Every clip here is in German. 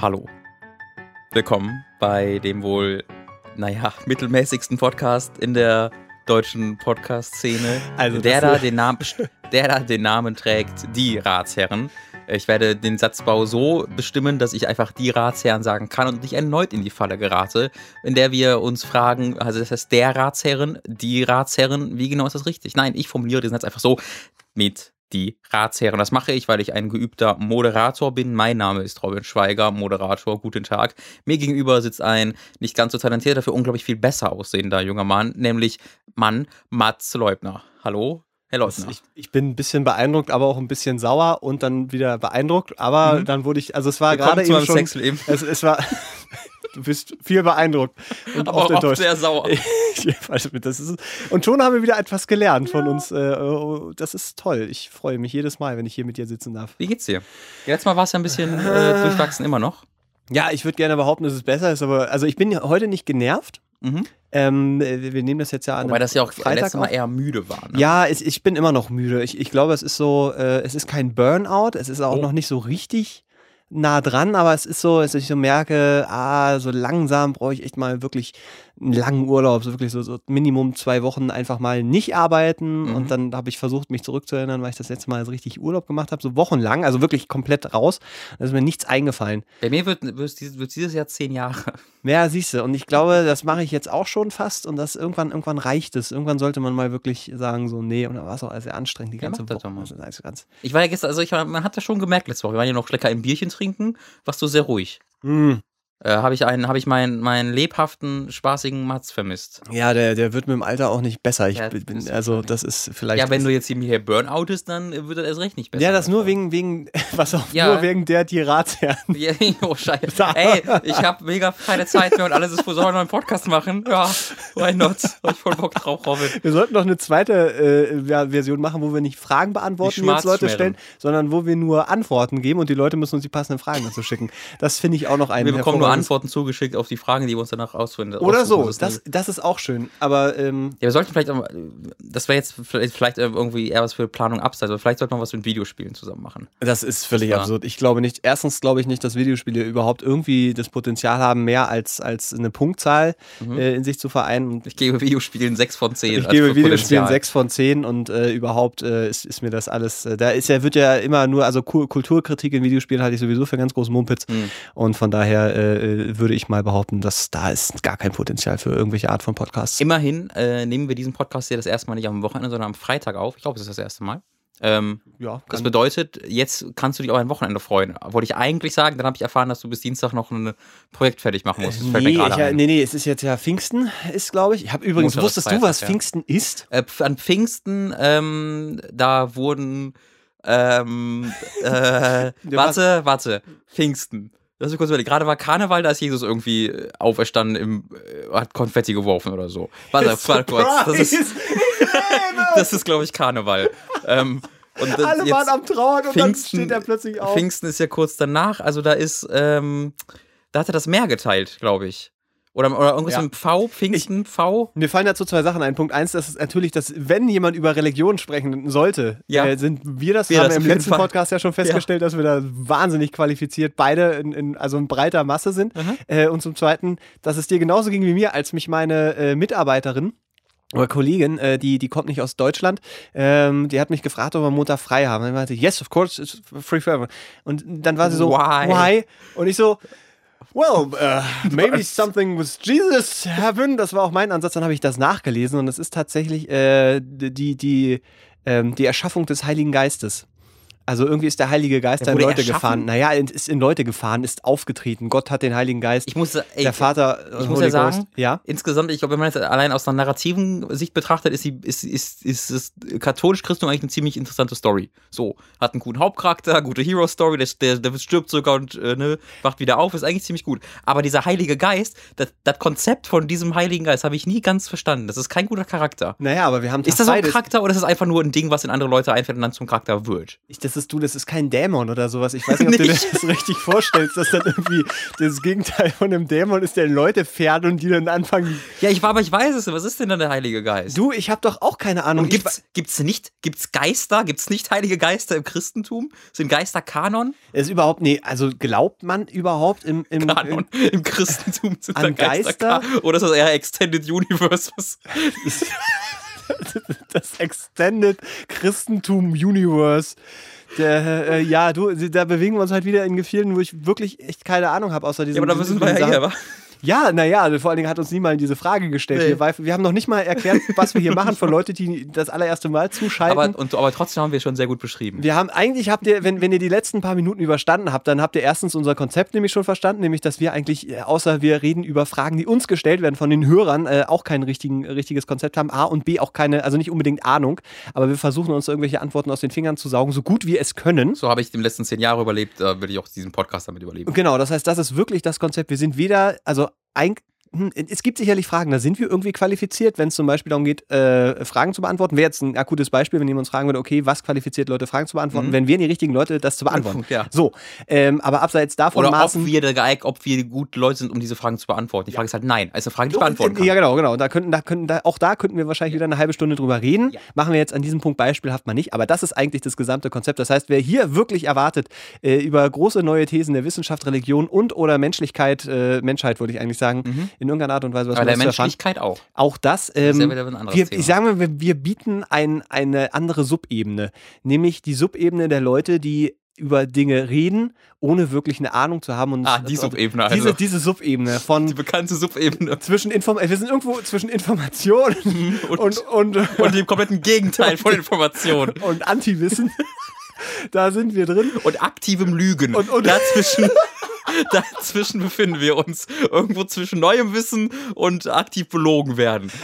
Hallo. Willkommen bei dem wohl, naja, mittelmäßigsten Podcast in der deutschen Podcast-Szene. Also der da, den Namen, der da den Namen trägt, die Ratsherren. Ich werde den Satzbau so bestimmen, dass ich einfach die Ratsherren sagen kann und nicht erneut in die Falle gerate, in der wir uns fragen, also das heißt der Ratsherren, die Ratsherren, wie genau ist das richtig? Nein, ich formuliere den Satz einfach so mit die Ratsherren. Das mache ich, weil ich ein geübter Moderator bin. Mein Name ist Robin Schweiger, Moderator. Guten Tag. Mir gegenüber sitzt ein nicht ganz so talentierter, dafür unglaublich viel besser aussehender junger Mann, nämlich Mann Mats Leubner. Hallo, Herr Leubner. Ich, ich bin ein bisschen beeindruckt, aber auch ein bisschen sauer und dann wieder beeindruckt. Aber Mhm. dann wurde ich, also es war gerade eben schon. Sexleben. Es, es war. du bist viel beeindruckt und Aber oft auch enttäuscht. sehr sauer. Also das ist, und schon haben wir wieder etwas gelernt von uns. Äh, oh, das ist toll. Ich freue mich jedes Mal, wenn ich hier mit dir sitzen darf. Wie geht's dir? Letztes Mal war es ja ein bisschen äh, durchwachsen, immer noch. Ja, ich würde gerne behaupten, dass es besser ist, aber also ich bin ja heute nicht genervt. Mhm. Ähm, wir nehmen das jetzt ja an. Wobei das ja auch Freitag letztes Mal auf. eher müde war. Ne? Ja, es, ich bin immer noch müde. Ich, ich glaube, es ist so, äh, es ist kein Burnout, es ist auch Oh. noch nicht so richtig nah dran, aber es ist so, dass ich so merke, ah, so langsam brauche ich echt mal wirklich einen langen Urlaub, so wirklich so, so Minimum zwei Wochen einfach mal nicht arbeiten Mhm. und dann habe ich versucht, mich zurückzuerinnern, weil ich das letzte Mal so richtig Urlaub gemacht habe, so wochenlang, also wirklich komplett raus. Da ist mir nichts eingefallen. Bei mir wird, wird, dieses, wird dieses Jahr zehn Jahre. Ja, siehst du. Und ich glaube, das mache ich jetzt auch schon fast und das irgendwann, irgendwann reicht es. Irgendwann sollte man mal wirklich sagen, so, nee, und da war es auch sehr anstrengend, die Ja, ganze Woche. das ganz, Ich war ja gestern, also ich war, man hat das schon gemerkt letzte Woche. Wir waren ja noch lecker ein Bierchen trinken, warst du sehr ruhig. Mm. Äh, habe ich einen, habe ich meinen, meinen lebhaften, spaßigen Mats vermisst. Ja, der, der wird mit dem Alter auch nicht besser. Ich Ja, bin, also, das ist vielleicht. Ja, wenn du jetzt hier hier Burnoutest, dann wird das erst recht nicht besser. ja, das nur wegen, wegen, was auch Ja. nur wegen der, die Ratsherren. Ja, oh Scheiße. Ey, ich habe mega keine Zeit mehr und alles ist, ich noch einen Podcast machen? Ja, why not? Hab ich voll Bock drauf, Robin. Wir sollten noch eine zweite äh, Version machen, wo wir nicht Fragen beantworten, Die die uns Leute stellen, sondern wo wir nur Antworten geben und die Leute müssen uns die passenden Fragen dazu schicken. Das finde ich auch noch ein Wir bekommen nur Antworten zugeschickt auf die Fragen, die wir uns danach ausfinden. Oder so, das, das ist auch schön. Aber ähm, Ja, wir sollten vielleicht, auch mal- das wäre jetzt vielleicht vielleicht irgendwie eher was für Planung abseits, aber vielleicht sollten wir was mit Videospielen zusammen machen. Das ist völlig war- absurd. Ich glaube nicht, erstens glaube ich nicht, dass Videospiele überhaupt irgendwie das Potenzial haben, mehr als, als eine Punktzahl äh, in sich zu vereinen. Ich gebe Videospielen 6 von 10. ich gebe Videospielen Potenzial. 6 von 10 und äh, überhaupt äh, ist, ist mir das alles, äh, da ist ja, wird ja immer nur, also Ku- Kulturkritik in Videospielen halte ich sowieso für ganz groß Mumpitz Hm. und von daher äh, würde ich mal behaupten, dass da ist gar kein Potenzial für irgendwelche Art von Podcasts. Immerhin äh, nehmen wir diesen Podcast hier das erste Mal nicht am Wochenende, sondern am Freitag auf. Ich glaube, das ist das erste Mal. Ähm, Ja, das bedeutet, jetzt kannst du dich auf ein Wochenende freuen. Wollte ich eigentlich sagen, dann habe ich erfahren, dass du bis Dienstag noch ein Projekt fertig machen musst. Das Nee, ich, ein. nee, nee, es ist jetzt ja Pfingsten, ist glaube ich. Ich habe übrigens, Montag wusstest du, was ja. Pfingsten ist? Äh, an Pfingsten, ähm, da wurden, ähm, äh, warte, warte, Pfingsten. Lass mich kurz überlegen. Gerade war Karneval, da ist Jesus irgendwie äh, auferstanden, im, äh, hat Konfetti geworfen oder so. Warte, warte kurz. Das ist, das ist glaube ich, Karneval. ähm, und Alle waren am Trauern und dann Pfingsten- steht er plötzlich auf. Pfingsten ist ja kurz danach, also da ist, ähm, da hat er das Meer geteilt, glaube ich. Oder, oder irgendwas Ja. mit V, Pfingsten, V. Mir fallen dazu zwei Sachen ein. Punkt eins, das ist natürlich, dass wenn jemand über Religion sprechen sollte, Ja. äh, sind wir das. Wir haben das im letzten Fall. Podcast ja schon festgestellt, dass wir da wahnsinnig qualifiziert beide in, in also in breiter Masse sind. Äh, und zum Zweiten, dass es dir genauso ging wie mir, als mich meine äh, Mitarbeiterin oder Kollegin, äh, die, die kommt nicht aus Deutschland, ähm, die hat mich gefragt, ob wir Montag frei haben. Und ich meinte, yes, of course, it's free forever. Und dann war sie so, Why? why? Und ich so, Well, uh, maybe something with Jesus happened. Das war auch mein Ansatz. Dann habe ich das nachgelesen und es ist tatsächlich äh, die, die, ähm, die Erschaffung des Heiligen Geistes. Also irgendwie ist der Heilige Geist Der in Leute gefahren. Naja, ist in Leute gefahren, ist aufgetreten. Gott hat den Heiligen Geist. Ich muss, ey, der Vater, ich äh, muss ja sagen, Ghost. ja. insgesamt, ich glaube, wenn man das allein aus einer narrativen Sicht betrachtet, ist, die, ist, ist, ist das katholisch-Christum eigentlich eine ziemlich interessante Story. So, hat einen guten Hauptcharakter, gute Hero-Story, der, der, der stirbt sogar und äh, ne, wacht wieder auf, ist eigentlich ziemlich gut. Aber dieser Heilige Geist, das, das Konzept von diesem Heiligen Geist habe ich nie ganz verstanden. Das ist kein guter Charakter. Naja, aber wir haben Ist das auch ein. Charakter oder ist das einfach nur ein Ding, was in andere Leute einfällt und dann zum Charakter wird? Ich, das dachtest du, das ist kein Dämon oder sowas. Ich weiß nicht, ob du dir das richtig vorstellst, dass dann irgendwie das Gegenteil von einem Dämon ist, der Leute fährt und die dann anfangen. Ja, ich war, aber ich weiß es. Was ist denn dann der Heilige Geist? Du, ich habe doch auch keine Ahnung. Und gibt's, gibt's nicht, gibt's Geister? Gibt's nicht heilige Geister im Christentum? Sind Geister Kanon? Ist überhaupt, nee, also glaubt man überhaupt im, im, Kanon. Im, im Christentum an Geister? Geister Oder ist das eher Extended Universe? das Extended Christentum Universe. Der, äh, ja, du, da bewegen wir uns halt wieder in Gefilden, wo ich wirklich echt keine Ahnung habe, außer diesem. Ja, aber da müssen wir ja hier, wa? Ja, naja, vor allen Dingen hat uns niemand diese Frage gestellt. Nee. Wir, wir, haben noch nicht mal erklärt, was wir hier machen für Leute, die das allererste Mal zuschalten. Aber, und, aber trotzdem haben wir schon sehr gut beschrieben. Wir haben eigentlich, habt ihr, wenn, wenn ihr die letzten paar Minuten überstanden habt, dann habt ihr erstens unser Konzept nämlich schon verstanden, nämlich, dass wir eigentlich, äh, außer wir reden über Fragen, die uns gestellt werden von den Hörern, äh, auch kein richtigen, richtiges Konzept haben. A und B auch keine, also nicht unbedingt Ahnung, aber wir versuchen uns irgendwelche Antworten aus den Fingern zu saugen, so gut wir es können. So habe ich die letzten zehn Jahre überlebt, da will ich auch diesen Podcast damit überleben. Genau, das heißt, das ist wirklich das Konzept. Wir sind weder, also eigentlich hm, es gibt sicherlich Fragen, da sind wir irgendwie qualifiziert, wenn es zum Beispiel darum geht, äh, Fragen zu beantworten. Wäre jetzt ein akutes Beispiel, wenn jemand uns fragen würde, okay, was qualifiziert Leute, Fragen zu beantworten, mhm. wenn wir die richtigen Leute, das zu beantworten. Ja. So, ähm, aber abseits davon Oder Maßen, ob wir geeignet, ob wir gut Leute sind, um diese Fragen zu beantworten. Die Frage ist halt nein, also eine Frage, die ich beantworten kann. Ja, genau, genau. Da könnten, da könnten, da, auch da könnten wir wahrscheinlich wieder eine halbe Stunde drüber reden. Ja. Machen wir jetzt an diesem Punkt beispielhaft mal nicht, aber das ist eigentlich das gesamte Konzept. Das heißt, wer hier wirklich erwartet, äh, über große neue Thesen der Wissenschaft, Religion und oder Menschlichkeit, äh, Menschheit würde ich eigentlich sagen, mhm. In irgendeiner Art und Weise was aber der Menschlichkeit auch. Auch das. Ähm, das ja wir, ich sage mal, wir, wir bieten ein, eine andere Subebene, nämlich die Subebene der Leute, die über Dinge reden, ohne wirklich eine Ahnung zu haben. Und ah, die Subebene also. Diese, diese Subebene von... Die bekannte Subebene. Zwischen Inform wir sind irgendwo zwischen Information und, und, und, und, dem kompletten Gegenteil von Information. Und Antiwissen. da sind wir drin. Und aktivem Lügen. Und, und dazwischen... Dazwischen befinden wir uns. Irgendwo zwischen neuem Wissen und aktiv belogen werden.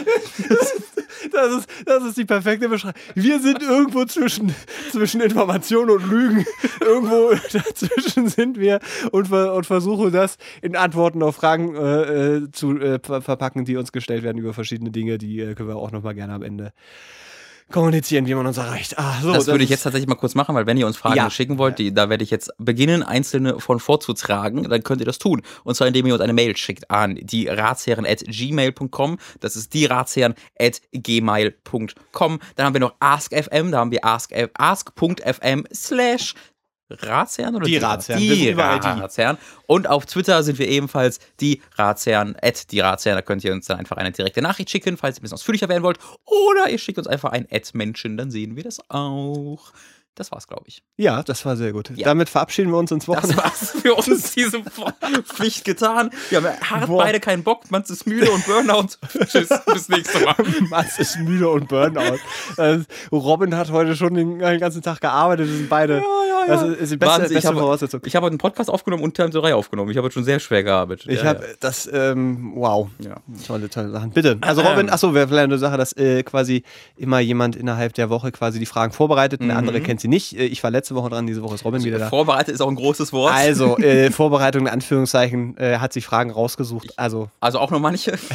Das ist, das ist die perfekte Beschreibung. Wir sind irgendwo zwischen, zwischen Information und Lügen. Irgendwo dazwischen sind wir und, und versuchen das in Antworten auf Fragen äh, äh zu äh, verpacken, die uns gestellt werden über verschiedene Dinge. Die äh, können wir auch nochmal gerne am Ende kommunizieren, wie man uns erreicht. Ah, so, das, das würde ich jetzt tatsächlich mal kurz machen, weil wenn ihr uns Fragen ja. schicken wollt, die, da werde ich jetzt beginnen, einzelne von vorzutragen, dann könnt ihr das tun. Und zwar indem ihr uns eine Mail schickt an die ratsherren at gmail.com. Das ist die ratsherren at gmail.com. Dann haben wir noch AskFM, da haben wir ask.fm ask slash Ratsherren oder die, die Ratsherren? Die Ratsherren. Und auf Twitter sind wir ebenfalls die Ratsherren, at die Ratsherren. Da könnt ihr uns dann einfach eine direkte Nachricht schicken, falls ihr ein bisschen ausführlicher werden wollt. Oder ihr schickt uns einfach ein Ad-Menschen, dann sehen wir das auch. Das war's, glaube ich. Ja, das war sehr gut. Ja. Damit verabschieden wir uns ins Wochenende. Das war's für uns, diese Pflicht getan. Wir haben hart beide keinen Bock. Mats ist müde und Burnout. Tschüss, bis nächstes Mal. Mats ist müde und Burnout. Äh, Robin hat heute schon den, ganzen Tag gearbeitet. Wir sind beide. Ja, ja, ja. Das ist die beste, beste ich habe, Voraussetzung. Ich habe heute einen Podcast aufgenommen und Termserei aufgenommen. Ich habe heute schon sehr schwer gearbeitet. Ich ja, habe das, ähm, wow. Ja. Tolle, tolle Sachen. Bitte. Also Robin, achso, wäre vielleicht eine Sache, dass äh, quasi immer jemand innerhalb der Woche quasi die Fragen vorbereitet und der andere mhm. kennt sie nicht. Äh, ich war letzte Woche dran, diese Woche ist Robin also, wieder da. Vorbereitet ist auch ein großes Wort. Also, äh, Vorbereitung in Anführungszeichen, äh, hat sich Fragen rausgesucht. Also, also auch noch manche.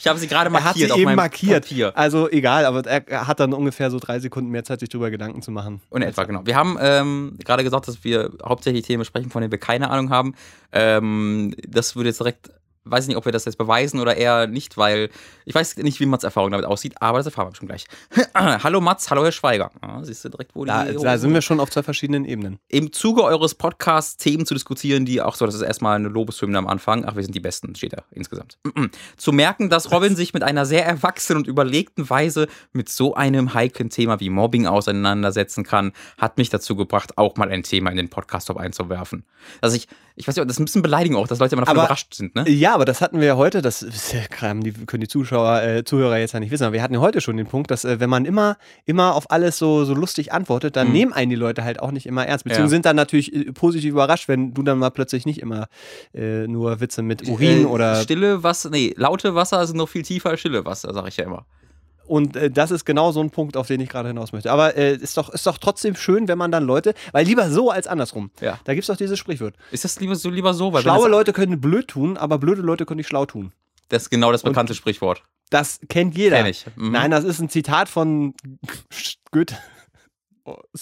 Ich habe sie gerade markiert. Er hat sie eben markiert. Papier. Also egal, aber er hat dann ungefähr so drei Sekunden mehr Zeit, sich darüber Gedanken zu machen. Und etwa, genau. Wir haben ähm, gerade gesagt, dass wir hauptsächlich Themen besprechen, von denen wir keine Ahnung haben. Ähm, das würde jetzt direkt weiß nicht, ob wir das jetzt beweisen oder eher nicht, weil ich weiß nicht, wie Mats Erfahrung damit aussieht, aber das erfahren wir schon gleich. hallo Mats, hallo Herr Schweiger. Ja, siehst du direkt, wo da, die Da sind wir schon auf zwei verschiedenen Ebenen. Im Zuge eures Podcasts Themen zu diskutieren, die auch so, das ist erstmal eine Lobeshymne am Anfang. Ach, wir sind die Besten, steht da insgesamt. zu merken, dass Robin sich mit einer sehr erwachsenen und überlegten Weise mit so einem heiklen Thema wie Mobbing auseinandersetzen kann, hat mich dazu gebracht, auch mal ein Thema in den Podcast-Top einzuwerfen. Also ich, ich weiß nicht, das ist ein bisschen Beleidigung auch, dass Leute immer davon aber, überrascht sind, ne? Ja, aber das hatten wir ja heute, das Kram, die können die Zuschauer, äh, Zuhörer jetzt ja nicht wissen, aber wir hatten ja heute schon den Punkt, dass äh, wenn man immer, immer auf alles so, so lustig antwortet, dann mhm. nehmen einen die Leute halt auch nicht immer ernst. Beziehungsweise ja. sind dann natürlich äh, positiv überrascht, wenn du dann mal plötzlich nicht immer äh, nur Witze mit Urin oder. Stille Wasser, nee, laute Wasser sind noch viel tiefer als stille Wasser, sag ich ja immer. Und äh, das ist genau so ein Punkt, auf den ich gerade hinaus möchte. Aber äh, ist, doch, ist doch trotzdem schön, wenn man dann Leute, weil lieber so als andersrum. Ja. Da gibt es doch dieses Sprichwort. Ist das lieber so, lieber so? Weil Schlaue Leute können blöd tun, aber blöde Leute können nicht schlau tun. Das ist genau das bekannte Und Sprichwort. Das kennt jeder. Kenn ich. Mhm. Nein, das ist ein Zitat von Goethe.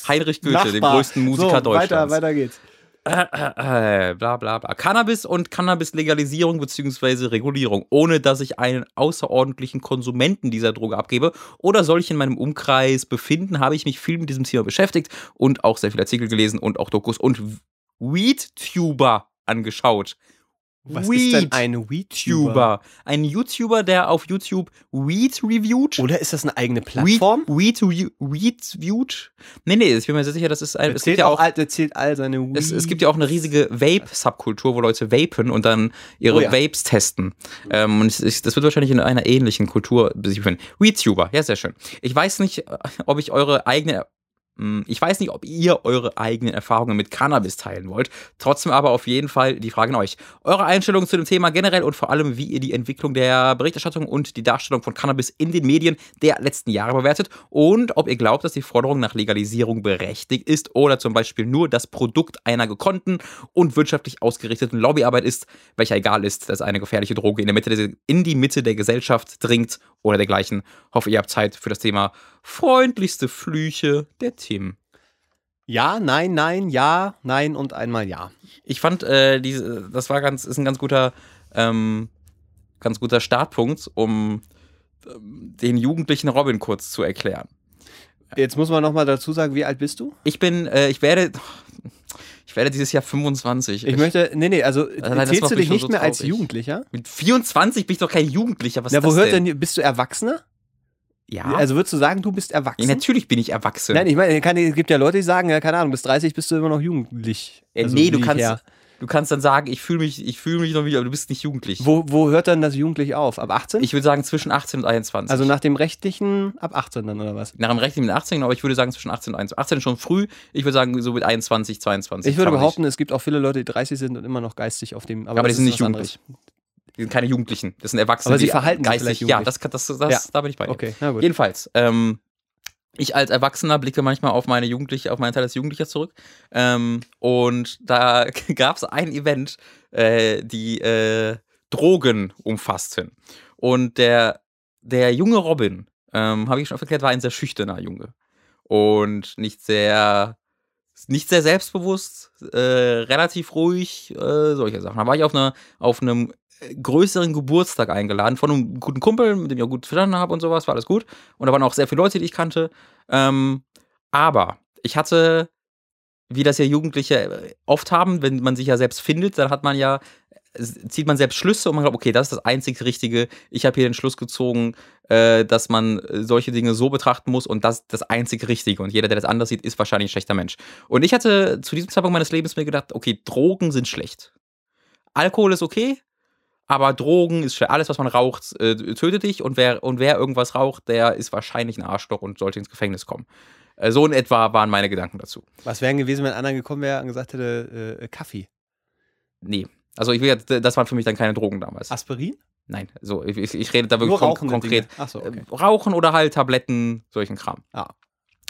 Heinrich Goethe, Nachbar. dem größten Musiker so, Deutschlands. Weiter, weiter geht's. Äh, äh, äh, bla bla bla. Cannabis und Cannabis-Legalisierung bzw. Regulierung, ohne dass ich einen außerordentlichen Konsumenten dieser Droge abgebe oder solche in meinem Umkreis befinden, habe ich mich viel mit diesem Thema beschäftigt und auch sehr viele Artikel gelesen und auch Dokus und Weed-Tuber angeschaut. Was Weed ist denn ein Weed-Tuber? Ein YouTuber, der auf YouTube Weed reviewt. Oder ist das eine eigene Plattform? Weed, Weed, Weed reviewt? Nee, nee, ich bin mir sehr sicher, das ist ein. Es gibt ja auch, all, erzählt all seine Weed. Es, es, gibt ja auch eine riesige Vape-Subkultur, wo Leute vapen und dann ihre oh ja. Vapes testen. Ähm, und ich, das wird wahrscheinlich in einer ähnlichen Kultur sich befinden. Weed-Tuber, ja, sehr schön. Ich weiß nicht, ob ich eure eigene ich weiß nicht, ob ihr eure eigenen Erfahrungen mit Cannabis teilen wollt. Trotzdem aber auf jeden Fall die Frage an euch. Eure Einstellung zu dem Thema generell und vor allem, wie ihr die Entwicklung der Berichterstattung und die Darstellung von Cannabis in den Medien der letzten Jahre bewertet und ob ihr glaubt, dass die Forderung nach Legalisierung berechtigt ist oder zum Beispiel nur das Produkt einer gekonnten und wirtschaftlich ausgerichteten Lobbyarbeit ist, welcher egal ist, dass eine gefährliche Droge in, der Mitte der, in die Mitte der Gesellschaft dringt oder dergleichen. Hoffe, ihr habt Zeit für das Thema freundlichste Flüche der Tim. Ja, nein, nein, ja, nein und einmal ja. Ich fand, äh, diese, das war ganz, ist ein ganz guter, ähm, ganz guter Startpunkt, um ähm, den jugendlichen Robin kurz zu erklären. Jetzt muss man nochmal dazu sagen, wie alt bist du? Ich bin, äh, ich werde, ich werde dieses Jahr 25. Ich, ich möchte, nee, nee, also Nein, zählst du dich nicht so mehr als Jugendlicher? Mit 24 bin ich doch kein Jugendlicher. Was Na, wo hört denn? denn, bist du Erwachsener? Ja. Also würdest du sagen, du bist erwachsen? Ja, natürlich bin ich erwachsen. Nein, ich meine, es gibt ja Leute, die sagen, ja, keine Ahnung, bis 30 bist du immer noch jugendlich. Also nee, du kannst, du kannst dann sagen, ich fühle mich, ich fühle mich noch wie, aber du bist nicht jugendlich. Wo, wo hört dann das jugendlich auf? Ab 18? Ich würde sagen zwischen 18 und 21. Also nach dem rechtlichen ab 18 dann oder was? Nach dem rechtlichen mit 18, aber ich würde sagen zwischen 18 und 21. 18 ist schon früh, ich würde sagen so mit 21, 22. Ich würde behaupten, es gibt auch viele Leute, die 30 sind und immer noch geistig auf dem. Aber, aber die sind nicht jugendlich. Anderes. Die sind keine Jugendlichen, das sind Erwachsene. Aber sie verhalten sich geistig. Ja, das, das, das, das ja. da bin ich bei. Okay, na gut. Jedenfalls, ähm, ich als Erwachsener blicke manchmal auf meine Jugendliche, auf meine Zeit als Jugendlicher zurück. Ähm, und da gab es ein Event, äh, die äh, Drogen umfassten. Und der, der junge Robin, ähm, habe ich schon erklärt, war ein sehr schüchterner Junge. Und nicht sehr, nicht sehr selbstbewusst, äh, relativ ruhig, äh, solche Sachen. Da war ich auf, einer, auf einem größeren Geburtstag eingeladen von einem guten Kumpel, mit dem ich auch gut verstanden habe und sowas, war alles gut. Und da waren auch sehr viele Leute, die ich kannte. Ähm, aber ich hatte, wie das ja Jugendliche oft haben, wenn man sich ja selbst findet, dann hat man ja, zieht man selbst Schlüsse und man glaubt, okay, das ist das einzig Richtige. Ich habe hier den Schluss gezogen, äh, dass man solche Dinge so betrachten muss und das das einzig Richtige. Und jeder, der das anders sieht, ist wahrscheinlich ein schlechter Mensch. Und ich hatte zu diesem Zeitpunkt meines Lebens mir gedacht, okay, Drogen sind schlecht. Alkohol ist okay, aber Drogen ist alles, was man raucht, äh, tötet dich. Und wer, und wer irgendwas raucht, der ist wahrscheinlich ein Arschloch und sollte ins Gefängnis kommen. Äh, so in etwa waren meine Gedanken dazu. Was wären gewesen, wenn einer gekommen wäre und gesagt hätte, äh, Kaffee? Nee. Also ich will, das waren für mich dann keine Drogen damals. Aspirin? Nein, so ich, ich rede da wirklich kon konkret. So, okay. Rauchen oder halt Tabletten, solchen Kram. Ja.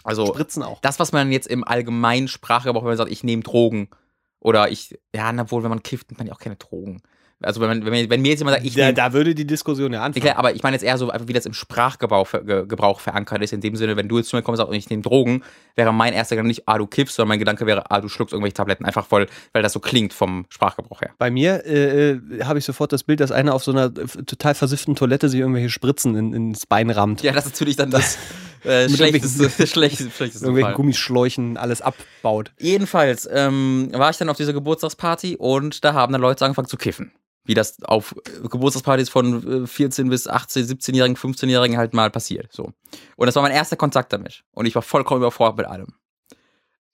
Also Spritzen auch. Das, was man jetzt im allgemeinen Sprachgebrauch, wenn man sagt, ich nehme Drogen oder ich, ja, obwohl, wenn man kifft, nimmt man ja auch keine Drogen. Also wenn, man, wenn, wenn mir jetzt jemand sagt, ich da, da würde die Diskussion ja anfangen. Klar, aber ich meine jetzt eher so, wie das im Sprachgebrauch Gebrauch verankert ist. In dem Sinne, wenn du jetzt zu mir kommst und ich nehme Drogen, wäre mein erster Gedanke nicht, ah, du kiffst, sondern mein Gedanke wäre, ah, du schluckst irgendwelche Tabletten. Einfach voll, weil das so klingt vom Sprachgebrauch her. Bei mir äh, äh habe ich sofort das Bild, dass einer auf so einer total versifften Toilette sich irgendwelche Spritzen in, ins Bein rammt. Ja, das ist natürlich dann das. Äh, schlechteste, schlechteste, schlechteste Irgendwelchen Gummischläuchen alles abbaut. Jedenfalls ähm, war ich dann auf dieser Geburtstagsparty und da haben dann Leute angefangen zu kiffen wie das auf Geburtstagspartys von 14 äh, bis 18, 17-Jährigen, 15-Jährigen halt mal passiert. So. Und das war mein erster Kontakt damit. Und ich war vollkommen überfordert mit allem.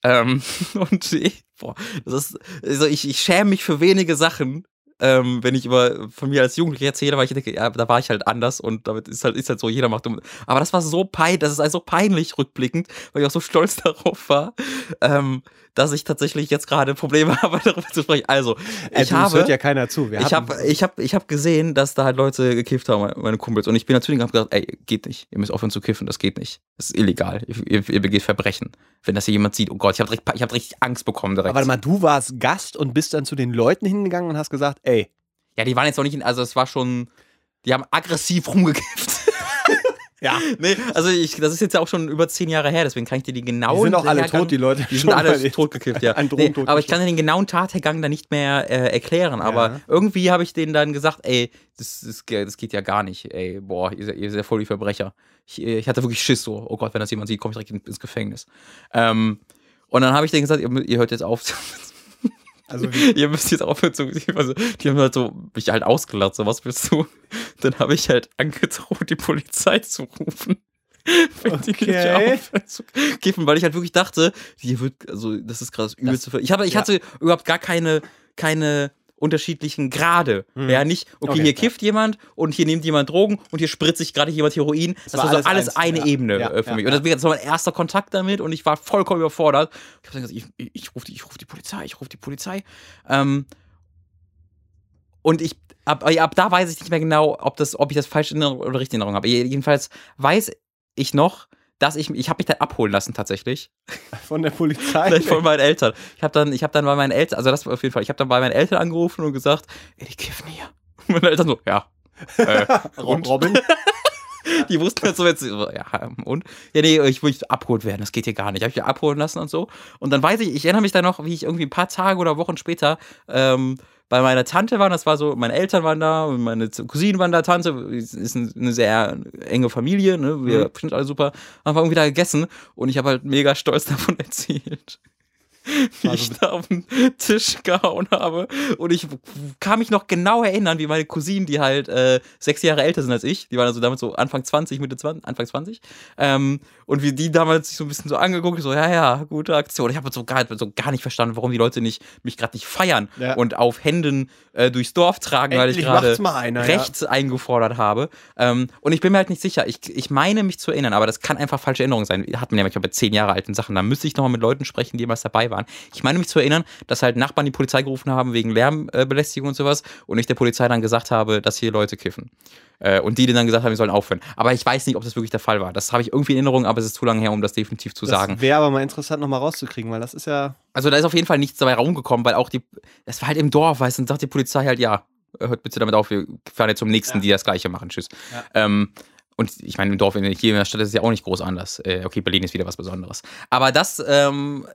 Ähm, und ich, boah, das ist, also ich, ich schäme mich für wenige Sachen, ähm, wenn ich über von mir als Jugendlicher erzähle, weil ich denke, ja, da war ich halt anders und damit ist halt, ist halt so, jeder macht dumm. Aber das war so peinlich, das ist also peinlich rückblickend, weil ich auch so stolz darauf war, ähm, dass ich tatsächlich jetzt gerade Probleme habe, darüber zu sprechen. Also, äh, ich äh, habe. hört ja keiner zu. Wir ich habe ich hab, ich hab gesehen, dass da halt Leute gekifft haben, meine Kumpels. Und ich bin natürlich gesagt, ey, geht nicht. Ihr müsst aufhören zu kiffen, das geht nicht. Das ist illegal. Ihr, ihr begeht Verbrechen. Wenn das hier jemand sieht, oh Gott, ich habe richtig, hab richtig Angst bekommen direkt. Aber warte mal, du warst Gast und bist dann zu den Leuten hingegangen und hast gesagt, ey. Ja, die waren jetzt noch nicht in, also es war schon, die haben aggressiv rumgekifft. Ja. Nee, also ich, das ist jetzt ja auch schon über zehn Jahre her, deswegen kann ich dir die genauen. Die sind auch alle Hergang- tot, die Leute. Die sind alle mal totgekifft, ja. An Nee, Drogen aber ich kann dir den genauen Tathergang dann nicht mehr äh, erklären. Aber Ja. irgendwie habe ich denen dann gesagt, ey, das, das, das geht ja gar nicht. Ey, boah, ihr, seid- ihr seid ja voll die Verbrecher. Ich, ich hatte wirklich Schiss so. Oh Gott, wenn das jemand sieht, komme ich direkt in- ins Gefängnis. Ähm, und dann habe ich denen gesagt, ihr, ihr hört jetzt auf. Also ihr müsst jetzt aufhören zu. Also, die haben halt so mich halt ausgelacht, so was willst du? Dann habe ich halt angedroht, die Polizei zu rufen. Wenn die nicht Okay. aufhören zu kiffen, weil ich halt wirklich dachte, hier wird, also das ist gerade übelste. Ver- ich habe, ich ja. hatte überhaupt gar keine, keine unterschiedlichen Grade. Hm. Ja, nicht, okay, Okay, hier ja. kifft jemand und hier nimmt jemand Drogen und hier spritzt sich gerade jemand Heroin. Das, war war so alles alles eine ja. Ebene Ja, äh, für ja, mich. ja. Und das war mein erster Kontakt damit und ich war vollkommen überfordert. Ich habe gesagt, ich, ich, ich rufe die, ich ruf die Polizei, ich rufe die Polizei. Ähm, und ich ab, ab da weiß ich nicht mehr genau, ob, das, ob ich das falsch in Erinnerung oder richtig in Erinnerung habe. Jedenfalls weiß ich noch, dass ich, ich habe mich dann abholen lassen tatsächlich von der Polizei. von meinen Eltern. Ich habe dann, ich habe dann bei meinen Eltern, also das war auf jeden Fall, ich habe dann bei meinen Eltern angerufen und gesagt, ey, die kiffen hier. Und meine Eltern so, ja. Äh? Robin. Die wussten jetzt so jetzt, so, ja, und? Ja, nee, ich will abgeholt werden, das geht hier gar nicht. Hab ich mich abholen lassen und so. Und dann weiß ich, ich erinnere mich dann noch, wie ich irgendwie ein paar Tage oder Wochen später ähm, bei meiner Tante war, das war so, meine Eltern waren da, und meine Cousinen waren da, Tante, ist ist eine sehr enge Familie, ne? Wir Mhm. sind alle super, haben wir irgendwie da gegessen und ich habe halt mega stolz davon erzählt. Wie Also- ich da auf den Tisch gehauen habe. Und ich kann mich noch genau erinnern, wie meine Cousinen, die halt äh, sechs Jahre älter sind als ich, die waren also damals so Anfang 20, Mitte 20, Anfang 20, ähm, und wie die damals sich so ein bisschen so angeguckt, so, ja, ja, gute Aktion. Ich habe so gar, so gar nicht verstanden, warum die Leute nicht, mich gerade nicht feiern Ja. und auf Händen äh, durchs Dorf tragen, weil ich Endlich gerade einer, ja. rechts eingefordert habe. Ähm, und ich bin mir halt nicht sicher. Ich, ich meine mich zu erinnern, aber das kann einfach falsche Erinnerung sein. Hat man ja manchmal bei zehn Jahre alten Sachen. Da müsste ich nochmal mit Leuten sprechen, die jemals dabei waren. Ich meine mich zu erinnern, dass halt Nachbarn die Polizei gerufen haben wegen Lärmbelästigung und sowas und ich der Polizei dann gesagt habe, dass hier Leute kiffen. Äh, und die dann gesagt haben, wir sollen aufhören. Aber ich weiß nicht, ob das wirklich der Fall war. Das habe ich irgendwie in Erinnerung, aber es ist zu lange her, um das definitiv zu sagen. Das wäre aber mal interessant, nochmal rauszukriegen, weil das ist ja. Also da ist auf jeden Fall nichts dabei rumgekommen, weil auch die, das war halt im Dorf, weißt du, und sagt die Polizei halt, ja, hört bitte damit auf, wir fahren jetzt zum nächsten, Ja. die das gleiche machen, tschüss. Ja. Ähm, und ich meine, im Dorf, in- hier in der Stadt ist es ja auch nicht groß anders. Äh, okay, Berlin ist wieder was Besonderes. Aber das ähm,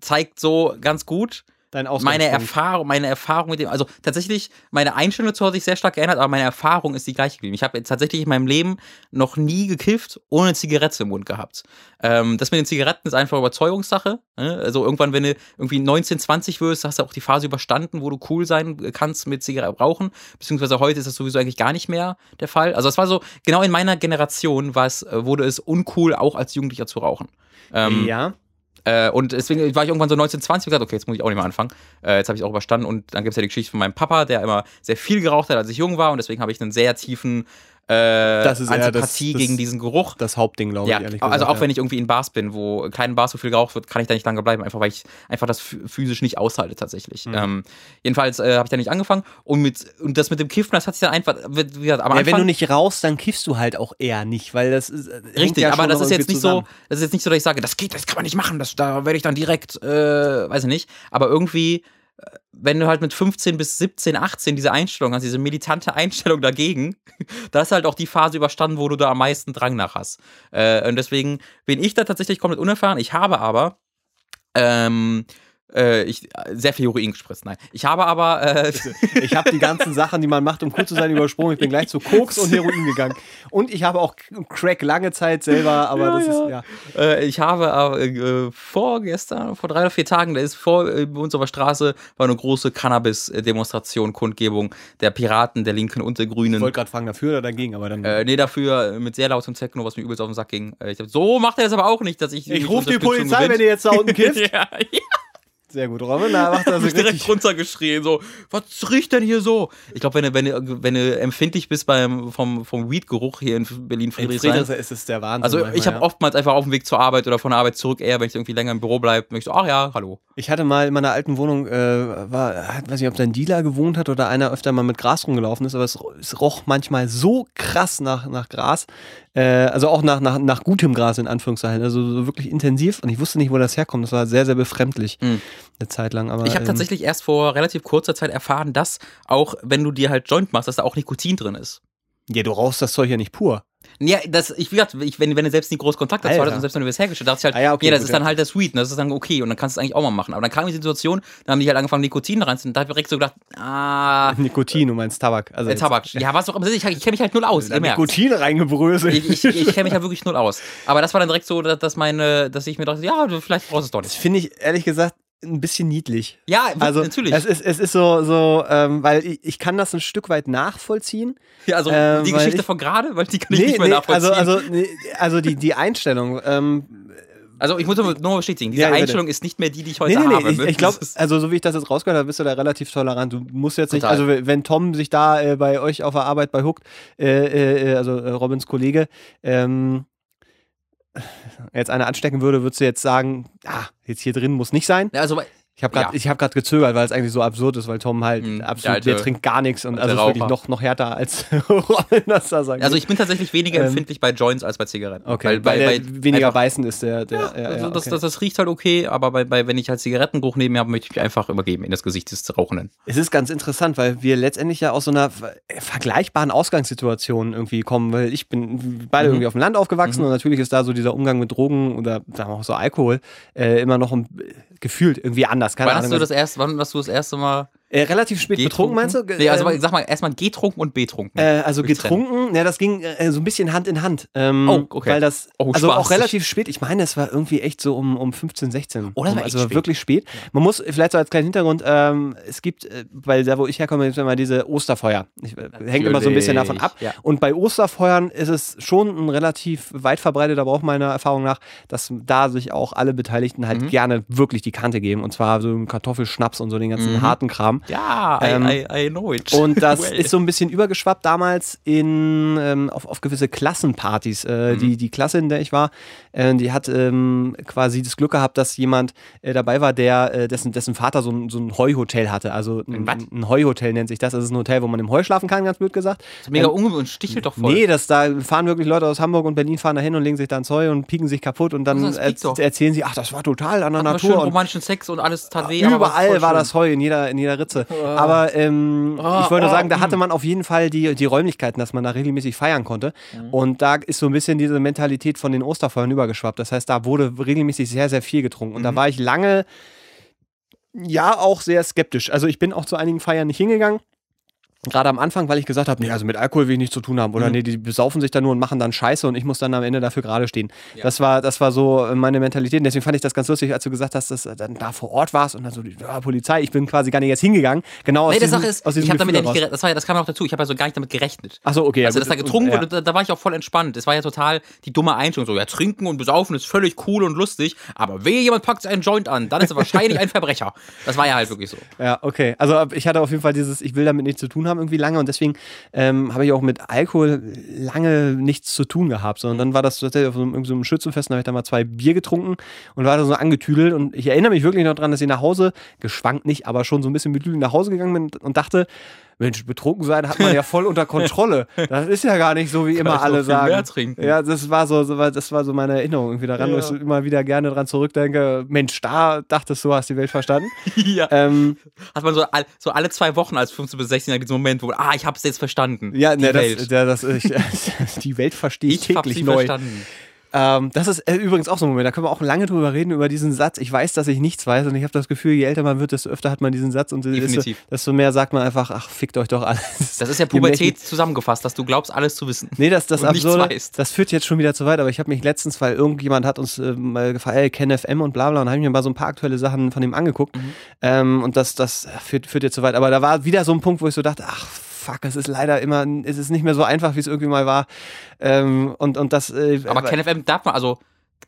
zeigt so ganz gut, Dein meine. Erfahrung, meine Erfahrung mit dem, also tatsächlich, meine Einstellung dazu hat sich sehr stark geändert, aber meine Erfahrung ist die gleiche geblieben. Ich habe tatsächlich in meinem Leben noch nie gekifft, ohne Zigarette im Mund gehabt. Ähm, das mit den Zigaretten ist einfach Überzeugungssache. Ne? Also irgendwann, wenn du irgendwie 19, 20 wirst, hast du auch die Phase überstanden, wo du cool sein kannst mit Zigarette rauchen. Beziehungsweise heute ist das sowieso eigentlich gar nicht mehr der Fall. Also es war so, genau in meiner Generation äh, wurde es uncool, auch als Jugendlicher zu rauchen. Ähm, ja. Äh, und deswegen war ich irgendwann so 19, 20 und gesagt, okay, jetzt muss ich auch nicht mehr anfangen. Äh, jetzt habe ich auch überstanden. Und dann gibt es ja die Geschichte von meinem Papa, der immer sehr viel geraucht hat, als ich jung war. Und deswegen habe ich einen sehr tiefen äh, Das ist Antipathie das- das- gegen diesen Geruch. Das Hauptding, glaube ich, Ja, ehrlich also auch ja. wenn ich irgendwie in Bars bin, wo keine Bars so viel geraucht wird, kann ich da nicht lange bleiben, einfach weil ich einfach das ph- physisch nicht aushalte tatsächlich. Mhm. Ähm, jedenfalls äh, habe ich da nicht angefangen und mit und das mit dem Kiffen, das hat sich dann einfach, wie gesagt, am Ja, Anfang, wenn du nicht rauchst, dann kiffst du halt auch eher nicht, weil das ist. äh, Richtig, ja aber das ist jetzt nicht so, zusammen. das ist jetzt nicht so, dass ich sage, das geht, das kann man nicht machen, das, da werde ich dann direkt, äh, weiß ich nicht. Aber irgendwie, wenn du halt mit 15 bis 17, 18 diese Einstellung hast, diese militante Einstellung dagegen, da ist halt auch die Phase überstanden, wo du da am meisten Drang nach hast. Äh, und deswegen bin ich da tatsächlich komplett unerfahren. Ich habe aber ähm, äh, ich, sehr viel Heroin gespritzt, nein. Ich habe aber äh, Ich habe die ganzen Sachen, die man macht, um cool zu sein, übersprungen. Ich bin gleich zu Koks und Heroin gegangen. Und ich habe auch Crack lange Zeit selber, aber Ja, das ja. ist, ja. Äh, ich habe aber äh, vorgestern, vor drei oder vier Tagen, da ist vor äh, uns auf der Straße war eine große Cannabis-Demonstration, Kundgebung der Piraten, der Linken und der Ich Grünen. wollte gerade fragen, dafür oder dagegen, aber dann. Äh, nee, dafür äh, mit sehr lautem Techno, was mir übelst auf den Sack ging. Äh, ich hab, so macht er das aber auch nicht, dass ich. ich rufe die Polizei, wenn gewinnt. ihr jetzt da unten kifft. ja, ja. Sehr gut, Robin, da macht er hab so ich direkt runtergeschrien, so, was riecht denn hier so? Ich glaube, wenn du, wenn, du, wenn du empfindlich bist beim, vom, vom Weed-Geruch hier in In Berlin-Friedrichshain, Friedrichshain ist es der Wahnsinn. also manchmal, ich habe ja. oftmals einfach auf dem Weg zur Arbeit oder von der Arbeit zurück eher, wenn ich irgendwie länger im Büro bleibe, möchte ich so, ach ja, hallo. Ich hatte mal in meiner alten Wohnung, äh, war, hat- weiß nicht, ob da ein Dealer gewohnt hat oder einer öfter mal mit Gras rumgelaufen ist, aber es, es roch manchmal so krass nach, nach Gras, äh, also auch nach, nach, nach gutem Gras in Anführungszeichen, also so wirklich intensiv und ich wusste nicht, wo das herkommt. Das war sehr, sehr befremdlich Mhm. eine Zeit lang. Aber, Ich habe ähm, tatsächlich erst vor relativ kurzer Zeit erfahren, dass auch, wenn du dir halt Joint machst, dass da auch Nikotin drin ist. Ja, du rauchst das Zeug ja nicht pur. Ja, das, ich, wie gesagt, ich, wenn, wenn du selbst nie groß Kontakt dazu hattest und selbst wenn du es hergestellt dachte ich halt, Ah ja, okay, ja, das gut, ist dann halt der Sweet, und das ist dann okay und dann kannst du es eigentlich auch mal machen. Aber dann kam die Situation, dann haben die halt angefangen, Nikotin reinzunehmen und da hab ich direkt so gedacht, ah, Nikotin, du meinst Tabak. Also der Tabak. Ja, was auch immer, ich, ich kenne mich halt null aus, ihr merkt. Nikotin reingebröselt. Ich, ich, ich kenne mich ja wirklich null aus. Aber das war dann direkt so, dass, meine, dass ich mir dachte, ja, vielleicht brauchst du es doch Das nicht. finde ich ehrlich gesagt ein bisschen niedlich. Ja, Also natürlich. Es ist, es ist so, so ähm, weil ich, ich kann das ein Stück weit nachvollziehen. ja, also ähm, die Geschichte ich- von gerade, weil die kann ich nicht mehr nachvollziehen. also, also, nee, also die, die Einstellung. Ähm, Also ich muss nur nur bestätigen, diese Ja. Einstellung ist nicht mehr die, die ich heute nee, nee, habe. nee, ich, ich glaube, also so wie ich das jetzt rausgehört habe, bist du da relativ tolerant. Du musst jetzt nicht, Total. also wenn Tom sich da äh, bei euch auf der Arbeit bei Hooked, äh, äh, also äh, Robins Kollege, ähm, jetzt eine anstecken würde, würdest du jetzt sagen, ah, jetzt hier drin muss nicht sein. Also Ich habe gerade Ja. ich hab grad gezögert, weil es eigentlich so absurd ist, weil Tom halt Hm, der absolut, alte- der trinkt gar nichts und also ist wirklich noch, noch härter als Robin das da sagt. Also ich bin tatsächlich weniger Ähm, empfindlich bei Joints als bei Zigaretten. okay, Weil, weil, bei, der bei, weniger einfach, beißen ist der, der ja, also ja, das, okay. das, das riecht halt okay, aber bei, bei, wenn ich halt Zigarettengeruch neben mir habe, möchte ich mich einfach übergeben in das Gesicht des Rauchenden. Es ist ganz interessant, weil wir letztendlich ja aus so einer ver- vergleichbaren Ausgangssituation irgendwie kommen, weil ich bin beide Mhm. irgendwie auf dem Land aufgewachsen Mhm. und natürlich ist da so dieser Umgang mit Drogen oder sagen wir auch so Alkohol äh, immer noch ein, gefühlt irgendwie anders. Keine Wann hast, Ahnung. du das erst, wann hast du das erste Mal äh, relativ spät betrunken, meinst du? Nee, also Ähm, sag mal erstmal getrunken und betrunken. Äh, also getrunken, ja, das ging äh, so ein bisschen Hand in Hand. Ähm, Oh, okay. Weil das, Oh, also auch relativ spät, ich meine, es war irgendwie echt so um, um 15, 16. Oh, das war also spät. wirklich spät. Man muss, vielleicht so als kleinen Hintergrund, ähm, es gibt, äh, weil da wo ich herkomme, gibt es immer diese Osterfeuer. Ich, äh, hängt immer so ein bisschen davon ab. Ja. Und bei Osterfeuern ist es schon ein relativ weit verbreiteter Brauch meiner Erfahrung nach, dass da sich auch alle Beteiligten halt Mhm. gerne wirklich die Kante geben. Und zwar so Kartoffelschnaps und so den ganzen Mhm. harten Kram. Ja, I, Ähm, I, I know it. Und das Well. ist so ein bisschen übergeschwappt damals in, ähm, auf, auf gewisse Klassenpartys. Äh, Mhm. die, die Klasse, in der ich war, äh, die hat ähm, quasi das Glück gehabt, dass jemand äh, dabei war, der, äh, dessen, dessen Vater so ein, so ein Heuhotel hatte. Also ein, Ein ein Heuhotel nennt sich das. Das ist ein Hotel, wo man im Heu schlafen kann, ganz blöd gesagt. Das ist mega ähm, und stichelt doch voll. Nee, das, da fahren wirklich Leute aus Hamburg und Berlin fahren da hin und legen sich da ins Heu und pieken sich kaputt und dann piekt er erzählen sie, ach, das war total an der Hat man schön Natur. Und romantischen Sex und alles tat weh. Überall war schön. das Heu in jeder, in jeder Ritze. Aber ähm, Oh, ich wollte nur oh, sagen, da mm. hatte man auf jeden Fall die, die Räumlichkeiten, dass man da regelmäßig feiern konnte. Mhm. Und da ist so ein bisschen diese Mentalität von den Osterfeuern übergeschwappt. Das heißt, da wurde regelmäßig sehr, sehr viel getrunken. Und da Mhm. war ich lange, ja, auch sehr skeptisch. Also ich bin auch zu einigen Feiern nicht hingegangen. Gerade am Anfang, weil ich gesagt habe, nee, also mit Alkohol will ich nichts zu tun haben. Oder Mhm. nee, die besaufen sich da nur und machen dann Scheiße und ich muss dann am Ende dafür gerade stehen. Ja. Das, war, das war so äh, meine Mentalität. Und deswegen fand ich das ganz lustig, als du gesagt hast, dass du dann da vor Ort warst und dann so, ja, Polizei, ich bin quasi gar nicht jetzt hingegangen. Genau aus Nee, die diesem, Sache ist, aus diesem ich habe damit ja nicht gerechnet. Das, war das kam ja auch dazu. Ich habe ja so gar nicht damit gerechnet. Achso, okay. Also, ja, dass da getrunken wurde, da, da war ich auch voll entspannt. Es war ja total die dumme Einstellung. So, ja, trinken und besaufen ist völlig cool und lustig, aber wehe, jemand packt einen Joint an, dann ist er wahrscheinlich ein Verbrecher. Das war ja halt wirklich so. Ja, okay. Also ab- ich hatte auf jeden Fall dieses, ich will damit nichts zu tun haben irgendwie lange und deswegen ähm, habe ich auch mit Alkohol lange nichts zu tun gehabt. So, und dann war das tatsächlich auf so einem, so einem Schützenfest, da habe ich da mal zwei Bier getrunken und war da so angetüdelt und ich erinnere mich wirklich noch dran, dass ich nach Hause, geschwankt nicht, aber schon so ein bisschen betüdelt nach Hause gegangen bin und dachte, Mensch, betrunken sein hat man ja voll unter Kontrolle. Das ist ja gar nicht so, wie immer ich alle sagen. Ja, das war so, das war so meine Erinnerung irgendwie daran, Ja. wo ich immer wieder gerne dran zurückdenke. Mensch, da dachtest du, hast die Welt verstanden. ja. ähm, Hat man so, all, so alle zwei Wochen als 15 bis 16 diesen Moment, wo, ah, ich hab's jetzt verstanden. Ja, die ne, das, Welt. ja, das, ich, die Welt verstehe ich, ich hab täglich neu. verstanden. Ähm, das ist äh, übrigens auch so ein Moment, da können wir auch lange drüber reden, über diesen Satz. Ich weiß, dass ich nichts weiß und ich habe das Gefühl, je älter man wird, desto öfter hat man diesen Satz und desto, desto mehr sagt man einfach, ach, fickt euch doch alles. Das ist ja Pubertät zusammengefasst, dass du glaubst, alles zu wissen. Nee, das, das Absurde, das führt jetzt schon wieder zu weit, aber ich habe mich letztens, weil irgendjemand hat uns äh, mal gefragt, ey, Ken FM und bla bla, und habe ich mir mal so ein paar aktuelle Sachen von ihm angeguckt. Mhm. Ähm, und das, das führt, führt jetzt zu weit. Aber da war wieder so ein Punkt, wo ich so dachte, ach, fuck, es ist leider immer, es ist nicht mehr so einfach, wie es irgendwie mal war. Ähm, und, und das. Äh, Aber KenFM darf man, also,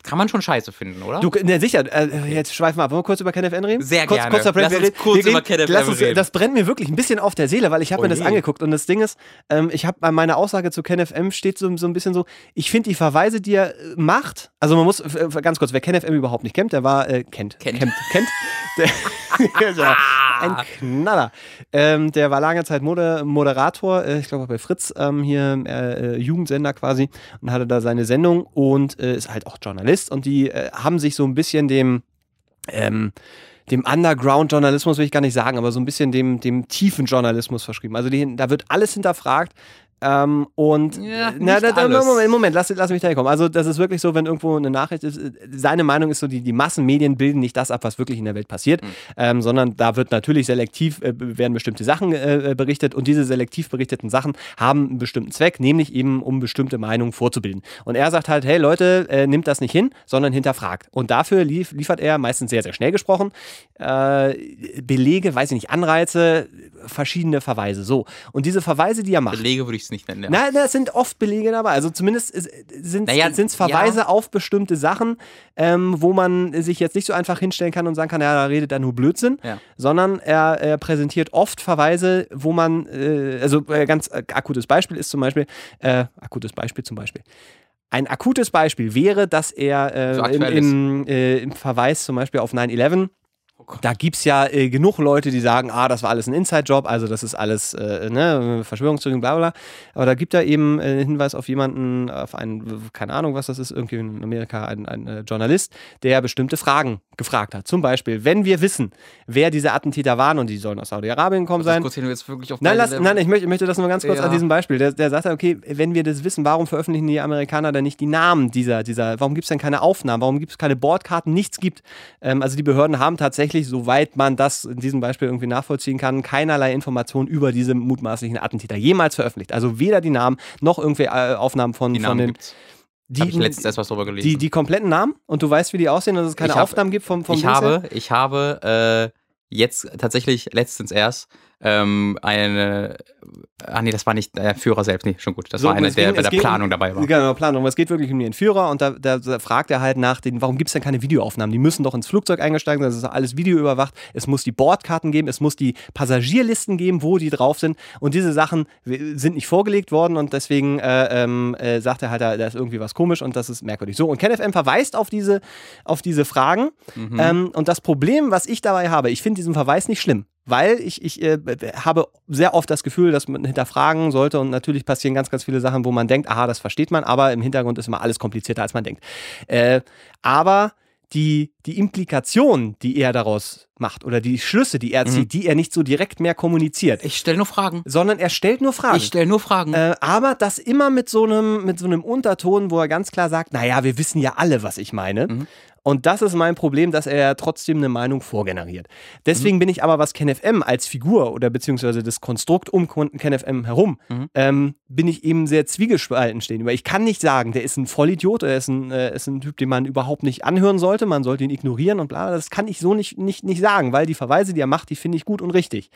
kann man schon scheiße finden, oder? Du, ne, sicher, äh, jetzt schweifen wir ab. Wollen wir kurz über KenFM reden? Sehr kurz, gerne. Kurzer Break. Lass uns kurz über KenFM reden. Das brennt mir wirklich ein bisschen auf der Seele, weil ich habe Oh mir das angeguckt und das Ding ist, ähm, ich habe meine Aussage zu KenFM steht so, so ein bisschen so, ich finde die Verweise, die er äh, macht, also man muss, äh, ganz kurz, wer KenFM überhaupt nicht kennt, der war, äh, kennt, Kennt. kennt, kennt, der, ein Knaller. Ähm, der war lange Zeit Moder Moderator, äh, ich glaube bei Fritz ähm, hier, äh, äh, Jugendsender quasi, und hatte da seine Sendung und äh, ist halt auch Journalist und die äh, haben sich so ein bisschen dem, ähm, dem Underground-Journalismus will ich gar nicht sagen, aber so ein bisschen dem, dem tiefen Journalismus verschrieben. Also die, da wird alles hinterfragt. Ähm, und Ja, na, nicht na, alles. Moment, Moment, lass, lass mich da kommen. Also das ist wirklich so, wenn irgendwo eine Nachricht ist, äh, seine Meinung ist so, die, die Massenmedien bilden nicht das ab, was wirklich in der Welt passiert, Hm. ähm, sondern da wird natürlich selektiv, äh, werden bestimmte Sachen äh, berichtet und diese selektiv berichteten Sachen haben einen bestimmten Zweck, nämlich eben um bestimmte Meinungen vorzubilden. Und er sagt halt, hey Leute, äh, nimmt das nicht hin, sondern hinterfragt. Und dafür lief, liefert er meistens sehr, sehr schnell gesprochen äh, Belege, weiß ich nicht, Anreize, verschiedene Verweise. So. Und diese Verweise, die er macht. Belege würde ich es nicht nennen. Ja. Na, da sind oft Belege dabei. Also zumindest sind es Naja, Verweise ja. auf bestimmte Sachen, ähm, wo man sich jetzt nicht so einfach hinstellen kann und sagen kann, ja, da redet er nur Blödsinn, Ja. sondern er, er präsentiert oft Verweise, wo man, äh, also äh, ganz äh, akutes Beispiel ist zum Beispiel, äh, akutes Beispiel zum Beispiel. Ein akutes Beispiel wäre, dass er äh, So im, im, äh, im Verweis zum Beispiel auf 9-11 da gibt es ja äh, genug Leute, die sagen, ah, das war alles ein Inside-Job, also das ist alles äh, ne, Verschwörungstheorien, bla bla. Aber da gibt er eben äh, einen Hinweis auf jemanden, auf einen, keine Ahnung, was das ist, irgendwie in Amerika, ein, ein äh, Journalist, der bestimmte Fragen gefragt hat. Zum Beispiel, wenn wir wissen, wer diese Attentäter waren und die sollen aus Saudi-Arabien gekommen sein. Kurz hin, jetzt wirklich auf Nein, lass, nein, ich möchte, ich möchte das nur ganz kurz Ja. an diesem Beispiel. Der, der sagt, okay, wenn wir das wissen, warum veröffentlichen die Amerikaner dann nicht die Namen dieser, dieser warum gibt es denn keine Aufnahmen, warum gibt es keine Bordkarten, nichts gibt. Ähm, also die Behörden haben tatsächlich, soweit man das in diesem Beispiel irgendwie nachvollziehen kann, keinerlei Informationen über diese mutmaßlichen Attentäter jemals veröffentlicht. Also weder die Namen noch irgendwie äh, Aufnahmen von, die von Namen den gibt's. Habe ich die, letztens erst was drüber gelesen. die, die kompletten Namen und du weißt, wie die aussehen, dass es keine Ich hab- Aufnahmen gibt vom, vom ich habe, ich habe äh, jetzt tatsächlich letztens erst ähm, eine, ah nee, das war nicht der Führer selbst, nee, schon gut, das So, war einer, der ging- bei der um- Planung dabei war. Genau, Planung. Es geht wirklich um den Entführer und da, da, da fragt er halt nach, den, warum gibt es denn keine Videoaufnahmen? Die müssen doch ins Flugzeug eingesteigen sein, das ist alles videoüberwacht. Es muss die Bordkarten geben, es muss die Passagierlisten geben, wo die drauf sind. Und diese Sachen sind nicht vorgelegt worden und deswegen äh, ähm, äh, sagt er halt, da, da ist irgendwie was komisch und das ist merkwürdig. So, und KenFM verweist auf diese, auf diese Fragen. Mhm. Ähm, und das Problem, was ich dabei habe, ich finde diesen Verweis nicht schlimm. Weil ich, ich äh, habe sehr oft das Gefühl, dass man hinterfragen sollte und natürlich passieren ganz, ganz viele Sachen, wo man denkt, aha, das versteht man, aber im Hintergrund ist immer alles komplizierter, als man denkt. Äh, aber die, die Implikation, die er daraus macht oder die Schlüsse, die er zieht, die er nicht so direkt mehr kommuniziert, Ich stelle nur Fragen. sondern er stellt nur Fragen. Ich stelle nur Fragen. Äh, aber das immer mit so einem mit so einem Unterton, wo er ganz klar sagt, naja, wir wissen ja alle, was ich meine. Mhm. Und das ist mein Problem, dass er trotzdem eine Meinung vorgeneriert. Deswegen bin ich aber, was KenFM als Figur oder beziehungsweise das Konstrukt um KenFM herum, Mhm. ähm, bin ich eben sehr zwiegespalten stehen. Weil ich kann nicht sagen, der ist ein Vollidiot, er ist ein, äh, ist ein Typ, den man überhaupt nicht anhören sollte, man sollte ihn ignorieren und bla. Das kann ich so nicht, nicht, nicht sagen, weil die Verweise, die er macht, die finde ich gut und richtig.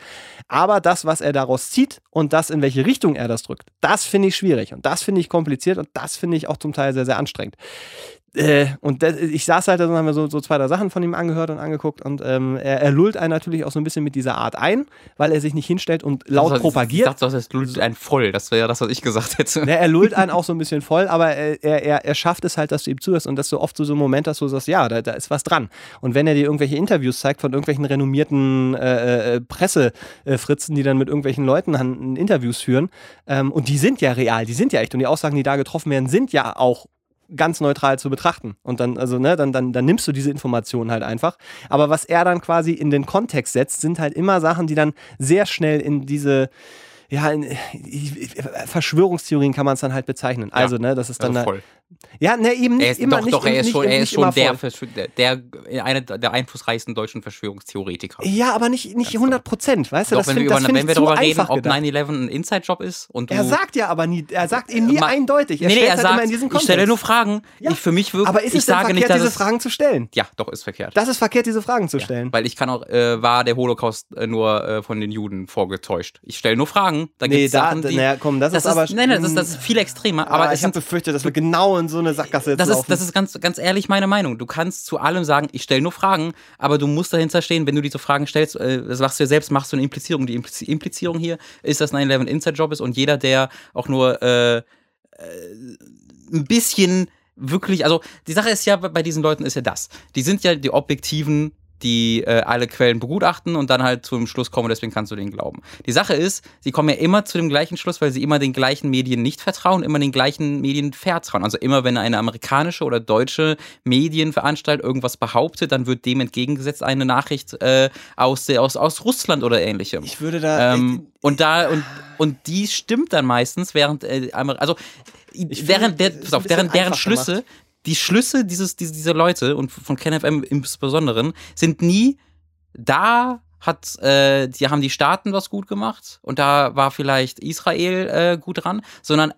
Aber das, was er daraus zieht und das, in welche Richtung er das drückt, das finde ich schwierig und das finde ich kompliziert und das finde ich auch zum Teil sehr, sehr anstrengend. Äh, und das, ich saß halt da und haben mir so, so zwei, drei Sachen von ihm angehört und angeguckt und ähm, er, er lullt einen natürlich auch so ein bisschen mit dieser Art ein, weil er sich nicht hinstellt und laut Also, propagiert. Ich dachte, das heißt, du ein voll. Das wäre ja das, was ich gesagt hätte. Ne, er lullt einen auch so ein bisschen voll, aber er, er, er schafft es halt, dass du ihm zuhörst und dass du oft so, so einen Moment hast, wo du sagst, ja, da, da ist was dran. Und wenn er dir irgendwelche Interviews zeigt von irgendwelchen renommierten äh, äh, Pressefritzen, die dann mit irgendwelchen Leuten han- Interviews führen, ähm, und die sind ja real, die sind ja echt und die Aussagen, die da getroffen werden, sind ja auch ganz neutral zu betrachten. Und dann, also, ne, dann, dann, dann nimmst du diese Informationen halt einfach. Aber was er dann quasi in den Kontext setzt, sind halt immer Sachen, die dann sehr schnell in diese, ja, in, Verschwörungstheorien kann man es dann halt bezeichnen. Also, ne, das ist dann Also da, voll. Ja, ne, eben nicht Er ist, immer doch, nicht, doch, er ist nicht, schon, er ist schon der, der, der, einer der einflussreichsten deutschen Verschwörungstheoretiker. Ja, aber nicht, nicht 100 Prozent, weißt du? Doch, das wenn find, wir, das über, wenn ich wir darüber reden, ob gedacht. 9-11 ein Inside-Job ist und du. Er sagt ja aber nie, er sagt eben nie Ma- eindeutig. Er nee, nee, stellt er halt sagt, immer in diesen ich Kontext. stelle nur Fragen. Ja. Ich für mich wirklich, aber ist ich es verkehrt, nicht, diese es, Fragen zu stellen? Ja, doch, ist verkehrt. Das ist verkehrt, diese Fragen zu stellen. Weil ich kann auch, äh, war der Holocaust äh, nur äh, von den Juden vorgetäuscht. Ich stelle nur Fragen. Da Nee, da, naja, komm, das, ist aber. nein, nein, das, ist- viel extremer. Aber aber ich habe befürchtet, dass wir genau in so eine Sackgasse jetzt das ist, das ist ganz, ganz ehrlich meine Meinung. Du kannst zu allem sagen, ich stelle nur Fragen, aber du musst dahinter stehen, wenn du diese Fragen stellst, äh, das machst du ja selbst, machst du eine Implizierung. Die Impliz Implizierung hier ist, dass 9-11 ein Inside-Job ist und jeder, der auch nur äh, äh, ein bisschen wirklich, also die Sache ist ja bei diesen Leuten ist ja das. Die sind ja die objektiven die äh, alle Quellen begutachten und dann halt zum Schluss kommen, deswegen kannst du denen glauben. Die Sache ist, sie kommen ja immer zu dem gleichen Schluss, weil sie immer den gleichen Medien nicht vertrauen, immer den gleichen Medien vertrauen. Also immer wenn eine amerikanische oder deutsche Medienveranstalt irgendwas behauptet, dann wird dem entgegengesetzt eine Nachricht äh, aus, aus, aus Russland oder ähnlichem. Ich würde da. Ähm, und da und, und die stimmt dann meistens, während äh, also während, der, pass auf, während deren Schlüsse gemacht die Schlüsse dieses, diese, dieser Leute und von KenFM im Besonderen sind nie da hat, äh, die haben die Staaten was gut gemacht und da war vielleicht Israel äh, gut dran, sondern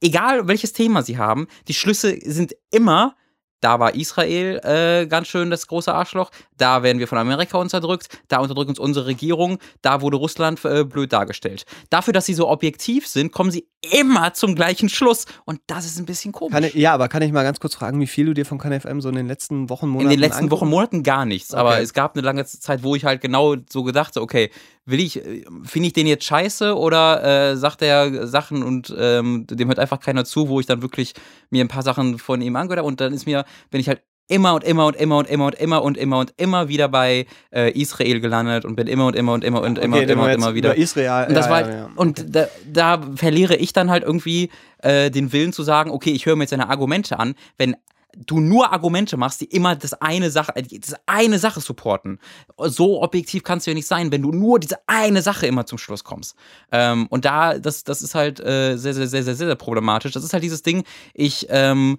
egal welches Thema sie haben, die Schlüsse sind immer da war Israel äh, ganz schön das große Arschloch, da werden wir von Amerika unterdrückt, da unterdrückt uns unsere Regierung, da wurde Russland äh, blöd dargestellt. Dafür, dass sie so objektiv sind, kommen sie immer zum gleichen Schluss und das ist ein bisschen komisch. Ich, ja, aber kann ich mal ganz kurz fragen, wie viel du dir von KNFM so in den letzten Wochen, Monaten In den letzten angucken? Wochen, Monaten gar nichts, okay. aber es gab eine lange Zeit, wo ich halt genau so gedacht habe, okay, will ich, finde ich den jetzt scheiße oder äh, sagt er Sachen und ähm, dem hört einfach keiner zu, wo ich dann wirklich mir ein paar Sachen von ihm angehört habe und dann ist mir, bin ich halt immer und immer und immer und immer und immer und immer und immer wieder bei äh, Israel gelandet und bin immer und immer und immer und immer okay, und immer und immer wieder. Israel. Und, das ja, war, ja, ja. und da, da, verliere ich dann halt irgendwie äh, den Willen zu sagen, okay, ich höre mir jetzt seine Argumente an, wenn du nur Argumente machst, die immer das eine Sache, äh, das eine Sache supporten. So objektiv kannst du ja nicht sein, wenn du nur diese eine Sache immer zum Schluss kommst. Ähm, und da, das, das ist halt äh, sehr, sehr, sehr, sehr, sehr problematisch. Das ist halt dieses Ding, ich, ähm,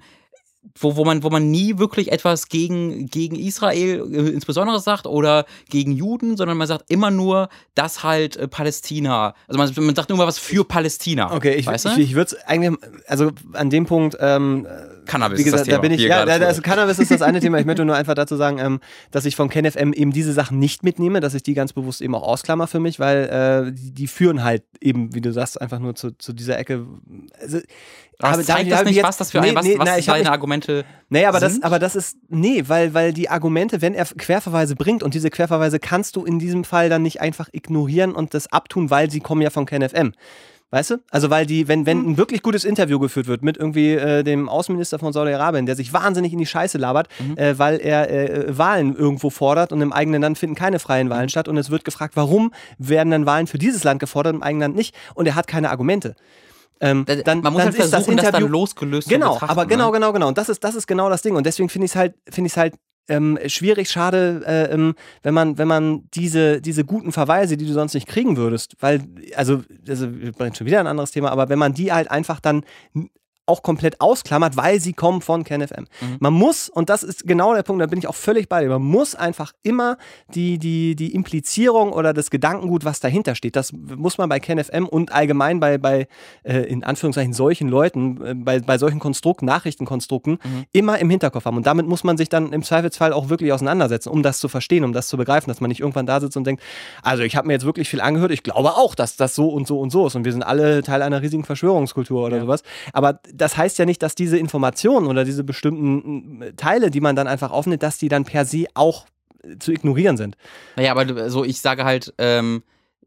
wo, wo, man, wo man nie wirklich etwas gegen, gegen Israel äh, insbesondere sagt oder gegen Juden, sondern man sagt immer nur, dass halt äh, Palästina, also man, man sagt nur mal was für Palästina. Okay, ich, weißt ich, ich würde es eigentlich, also an dem Punkt, ähm, Cannabis wie gesagt, da bin ich, ja, da, also Cannabis ist das eine Thema. Ich möchte nur einfach dazu sagen, ähm, dass ich von KenFM eben diese Sachen nicht mitnehme, dass ich die ganz bewusst eben auch ausklammer für mich, weil äh, die, die, führen halt eben, wie du sagst, einfach nur zu, zu dieser Ecke. Also, aber zeigt da, das nicht, jetzt, was das für nee, ein, was, nee, was na, deine Argumente Nee, aber sind? das, aber das ist, nee, weil, weil die Argumente, wenn er Querverweise bringt und diese Querverweise kannst du in diesem Fall dann nicht einfach ignorieren und das abtun, weil sie kommen ja von KenFM. Weißt du? Also weil die, wenn, wenn mhm. ein wirklich gutes Interview geführt wird mit irgendwie äh, dem Außenminister von Saudi-Arabien, der sich wahnsinnig in die Scheiße labert, mhm. äh, weil er äh, Wahlen irgendwo fordert und im eigenen Land finden keine freien Wahlen mhm. statt und es wird gefragt, warum werden dann Wahlen für dieses Land gefordert, im eigenen Land nicht und er hat keine Argumente. Ähm, dann, Man muss dann halt versuchen, das, Interview, das dann losgelöst genau, aber genau, ne? genau, genau. Und das ist, das ist genau das Ding. Und deswegen finde ich es halt, finde ich halt ähm, schwierig, schade, äh, ähm, wenn man, wenn man diese, diese guten Verweise, die du sonst nicht kriegen würdest, weil, also, also schon wieder ein anderes Thema, aber wenn man die halt einfach dann auch komplett ausklammert, weil sie kommen von KenFM. Mhm. Man muss, und das ist genau der Punkt, da bin ich auch völlig bei dir, man muss einfach immer die, die, die Implizierung oder das Gedankengut, was dahinter steht, das muss man bei KenFM und allgemein bei, bei äh, in Anführungszeichen solchen Leuten, äh, bei, bei solchen Konstrukten, Nachrichtenkonstrukten, mhm. immer im Hinterkopf haben. Und damit muss man sich dann im Zweifelsfall auch wirklich auseinandersetzen, um das zu verstehen, um das zu begreifen, dass man nicht irgendwann da sitzt und denkt, also ich habe mir jetzt wirklich viel angehört, ich glaube auch, dass das so und so und so ist und wir sind alle Teil einer riesigen Verschwörungskultur oder ja. sowas. Aber das heißt ja nicht, dass diese Informationen oder diese bestimmten äh, Teile, die man dann einfach aufnimmt, dass die dann per se auch äh, zu ignorieren sind. Naja, aber so, ich sage halt, ähm,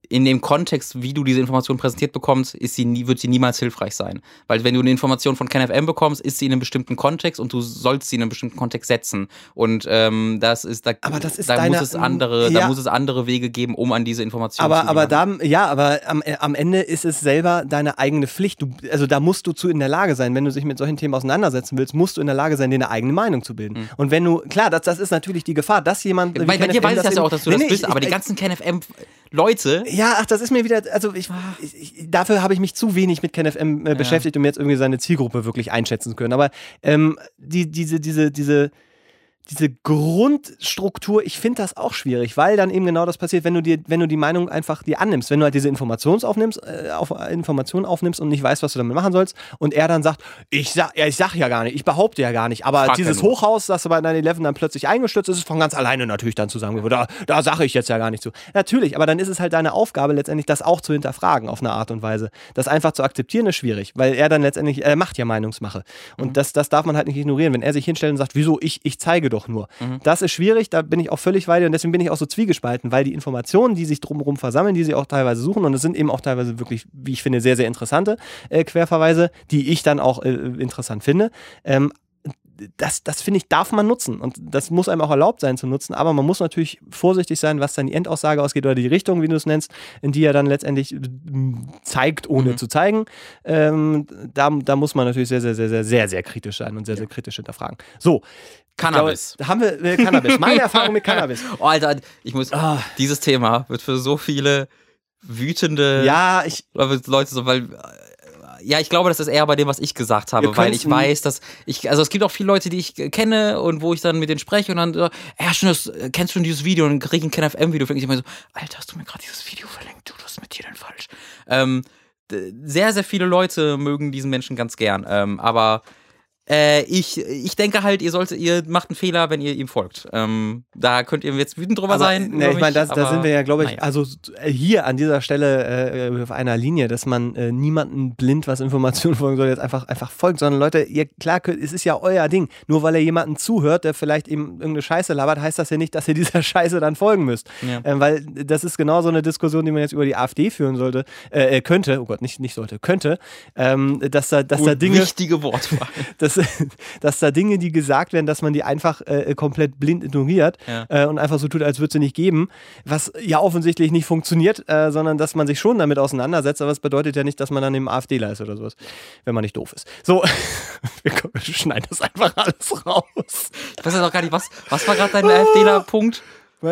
in dem Kontext, wie du diese Information präsentiert bekommst, ist sie nie, wird sie niemals hilfreich sein. Weil wenn du eine Information von KenFM bekommst, ist sie in einem bestimmten Kontext und du sollst sie in einem bestimmten Kontext setzen. Und ähm, das ist da, aber das ist da deine, muss es andere, ja. da muss es andere Wege geben, um an diese Information aber, zu Aber da, ja, aber am, äh, am Ende ist es selber deine eigene Pflicht. Du, also da musst du zu in der Lage sein, wenn du dich mit solchen Themen auseinandersetzen willst, musst du in der Lage sein, dir eine eigene Meinung zu bilden. Mhm. Und wenn du, klar, das, das ist natürlich die Gefahr, dass jemand. Bei, bei dir weiß ich das ja auch, dass du nee, das bist, ich, aber ich, die ganzen KenFM Leute. Ja, ach, das ist mir wieder, also ich, ah. ich, ich dafür habe ich mich zu wenig mit KenFM äh, beschäftigt, um jetzt irgendwie seine Zielgruppe wirklich einschätzen zu können. Aber ähm, die, diese, diese, diese diese Grundstruktur, ich finde das auch schwierig, weil dann eben genau das passiert, wenn du dir, wenn du die Meinung einfach dir annimmst, wenn du halt diese Informations aufnimmst, äh, auf, Informationen aufnimmst und nicht weißt, was du damit machen sollst, und er dann sagt, ich sag, ja, ich sag ja gar nicht, ich behaupte ja gar nicht, aber Frag dieses Hochhaus, das bei 9-11 dann plötzlich eingestürzt ist, ist von ganz alleine natürlich dann zu sagen, da, da sage ich jetzt ja gar nicht zu. Natürlich, aber dann ist es halt deine Aufgabe letztendlich, das auch zu hinterfragen auf eine Art und Weise. Das einfach zu akzeptieren ist schwierig, weil er dann letztendlich, er macht ja Meinungsmache. Und mhm. das, das darf man halt nicht ignorieren. Wenn er sich hinstellt und sagt, wieso ich, ich zeige doch nur. Mhm. Das ist schwierig, da bin ich auch völlig dir und deswegen bin ich auch so zwiegespalten, weil die Informationen, die sich drumherum versammeln, die sie auch teilweise suchen und es sind eben auch teilweise wirklich, wie ich finde, sehr, sehr interessante äh, Querverweise, die ich dann auch äh, interessant finde. Ähm, das, das finde ich, darf man nutzen. Und das muss einem auch erlaubt sein zu nutzen. Aber man muss natürlich vorsichtig sein, was dann die Endaussage ausgeht oder die Richtung, wie du es nennst, in die er dann letztendlich zeigt, ohne mhm. zu zeigen. Ähm, da, da muss man natürlich sehr, sehr, sehr, sehr, sehr, sehr kritisch sein und sehr, sehr kritisch hinterfragen. So, Cannabis. Da haben wir äh, Cannabis. Meine Erfahrung mit Cannabis. Oh, Alter, ich muss. Oh. Dieses Thema wird für so viele wütende ja, ich, Leute so, weil ja, ich glaube, das ist eher bei dem, was ich gesagt habe, weil ich weiß, dass ich, also es gibt auch viele Leute, die ich kenne und wo ich dann mit denen spreche und dann, so, ja, schon das, kennst du schon dieses Video und kriege ein KenFM-Video, ich immer so, Alter, hast du mir gerade dieses Video verlinkt? Du, das ist mit dir denn falsch. Ähm, sehr, sehr viele Leute mögen diesen Menschen ganz gern, ähm, aber äh, ich, ich denke halt, ihr solltet, ihr macht einen Fehler, wenn ihr ihm folgt. Ähm, da könnt ihr jetzt wütend drüber aber, sein. Ne, ich meine, da sind wir ja, glaube ich, naja. also äh, hier an dieser Stelle äh, auf einer Linie, dass man äh, niemanden blind was Informationen folgen soll, jetzt einfach, einfach folgt, sondern Leute, ihr, klar, es ist ja euer Ding. Nur weil ihr jemanden zuhört, der vielleicht eben irgendeine Scheiße labert, heißt das ja nicht, dass ihr dieser Scheiße dann folgen müsst. Ja. Ähm, weil das ist genau so eine Diskussion, die man jetzt über die AfD führen sollte, äh, äh, könnte, oh Gott, nicht, nicht sollte, könnte, ähm, dass da, dass Gut, da Dinge. Wichtige Wortwahl. dass, dass, dass da Dinge, die gesagt werden, dass man die einfach äh, komplett blind ignoriert ja. äh, und einfach so tut, als würde sie nicht geben, was ja offensichtlich nicht funktioniert, äh, sondern dass man sich schon damit auseinandersetzt, aber es bedeutet ja nicht, dass man dann im AfDler ist oder sowas, wenn man nicht doof ist. So, wir, schneiden das einfach alles raus. Ich weiß jetzt auch gar nicht, was, was war gerade dein AfDler-Punkt?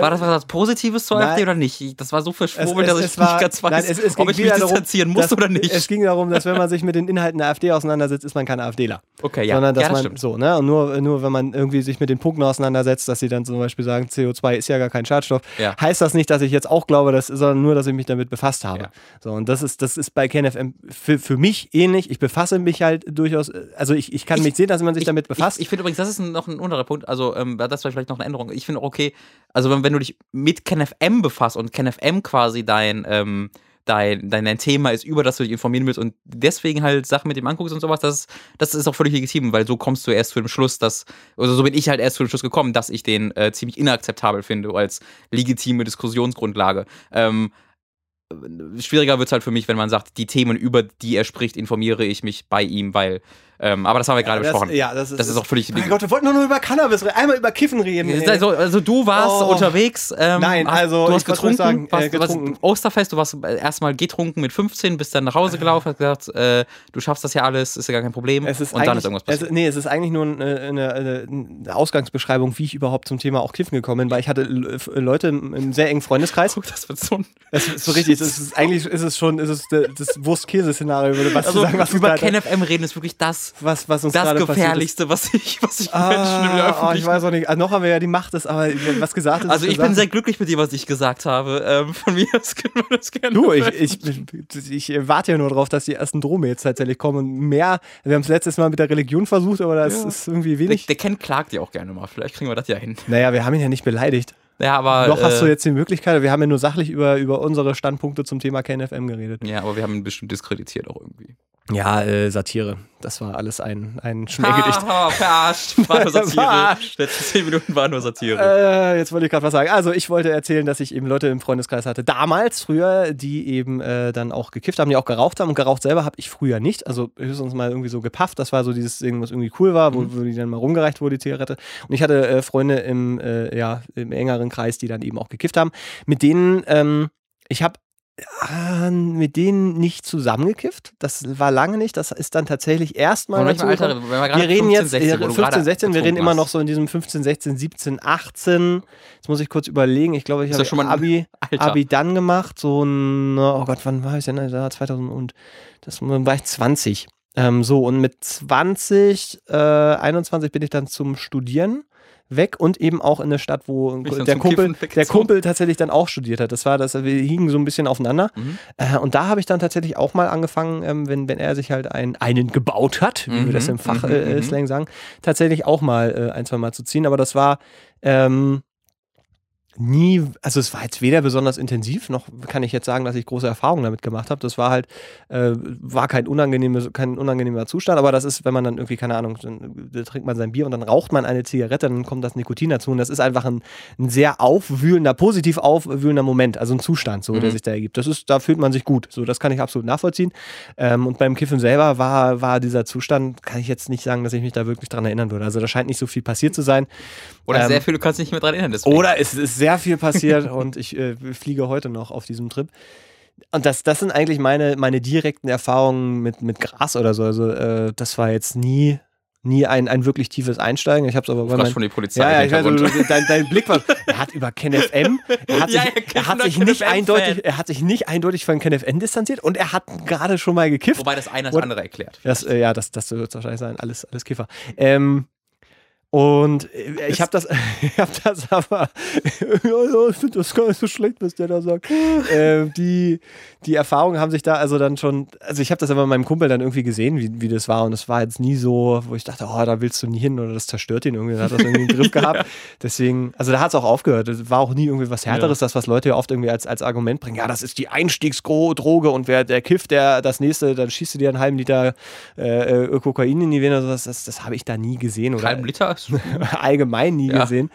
War das was Positives zur AfD oder nicht? Das war so verschwurbelt, dass ich war, nicht ganz weiß, nein, es, es ob ich mich distanzieren muss dass, oder nicht. Es ging darum, dass wenn man sich mit den Inhalten der AfD auseinandersetzt, ist man kein AfDler. Okay, ja. Sondern dass ja, das man stimmt. so, ne? Und nur, nur wenn man irgendwie sich mit den Punkten auseinandersetzt, dass sie dann zum Beispiel sagen, CO2 ist ja gar kein Schadstoff, ja. heißt das nicht, dass ich jetzt auch glaube, dass, sondern nur, dass ich mich damit befasst habe. Ja. So, und das ist, das ist bei KenFM für, für mich ähnlich. Ich befasse mich halt durchaus, also ich, ich kann ich, mich sehen, dass man sich ich, damit befasst. Ich, ich finde übrigens, das ist noch ein anderer Punkt, also ähm, das war vielleicht noch eine Änderung. Ich finde auch okay, also wenn, wenn du dich mit KenFM befasst und KenFM quasi dein, ähm, dein, dein, dein Thema ist, über das du dich informieren willst und deswegen halt Sachen mit dem anguckst und sowas, das, das ist auch völlig legitim, weil so kommst du erst zu dem Schluss, dass, also so bin ich halt erst zu dem Schluss gekommen, dass ich den äh, ziemlich inakzeptabel finde als legitime Diskussionsgrundlage. Ähm, schwieriger wird es halt für mich, wenn man sagt, die Themen, über die er spricht, informiere ich mich bei ihm, weil ähm, aber das haben wir gerade ja, besprochen. Ja, das ist, das ist auch völlig. Mein Gott, wir wollten nur über Cannabis reden. Einmal über Kiffen reden. Also, also du warst oh. unterwegs. Ähm, Nein, also du hast getrunken. Sagen, warst, äh, getrunken. Was, Osterfest, du warst erstmal getrunken mit 15, bist dann nach Hause gelaufen, hast gesagt, äh, du schaffst das ja alles, ist ja gar kein Problem. und dann ist irgendwas passiert. Es, nee, es ist eigentlich nur eine, eine, eine, Ausgangsbeschreibung, wie ich überhaupt zum Thema auch Kiffen gekommen bin, weil ich hatte Leute im, im sehr engen Freundeskreis. Guck, das wird so ein. Das ist so richtig. Ist, eigentlich ist es schon ist es das Wurst-Käse-Szenario, was also, zu sagen, was über KenFM reden ist wirklich das, was, was uns das Gefährlichste, was ich, was ich ah, Menschen im Öffentlichen... Oh, ich weiß auch nicht. Also noch haben wir ja die Macht, ist, aber was gesagt ist. Also ich gesagt. bin sehr glücklich mit dem, was ich gesagt habe. Ähm, von mir aus können wir das gerne. Du, ich, ich, ich, warte ja nur darauf, dass die ersten Drome jetzt tatsächlich kommen. Mehr, wir haben es letztes Mal mit der Religion versucht, aber das ja. ist irgendwie wenig. Der, der Ken klagt ja auch gerne mal. Vielleicht kriegen wir das ja hin. Naja, wir haben ihn ja nicht beleidigt. Ja, aber. Noch hast du äh, jetzt die Möglichkeit, wir haben ja nur sachlich über, über unsere Standpunkte zum Thema KNFM geredet. Ja, aber wir haben ihn bestimmt diskreditiert auch irgendwie. Ja, äh, Satire. Das war alles ein, ein Schmähgedicht. Ah, verarscht. War nur Satire. Letzte zehn Minuten war nur Satire. Äh, jetzt wollte ich gerade was sagen. Also, ich wollte erzählen, dass ich eben Leute im Freundeskreis hatte. Damals, früher, die eben äh, dann auch gekifft haben, die auch geraucht haben. Und geraucht selber habe ich früher nicht. Also, höchstens mal irgendwie so gepafft. Das war so dieses Ding, was irgendwie cool war, wo, mhm. wo die dann mal rumgereicht wurde, die Zigarette. Und ich hatte äh, Freunde im, äh, ja, im engeren Kreis, die dann eben auch gekifft haben. Mit denen, ähm, ich habe mit denen nicht zusammengekifft. Das war lange nicht. Das ist dann tatsächlich erstmal. Alter, wir, wir reden 15, jetzt 16, 15, 16, wir reden immer noch so in diesem 15, 16, 17, 18. Jetzt muss ich kurz überlegen. Ich glaube, ich habe schon Abi, Abi dann gemacht. So ein, oh Gott, wann war ich denn? 2000 und das war ich 20. Ähm, so, und mit 20, äh, 21 bin ich dann zum Studieren weg und eben auch in der Stadt, wo der Kumpel, der Kumpel tatsächlich dann auch studiert hat. Das war das, wir hingen so ein bisschen aufeinander. Mhm. Äh, und da habe ich dann tatsächlich auch mal angefangen, ähm, wenn, wenn er sich halt ein, einen gebaut hat, wie mhm. wir das im Fachslang mhm. äh, sagen, tatsächlich auch mal äh, ein, zwei Mal zu ziehen. Aber das war, ähm, nie, also es war jetzt weder besonders intensiv, noch kann ich jetzt sagen, dass ich große Erfahrungen damit gemacht habe. Das war halt, äh, war kein, unangenehme, kein unangenehmer Zustand, aber das ist, wenn man dann irgendwie, keine Ahnung, dann, dann trinkt man sein Bier und dann raucht man eine Zigarette, dann kommt das Nikotin dazu und das ist einfach ein, ein sehr aufwühlender, positiv aufwühlender Moment, also ein Zustand, so, mhm. der sich da ergibt. Das ist, da fühlt man sich gut. So, das kann ich absolut nachvollziehen. Ähm, und beim Kiffen selber war, war dieser Zustand, kann ich jetzt nicht sagen, dass ich mich da wirklich dran erinnern würde. Also da scheint nicht so viel passiert zu sein. Oder ähm, sehr viel, du kannst dich nicht mehr dran erinnern. Deswegen. Oder es ist sehr viel passiert und ich äh, fliege heute noch auf diesem Trip. Und das, das sind eigentlich meine, meine direkten Erfahrungen mit, mit Gras oder so. Also, äh, das war jetzt nie, nie ein, ein wirklich tiefes Einsteigen. Ich habe es aber bei mein, von die Polizei. Ja, ja ich weiß, dein, dein Blick war. Er hat über KenFM. Er hat sich, ja, er hat sich nicht eindeutig, er hat sich nicht eindeutig von KenFM distanziert und er hat gerade schon mal gekifft. Wobei das eine das andere erklärt. Das, äh, ja, das, das wird es wahrscheinlich sein. Alles, alles Kiffer. Ähm, und äh, ich habe das, ich hab das aber, ja, ich finde das gar nicht so schlecht, was der da sagt. äh, die, die Erfahrungen haben sich da also dann schon, also ich habe das aber mit meinem Kumpel dann irgendwie gesehen, wie, wie das war. Und es war jetzt nie so, wo ich dachte, oh, da willst du nie hin oder das zerstört ihn irgendwie. Da hat das irgendwie einen Griff gehabt. Deswegen, also da hat es auch aufgehört. Es war auch nie irgendwie was Härteres, ja. das, was Leute ja oft irgendwie als, als Argument bringen. Ja, das ist die Einstiegsdroge und wer der kifft, der das nächste, dann schießt du dir einen halben Liter äh, äh Kokain in die Vene. Das, das, das habe ich da nie gesehen. Oder? Halben Liter? allgemein nie ja. gesehen.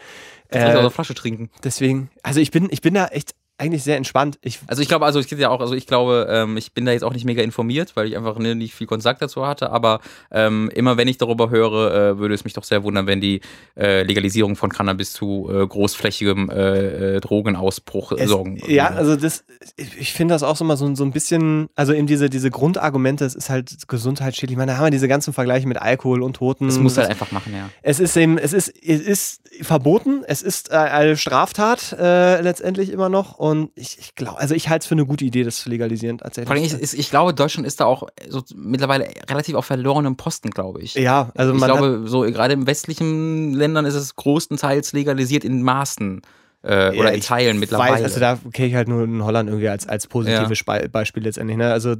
Äh, aus der Flasche trinken. Deswegen, also ich bin, ich bin da echt eigentlich sehr entspannt. Ich also ich glaube, also ich ja auch, also ich glaube, ähm, ich bin da jetzt auch nicht mega informiert, weil ich einfach ne, nicht viel Kontakt dazu hatte. Aber ähm, immer wenn ich darüber höre, äh, würde es mich doch sehr wundern, wenn die äh, Legalisierung von Cannabis zu äh, großflächigem äh, äh, Drogenausbruch es, sorgen. Ja, also das, ich finde das auch so mal so, so ein bisschen, also eben diese, diese Grundargumente, es ist halt gesundheitsschädlich. Ich meine, da haben wir diese ganzen Vergleiche mit Alkohol und Toten. Das muss halt einfach machen, ja. Es ist eben, es ist, es ist verboten, es ist äh, eine Straftat letztendlich immer noch. Und und ich, ich glaube, also ich halte es für eine gute Idee, das zu legalisieren tatsächlich. Vor allem, ich, ich glaube, Deutschland ist da auch so mittlerweile relativ auf verlorenem Posten, glaube ich. Ja, also ich glaube, so gerade in westlichen Ländern ist es größtenteils legalisiert in Maßen. Äh, oder in Teilen mittlerweile. Weiß, also da kenne ich halt nur in Holland irgendwie als, als positives ja. Beispiel letztendlich. Ne? Also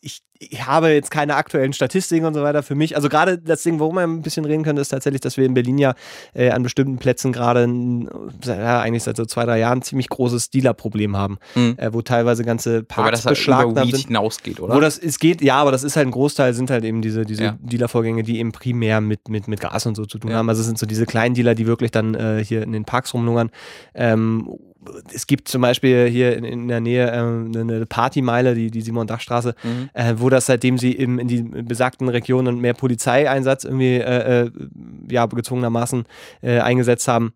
ich, ich, habe jetzt keine aktuellen Statistiken und so weiter für mich. Also gerade das Ding, worum wir ein bisschen reden können, ist tatsächlich, dass wir in Berlin ja äh, an bestimmten Plätzen gerade ja, eigentlich seit so zwei, drei Jahren ein ziemlich großes Dealer-Problem haben, mhm. äh, wo teilweise ganze Parks Wobei das halt beschlagnahmt sind. hinausgeht, oder? Wo das, es geht, ja, aber das ist halt ein Großteil, sind halt eben diese, diese ja. Dealer-Vorgänge, die eben primär mit, mit, mit Gas und so zu tun ja. haben. Also es sind so diese kleinen Dealer, die wirklich dann äh, hier in den Parks rumlungern. Ähm, es gibt zum Beispiel hier in, in der Nähe äh, eine Partymeile, die, die Simon-Dach-Straße, mhm. äh, wo das seitdem sie im, in die besagten Regionen mehr Polizeieinsatz irgendwie äh, äh ja, gezwungenermaßen äh, eingesetzt haben,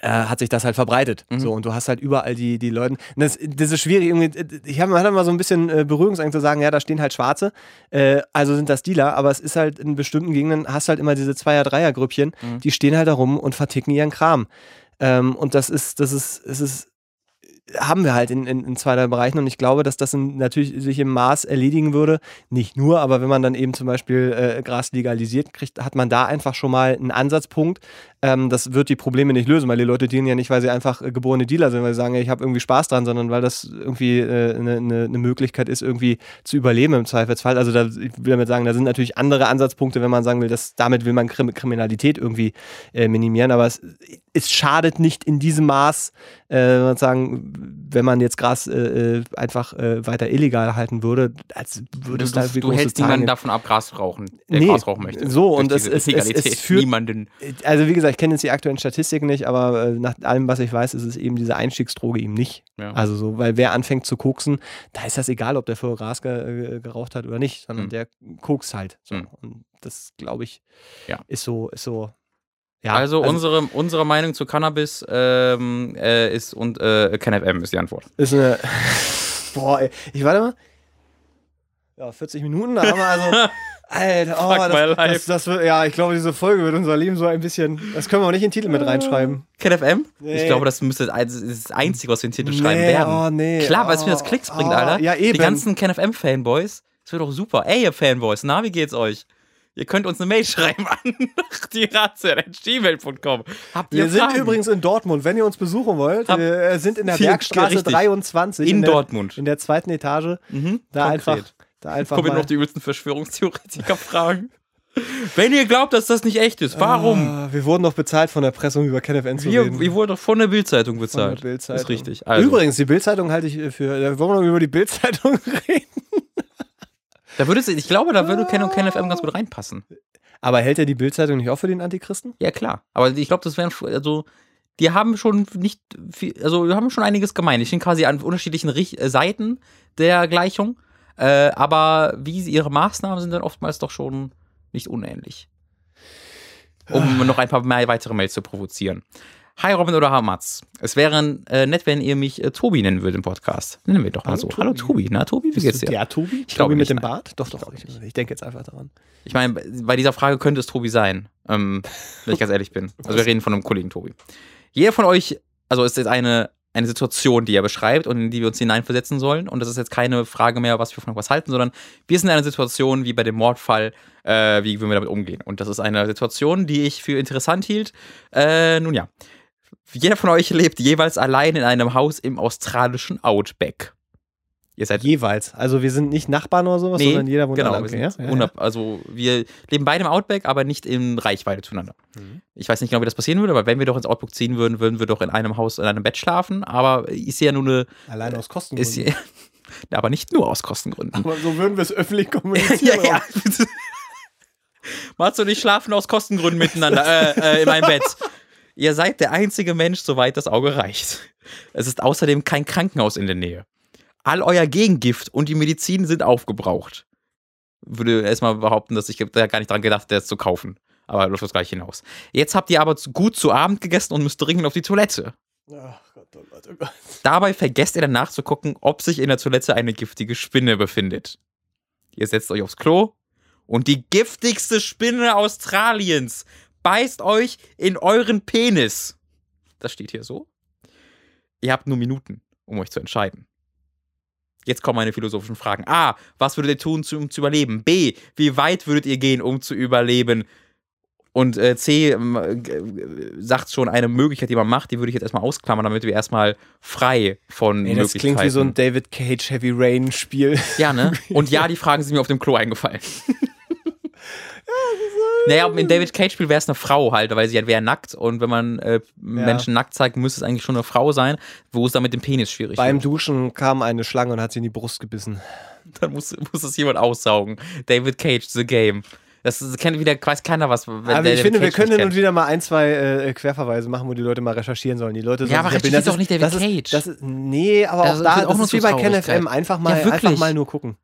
äh, hat sich das halt verbreitet. Mhm. So, und du hast halt überall die, die Leute. Das, das ist schwierig, irgendwie. Ich habe hab immer so ein bisschen äh, Berührungsangst zu sagen, ja, da stehen halt Schwarze, äh, also sind das Dealer, aber es ist halt in bestimmten Gegenden hast halt immer diese Zweier-Dreier-Grüppchen, mhm. die stehen halt da rum und verticken ihren Kram. Ähm, und das ist, das ist, es ist haben wir halt in, in, in zwei, drei Bereichen und ich glaube, dass das in, natürlich sich im Maß erledigen würde. Nicht nur, aber wenn man dann eben zum Beispiel äh, Gras legalisiert kriegt, hat man da einfach schon mal einen Ansatzpunkt. Ähm, das wird die Probleme nicht lösen, weil die Leute dienen ja nicht, weil sie einfach äh, geborene Dealer sind, weil sie sagen, ja, ich habe irgendwie Spaß dran, sondern weil das irgendwie eine äh, ne, ne, ne Möglichkeit ist, irgendwie zu überleben im Zweifelsfall. Also da, ich will damit sagen, da sind natürlich andere Ansatzpunkte, wenn man sagen will, dass damit will man Krim Kriminalität irgendwie äh, minimieren, aber es, es schadet nicht in diesem Maß, äh, sagen, wenn man jetzt Gras äh, äh, einfach weiter illegal halten würde, als würde es da Du hältst niemanden davon ab, Gras zu rauchen, der nee, Gras rauchen möchte. So, und es, es, es, es, führt niemanden. Also wie gesagt, ich kenne jetzt die aktuellen Statistiken nicht, aber äh, nach allem, was ich weiß, ist es eben diese Einstiegsdroge eben nicht. Ja. Also so, weil wer anfängt zu koksen, da ist das egal, ob der vorher Gras ge geraucht hat oder nicht, sondern mhm. der kokst halt. So. Mhm. Und das, glaube ich, ja. ist so, ist so ja, also, also, unsere, unsere Meinung zu Cannabis ähm, äh, ist und äh, KenFM ist die Antwort. Ist eine. Boah, ey. Ich warte mal. Ja, 40 Minuten, da haben wir also. Alter, oh, Fuck das, das, das, wird, ja, ich glaube, diese Folge wird unser Leben so ein bisschen. Das können wir auch nicht in den Titel mit reinschreiben. KenFM? Nee. Ich glaube, das müsste das Einzige, was wir in den Titel nee, schreiben werden. Oh, nee. Klar, weil es mir das Klicks bringt, oh, Alter. Ja, eben. Die ganzen KenFM-Fanboys. Das wird doch super. Ey, ihr Fanboys, na, wie geht's euch? Ihr könnt uns eine Mail schreiben an dirazer.gmail.com. Wir sind Fragen? übrigens in Dortmund, wenn ihr uns besuchen wollt. Hab wir sind in der Bergstraße 23. In, in der, Dortmund. In der zweiten Etage. Mhm, da konkret. einfach. Da einfach Kommen noch die übelsten Verschwörungstheoretiker fragen. Wenn ihr glaubt, dass das nicht echt ist, warum? Ah, wir wurden doch bezahlt von der Pressung über KenFN zu wir, reden. wir wurden doch von der Bildzeitung bezahlt. Bildzeitung. Ist richtig. Also, Übrigens, die Bildzeitung halte ich für. Da wollen wir noch über die Bildzeitung reden. da würde es, ich glaube, da würde Ken und Ken FM ganz gut reinpassen. Aber hält er die Bildzeitung nicht auch für den Antichristen? Ja, klar. Aber ich glaube, das wären, also, die haben schon nicht viel, also, wir haben schon einiges gemein. Die stehen quasi an unterschiedlichen Rich äh, Seiten der Gleichung. Äh, aber wie sie, ihre Maßnahmen sind dann oftmals doch schon nicht unähnlich. Um noch ein paar mehr weitere Mails zu provozieren. Hi Robin oder Hamatz. Es wäre äh, nett, wenn ihr mich äh, Tobi nennen würdet im Podcast. Nennen wir doch mal Hallo, so. Tobi. Hallo Tobi. Na, Tobi, wie geht's dir? Der Tobi? Ich glaube Tobi mit dem. Bart? Doch, doch. Ich, nicht. ich denke jetzt einfach daran. Ich meine, bei dieser Frage könnte es Tobi sein, ähm, wenn ich ganz ehrlich bin. Also wir reden von einem Kollegen Tobi. Jeder von euch, also ist jetzt eine, eine Situation, die er beschreibt und in die wir uns hineinversetzen sollen. Und das ist jetzt keine Frage mehr, was wir von was halten, sondern wir sind in einer Situation wie bei dem Mordfall, äh, wie würden wir damit umgehen. Und das ist eine Situation, die ich für interessant hielt. Äh, nun ja. Jeder von euch lebt jeweils allein in einem Haus im australischen Outback. Ihr seid Jeweils. Also wir sind nicht Nachbarn oder sowas, sondern jeder wohnt genau, Okay, ja? Ja, ja. Also wir leben beide im Outback, aber nicht in Reichweite zueinander. Mhm. Ich weiß nicht genau, wie das passieren würde, aber wenn wir doch ins Outback ziehen würden, würden wir doch in einem Haus, in einem Bett schlafen. Aber ist ja nur eine, Allein aus ist Kostengründen. ja, aber nicht nur aus Kostengründen. Aber so würden wir es öffentlich kommunizieren. ja, ja. Mats und ich schlafen aus Kostengründen miteinander äh, äh, in meinem Bett. Ihr seid der einzige Mensch, soweit das Auge reicht. Es ist außerdem kein Krankenhaus in der Nähe. All euer Gegengift und die Medizin sind aufgebraucht. Würde erstmal behaupten, dass ich da gar nicht dran gedacht, das zu kaufen. Aber läuft das gleich hinaus. Jetzt habt ihr aber gut zu Abend gegessen und müsst dringend auf die Toilette. Ach Gott, oh Gott, oh Gott. Dabei vergesst ihr danach zu gucken, ob sich in der Toilette eine giftige Spinne befindet. Ihr setzt euch aufs Klo und die giftigste Spinne Australiens beißt euch in euren Penis. Das steht hier so. Ihr habt nur Minuten, um euch zu entscheiden. Jetzt kommen meine philosophischen Fragen. A. Was würdet ihr tun, um zu überleben? B. Wie weit würdet ihr gehen, um zu überleben? Und äh, C. ähm, äh, g- sagt schon eine Möglichkeit, die man macht, die würde ich jetzt erstmal ausklammern, damit wir erstmal frei von Ey, das Möglichkeiten. klingt wie so ein David Cage Heavy Rain Spiel. Ja, ne? Und ja, die Fragen sind mir auf dem Klo eingefallen. Naja, im David Cage-Spiel wäre es eine Frau halt, weil sie halt wäre nackt und wenn man äh, Menschen nackt zeigt, müsste es eigentlich schon eine Frau sein, wo es dann mit dem Penis schwierig Beim wird. Duschen kam eine Schlange und hat sie in die Brust gebissen. Dann muss, muss es jemand aussaugen. David Cage, The Game. Das kennt wieder, weiß keiner was. Aber ich finde, wir Cage können hin und kennt. wieder mal ein, zwei äh, Querverweise machen, wo die Leute mal recherchieren sollen. Die Leute Ja, aber recherchiert Das doch nicht David das Cage. Ist, das ist, nee, aber Das auch da, auch das ist wie bei KenFM. Einfach mal, Ja, einfach mal nur gucken.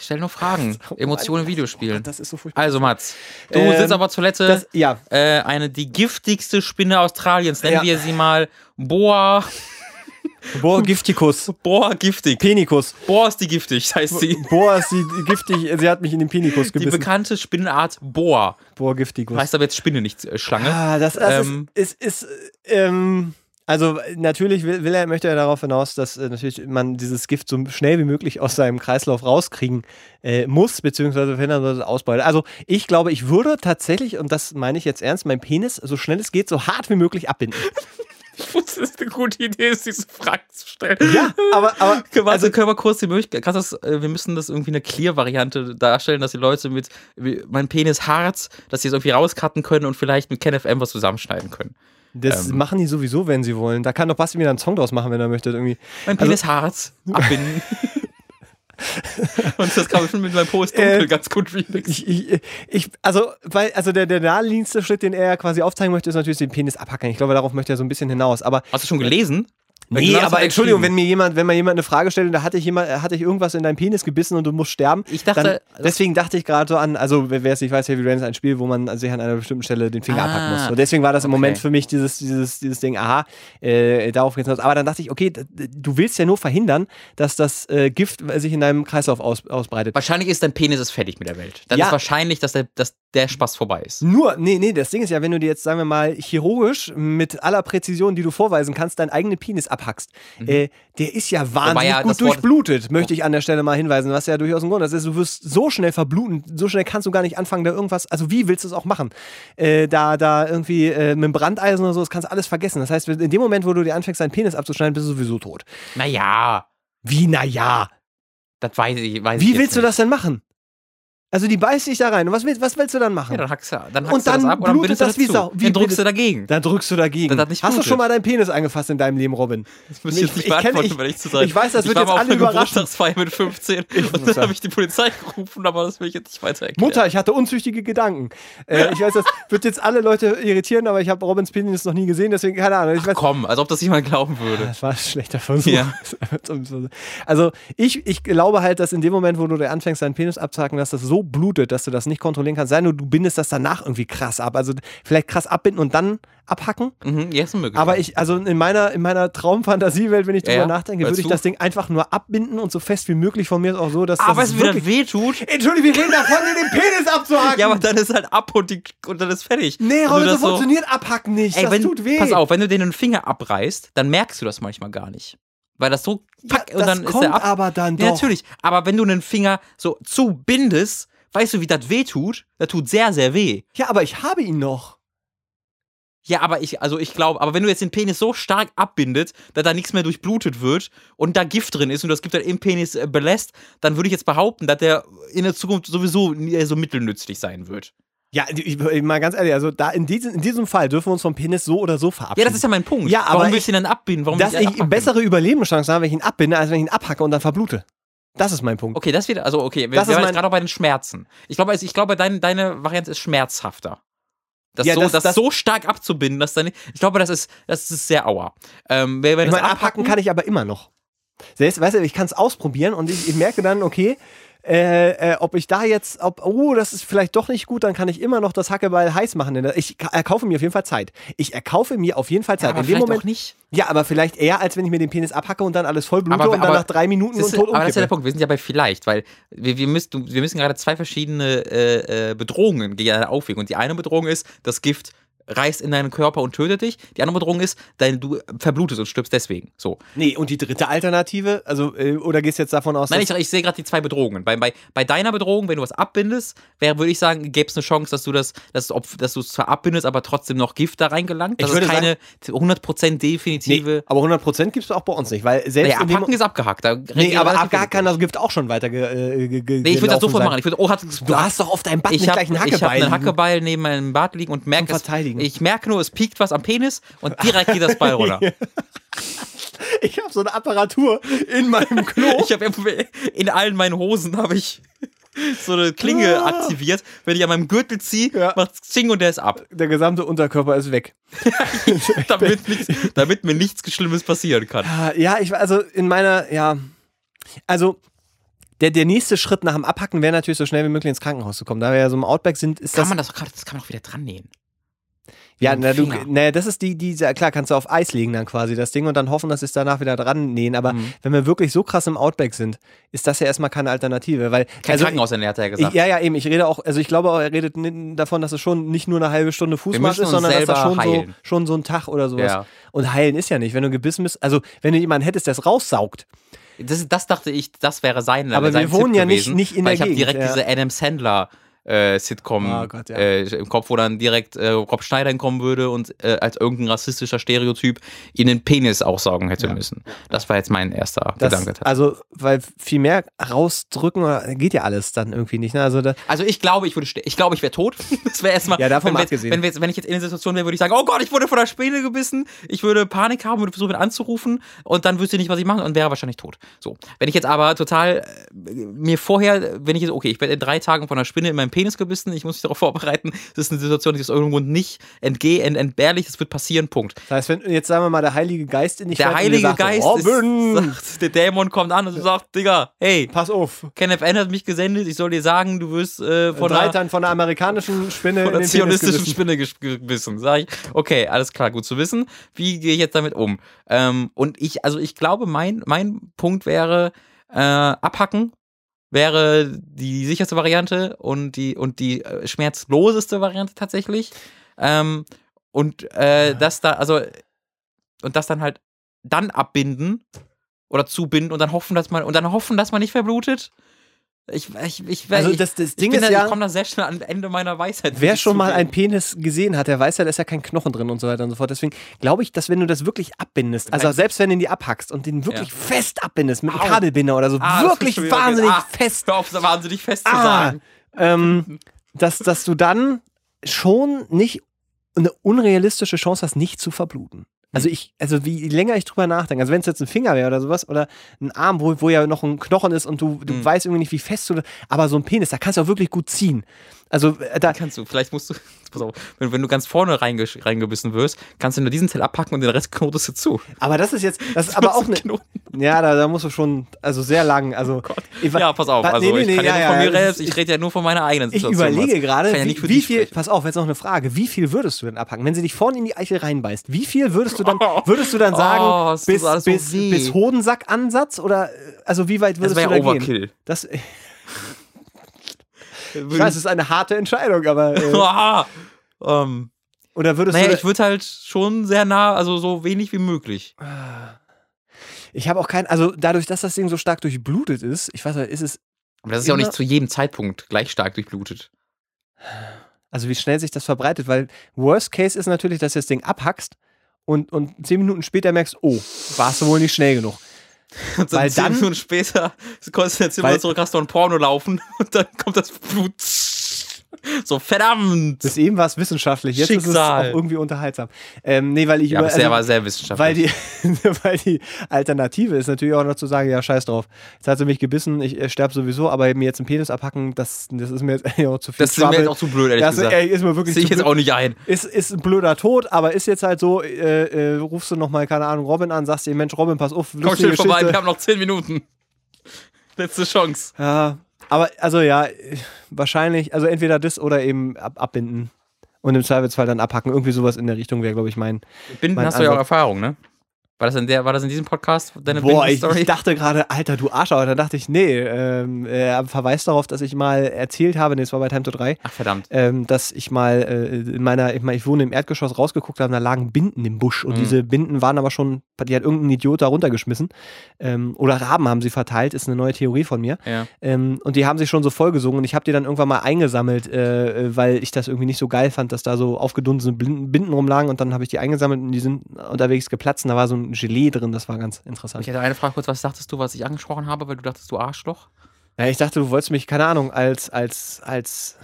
Stell nur Fragen. Emotionen in. Videospielen. Das ist so furchtbar. Also, Mats, du Ähm, sitzt aber Toilette. Das, ja, äh, eine, die giftigste Spinne Australiens, nennen Ja. wir sie mal Boa, Boa gifticus. Boa giftig. Penikus. Boa ist die giftig, heißt sie. Boa ist die giftig, sie hat mich in den Penikus Die gebissen. bekannte Spinnenart Boa. Boa gifticus. Heißt aber jetzt Spinne, nicht äh, Schlange. Ah, das, das Ähm, ist, ist, ist ähm, also natürlich will, will er, möchte er darauf hinaus, dass äh, natürlich man dieses Gift so schnell wie möglich aus seinem Kreislauf rauskriegen äh, muss, beziehungsweise verhindern soll, dass es ausbeutet. Also ich glaube, ich würde tatsächlich, und das meine ich jetzt ernst, meinen Penis so schnell es geht, so hart wie möglich abbinden. Ich wusste, dass es eine gute Idee ist, diese Frage zu stellen. Ja, aber, aber Warte, also, können wir kurz die Möglichkeit, kannst das, äh, wir müssen das irgendwie eine Clear-Variante darstellen, dass die Leute mit wie, mein Penis hart, dass sie es irgendwie rauscutten können und vielleicht mit KenFM was zusammenschneiden können. Das ähm, machen die sowieso, wenn sie wollen. Da kann doch Basti wieder einen Song draus machen, wenn er möchte. Irgendwie. Mein Also- Penis hart, abbinden. und das kann man schon mit meinem Po ist dunkel Äh, ganz gut remixen. Ich, ich, ich, also, weil, also der, der naheliegendste Schritt, den er quasi aufzeigen möchte, ist natürlich den Penis abhacken. Ich glaube, darauf möchte er so ein bisschen hinaus. Aber Hast du schon gelesen? Nee, aber er Entschuldigung, wenn mir jemand, wenn mir jemand eine Frage stellt und da hatte ich jemand, hatte ich irgendwas in deinen Penis gebissen und du musst sterben. Ich dachte, dann, deswegen dachte ich gerade so an, also wer es nicht weiß, Heavy Rain ist ein Spiel, wo man sich an einer bestimmten Stelle den Finger Ah, abhacken muss. Und deswegen war das im okay. Moment für mich dieses, dieses, dieses Ding, aha, äh, darauf geht's hinaus. Aber dann dachte ich, okay, du willst ja nur verhindern, dass das äh, Gift sich in deinem Kreislauf aus, ausbreitet. Wahrscheinlich ist dein Penis ist fertig mit der Welt. Dann Ja. ist wahrscheinlich, dass der, dass der Spaß vorbei ist. Nur, nee, nee, das Ding ist ja, wenn du dir jetzt, sagen wir mal, chirurgisch mit aller Präzision, die du vorweisen kannst, deinen eigenen Penis abhackst, äh, der ist ja wahnsinnig Mhm. ja gut das Wort- durchblutet, möchte ich an der Stelle mal hinweisen, was ja durchaus ein Grund ist. Du wirst so schnell verbluten, so schnell kannst du gar nicht anfangen, da irgendwas, also wie willst du es auch machen? Äh, da, da irgendwie äh, mit dem Brandeisen oder so, das kannst du alles vergessen. Das heißt, in dem Moment, wo du dir anfängst, deinen Penis abzuschneiden, bist du sowieso tot. Naja, Wie, naja? das weiß ich. Weiß ich Wie jetzt willst du nicht. das denn machen? Also die beißt sich da rein. Und was willst, was willst du dann machen? Ja, dann hackst du, dann hackst Und du dann das ab und dann blutet du das wie. Sau. Wie dann drückst du dagegen. Dann drückst du dagegen. Das nicht Hast du schon mal deinen Penis angefasst in deinem Leben, Robin? Das müsste ich jetzt nicht Ich- ich beantworten, ich- um ehrlich zu sein. ich weiß, das ich wird jetzt alle überraschen. Geburtstagsfeier mit 15 und dann habe ich die Polizei gerufen, aber das will ich jetzt nicht weiter erklären. Mutter, ich hatte unzüchtige Gedanken. Äh, ich weiß, das wird jetzt alle Leute irritieren, aber ich habe Robins Penis noch nie gesehen, deswegen keine Ahnung. Ich weiß, Komm, als ob das jemand glauben würde. das war ein schlechter Versuch. Ja. Also ich, ich glaube halt, dass in dem Moment, wo du anfängst, deinen Penis abzuhacken, dass das so blutet, dass du das nicht kontrollieren kannst. Sei nur, du bindest das danach irgendwie krass ab. Also vielleicht krass abbinden und dann abhacken. Mhm, ja, ist Möglichkeit. Aber ich, also in meiner, in meiner Traumfantasiewelt, wenn ich drüber Ja, nachdenke, würde ich das Ding einfach nur abbinden und so fest wie möglich von mir ist auch so, dass aber das es wirklich... weh tut. Entschuldigung, wir reden davon, dir den Penis abzuhacken. Ja, aber dann ist halt ab und, die, und dann ist fertig. nee, du Robin, so das funktioniert abhacken nicht. Ey, das wenn, tut weh. Pass auf, wenn du den einen Finger abreißt, dann merkst du das manchmal gar nicht. Weil das so pack ja, und dann ist kommt der ab. aber dann doch. Ja, natürlich. Aber wenn du einen Finger so zubindest, weißt du, wie das weh tut? Das tut sehr, sehr weh. Ja, aber ich habe ihn noch. Ja, aber ich, also ich glaube, aber wenn du jetzt den Penis so stark abbindet, dass da nichts mehr durchblutet wird und da Gift drin ist und das Gift dann im Penis äh, belässt, dann würde ich jetzt behaupten, dass der in der Zukunft sowieso nie so mittelnützlich sein wird. Ja, ich, ich- mal ganz ehrlich, also da in diesem, in diesem Fall dürfen wir uns vom Penis so oder so verabschieden. Ja, das ist ja mein Punkt. Ja, aber Warum ich- willst du ihn dann abbinden? Warum dass ich abhacken? bessere Überlebenschancen habe, wenn ich ihn abbinde, als wenn ich ihn abhacke und dann verblute. Das ist mein Punkt. Okay, das wieder, also okay, wir, Das mein- jetzt gerade bei den Schmerzen. Ich glaube, ich glaube dein, deine Variante ist schmerzhafter. Das, Ja, so, das- das, das- so stark abzubinden, dass dann ich glaube, das ist, das ist sehr auer. Ähm, wenn Ich das meine, abhacken kann ich aber immer noch. Selbst, weißt du, ich kann es ausprobieren und ich, ich merke dann, okay, äh, äh, ob ich da jetzt, ob, oh, das ist vielleicht doch nicht gut, dann kann ich immer noch das Hackebeil heiß machen. Denn Ich ka- erkaufe mir auf jeden Fall Zeit. Ich erkaufe mir auf jeden Fall Zeit. aber In dem Moment, nicht. ja, aber vielleicht eher, als wenn ich mir den Penis abhacke und dann alles voll blute Aber- und dann aber- nach drei Minuten Siehst und tot aber das ist ja der. Punkt, wir sind ja bei vielleicht, weil wir, wir, müssen, wir müssen gerade zwei verschiedene äh, äh, Bedrohungen gegeneinander aufwägen. Und die eine Bedrohung ist, das Gift reißt in deinen Körper und tötet dich. Die andere Bedrohung ist, dein, du verblutest und stirbst deswegen. So. Nee, und die dritte Alternative, also, äh, oder gehst du jetzt davon aus, Nein, ich, ich sehe gerade die zwei Bedrohungen. Bei, bei, bei deiner Bedrohung, wenn du was abbindest, wäre, würde ich sagen, gäbe es eine Chance, dass du das, dass, ob, dass du es zwar abbindest, aber trotzdem noch Gift da reingelangt. Das Ich würde ist keine 100% nee, definitive. aber 100% gibst du auch bei uns nicht, weil selbst naja, abhacken ist abgehakt. Da Nee, aber relativ ab gar wenig. kann das Gift auch schon weiter ge, äh, ge, ge, Nee, ich würde das sofort sein. machen. Ich würde, oh, hat, Du hast doch auf deinem Bad ich nicht habe gleich ein hab Hackebeil. einen Hackebeil neben meinem Bart liegen und merke, es, Verteidigen. Ich merke nur, es piekt was am Penis und direkt geht das Beil runter. Ich habe so eine Apparatur in meinem Klo. Ich habe in allen meinen Hosen habe ich so eine Klinge Ah. aktiviert. Wenn ich an meinem Gürtel ziehe, Ja. macht Zing und der ist ab. Der gesamte Unterkörper ist weg. damit, nichts, damit mir nichts Schlimmes passieren kann. Ah, Ja, ich also in meiner, ja, also der, der nächste Schritt nach dem Abhacken wäre natürlich so schnell wie möglich ins Krankenhaus zu kommen. Da wir ja so im Outback sind, ist Kann das. man das, das kann man auch wieder dran nähen. Ja, na, du, na, das ist die, die, klar, kannst du auf Eis legen dann quasi das Ding und dann hoffen, dass es danach wieder dran nähen. Aber Mhm. wenn wir wirklich so krass im Outback sind, ist das ja erstmal keine Alternative. Weil, Kein also, Krankenhausernährer hat er ja Ich, gesagt. ja, ja, eben. Ich rede auch, also ich glaube auch, er redet davon, dass es schon nicht nur eine halbe Stunde Fußmarsch ist, sondern dass das schon so, schon so ein Tag oder sowas. Ja. Und heilen ist ja nicht. Wenn du gebissen bist, also wenn du jemanden hättest, der es raussaugt, Das, das dachte ich, das wäre sein. Aber sein wir wohnen Tipp ja nicht- gewesen, nicht in weil der ich habe Gegend, direkt ja. diese Adam Sandler äh, Sitcom Oh Gott, ja. äh, im Kopf, wo dann direkt äh, Rob Schneider kommen würde und äh, als irgendein rassistischer Stereotyp ihn den Penis aussaugen hätte müssen. Das war jetzt mein erster das, Gedanke. also, weil viel mehr rausdrücken oder- geht ja alles dann irgendwie nicht. Ne? Also Also ich glaube, ich würde ich glaube, ich wäre tot. Das wäre erstmal. Ja, davon wenn, abgesehen. wenn, wir jetzt, wenn ich jetzt in der Situation wäre, würde ich sagen, oh Gott, ich wurde von der Spinne gebissen. Ich würde Panik haben, würde versuchen anzurufen und dann wüsste ich nicht, was ich machen und wäre wahrscheinlich tot. So. Wenn ich jetzt aber total äh, mir vorher, wenn ich jetzt, okay, ich werde in drei Tagen von einer Spinne in meinen Penis gebissen, ich muss mich darauf vorbereiten. Das ist eine Situation, die aus irgendeinem Grund nicht entgehe, ent, entbehrlich, das wird passieren, Punkt. das heißt, wenn jetzt sagen wir mal der Heilige Geist in dich Der Heilige sagt, Geist Robin, ist, sagt, der Dämon kommt an und sagt, Digga, hey, pass auf. Kenneth N hat mich gesendet, ich soll dir sagen, du wirst äh, von einer Reitern von der amerikanischen Spinne von Penis zionistischen. Spinne gebissen. Sag ich, okay, alles klar, gut zu wissen. Wie gehe ich jetzt damit um? Ähm, und ich, also ich glaube, mein, mein Punkt wäre, äh, abhacken wäre die sicherste Variante und die, und die äh, schmerzloseste Variante tatsächlich. Ähm, und äh, das da, also, und das dann halt dann abbinden oder zubinden und dann hoffen, dass man, und dann hoffen, dass man nicht verblutet. Ich, ich, ich, Also das, das Ding ist da, ja, ich komme da sehr schnell am Ende meiner Weisheit. Wer schon mal einen Penis gesehen hat, der weiß ja, da ist ja kein Knochen drin und so weiter und so fort. Deswegen glaube ich, dass wenn du das wirklich abbindest, also selbst wenn du ihn die abhackst und den wirklich Ja. fest abbindest mit einem Au. Kabelbinder oder so, Ah, wirklich wahnsinnig Ah, fest. Hör auf, wahnsinnig fest zu Ah, sagen. ähm, dass, dass du dann schon nicht eine unrealistische Chance hast, nicht zu verbluten. Also ich, also wie länger ich drüber nachdenke, also wenn es jetzt ein Finger wäre oder sowas oder ein Arm, wo, wo ja noch ein Knochen ist und du, du Mhm. weißt irgendwie nicht, wie fest du, aber so ein Penis, da kannst du auch wirklich gut ziehen. Also äh, da, Kannst du, vielleicht musst du, pass auf, wenn, wenn du ganz vorne reingebissen wirst, kannst du nur diesen Teil abpacken und den Rest knotest du zu. aber das ist jetzt, das ist aber auch eine, ja, da, da musst du schon, also sehr lang, also. Ich, wa- Ja, pass auf, also nee, nee, ich nee, kann ja, ja, nur von ja, mir das selbst, ist- ich rede ja nur von meiner eigenen Ich Situation. überlege was. gerade, ja wie, wie viel, pass auf, jetzt noch eine Frage, wie viel würdest du denn abhacken? Wenn sie dich vorne in die Eichel reinbeißt, wie viel würdest du dann, würdest du dann sagen, Oh, bis, so bis, Hodensack-Ansatz oder, äh, also wie weit Das würdest wäre du ja da gehen? Overkill. Das, ich weiß, es ist eine harte Entscheidung, aber, äh, Ah, ähm, oder würdest naja, du, ich würde halt schon sehr nah, also so wenig wie möglich. ich habe auch kein, also dadurch, dass das Ding so stark durchblutet ist, ich weiß nicht, ist es, Aber das ist ja auch nicht zu jedem Zeitpunkt gleich stark durchblutet. also wie schnell sich das verbreitet, weil Worst Case ist natürlich, dass du das Ding abhackst und, und zehn Minuten später merkst, oh, warst du wohl nicht schnell genug. Und dann Weil zehn dann- Minuten später kommst du jetzt immer zurück, hast du ein Porno laufen und dann kommt das Blut. So, verdammt! Bis eben war es wissenschaftlich, jetzt ist es Schicksal. auch irgendwie unterhaltsam. Ähm, nee, weil ich ja, über, bisher also, war sehr wissenschaftlich. weil die, weil die Alternative ist natürlich auch noch zu sagen, ja, scheiß drauf. Jetzt hat sie mich gebissen, ich äh, sterbe sowieso, aber mir jetzt einen Penis abhacken, das, das ist mir jetzt eigentlich auch zu viel das ist mir jetzt auch zu blöd, ehrlich das gesagt. ey, ist mir wirklich Sehe ich jetzt blöd. auch nicht ein. Ist, ist ein blöder Tod, aber ist jetzt halt so, äh, äh, rufst du nochmal, keine Ahnung, Robin an, sagst dir, Mensch, Robin, pass auf, Komm schnell vorbei, wir haben noch zehn Minuten. Letzte Chance. Ja, aber also ja, wahrscheinlich, also entweder das oder eben ab, abbinden. Und im Zweifelsfall dann abhacken. Irgendwie sowas in der Richtung wäre, glaube ich, mein. Binden Mein hast du ja auch Ansatz. Erfahrung, ne? War das in, der, war das in diesem Podcast deine Boah, ich, ich dachte gerade, Alter, du Arschau. Da dachte ich, nee, ähm, er verweist darauf, dass ich mal erzählt habe, nee, es war bei Time to 3, Ach, verdammt. ähm, dass ich mal äh, in meiner, ich, meine, ich wohne im Erdgeschoss rausgeguckt habe, da lagen Binden im Busch. Und Mhm. diese Binden waren aber schon, die hat irgendein Idiot da runtergeschmissen. Ähm, oder Raben haben sie verteilt, ist eine neue Theorie von mir. Ja. Ähm, und die haben sich schon so vollgesungen und ich habe die dann irgendwann mal eingesammelt, äh, äh, weil ich das irgendwie nicht so geil fand, dass da so aufgedunsene Binden rumlagen und dann habe ich die eingesammelt und die sind unterwegs geplatzt und da war so ein Gelee drin, das war ganz interessant. Ich hätte eine Frage kurz, was dachtest du, was ich angesprochen habe, weil du dachtest, du Arschloch? Ja, ich dachte, du wolltest mich, keine Ahnung, als, als, als,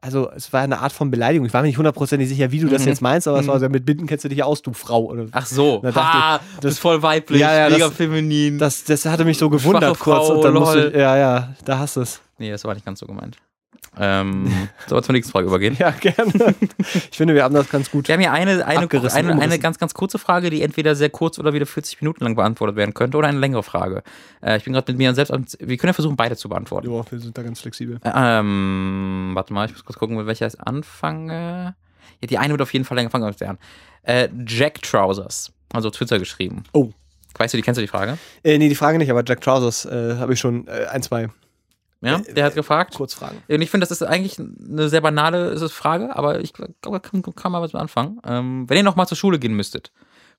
also es war eine Art von Beleidigung. Ich war mir nicht hundertprozentig sicher, wie du das Mhm. jetzt meinst, aber es Mhm. war so, mit Binden kennst du dich ja aus, du Frau. Oder, Ach so. Da ha, ich, das das- ist voll weiblich, Ja, ja, mega das- feminin. das, das hatte mich so gewundert Schwache kurz Frau, und dann musste ja, ja, da hast du es. nee, das war nicht ganz so gemeint. Ähm, sollen wir zur nächsten Frage übergehen? Ja, gerne. ich finde, wir haben das ganz gut. Wir haben hier eine, eine, eine, eine ganz, ganz kurze Frage, die entweder sehr kurz oder wieder 40 Minuten lang beantwortet werden könnte oder eine längere Frage. Äh, ich bin gerade mit mir selbst, am- wir können ja versuchen, beide zu beantworten. Ja, wir sind da ganz flexibel. Ähm, warte mal, ich muss kurz gucken, mit welcher ich anfange. Ja, die eine wird auf jeden Fall länger fangen der an. Äh, Jack Trousers, also auf Twitter geschrieben. Oh. Weißt du, die kennst du die Frage? Äh, nee, die Frage nicht, aber Jack Trousers äh, habe ich schon äh, ein, zwei Ja, der hat gefragt. Kurzfragen. Und ich finde, das ist eigentlich eine sehr banale Frage, aber ich glaube, da kann, kann man was mit anfangen. Ähm, wenn ihr nochmal zur Schule gehen müsstet,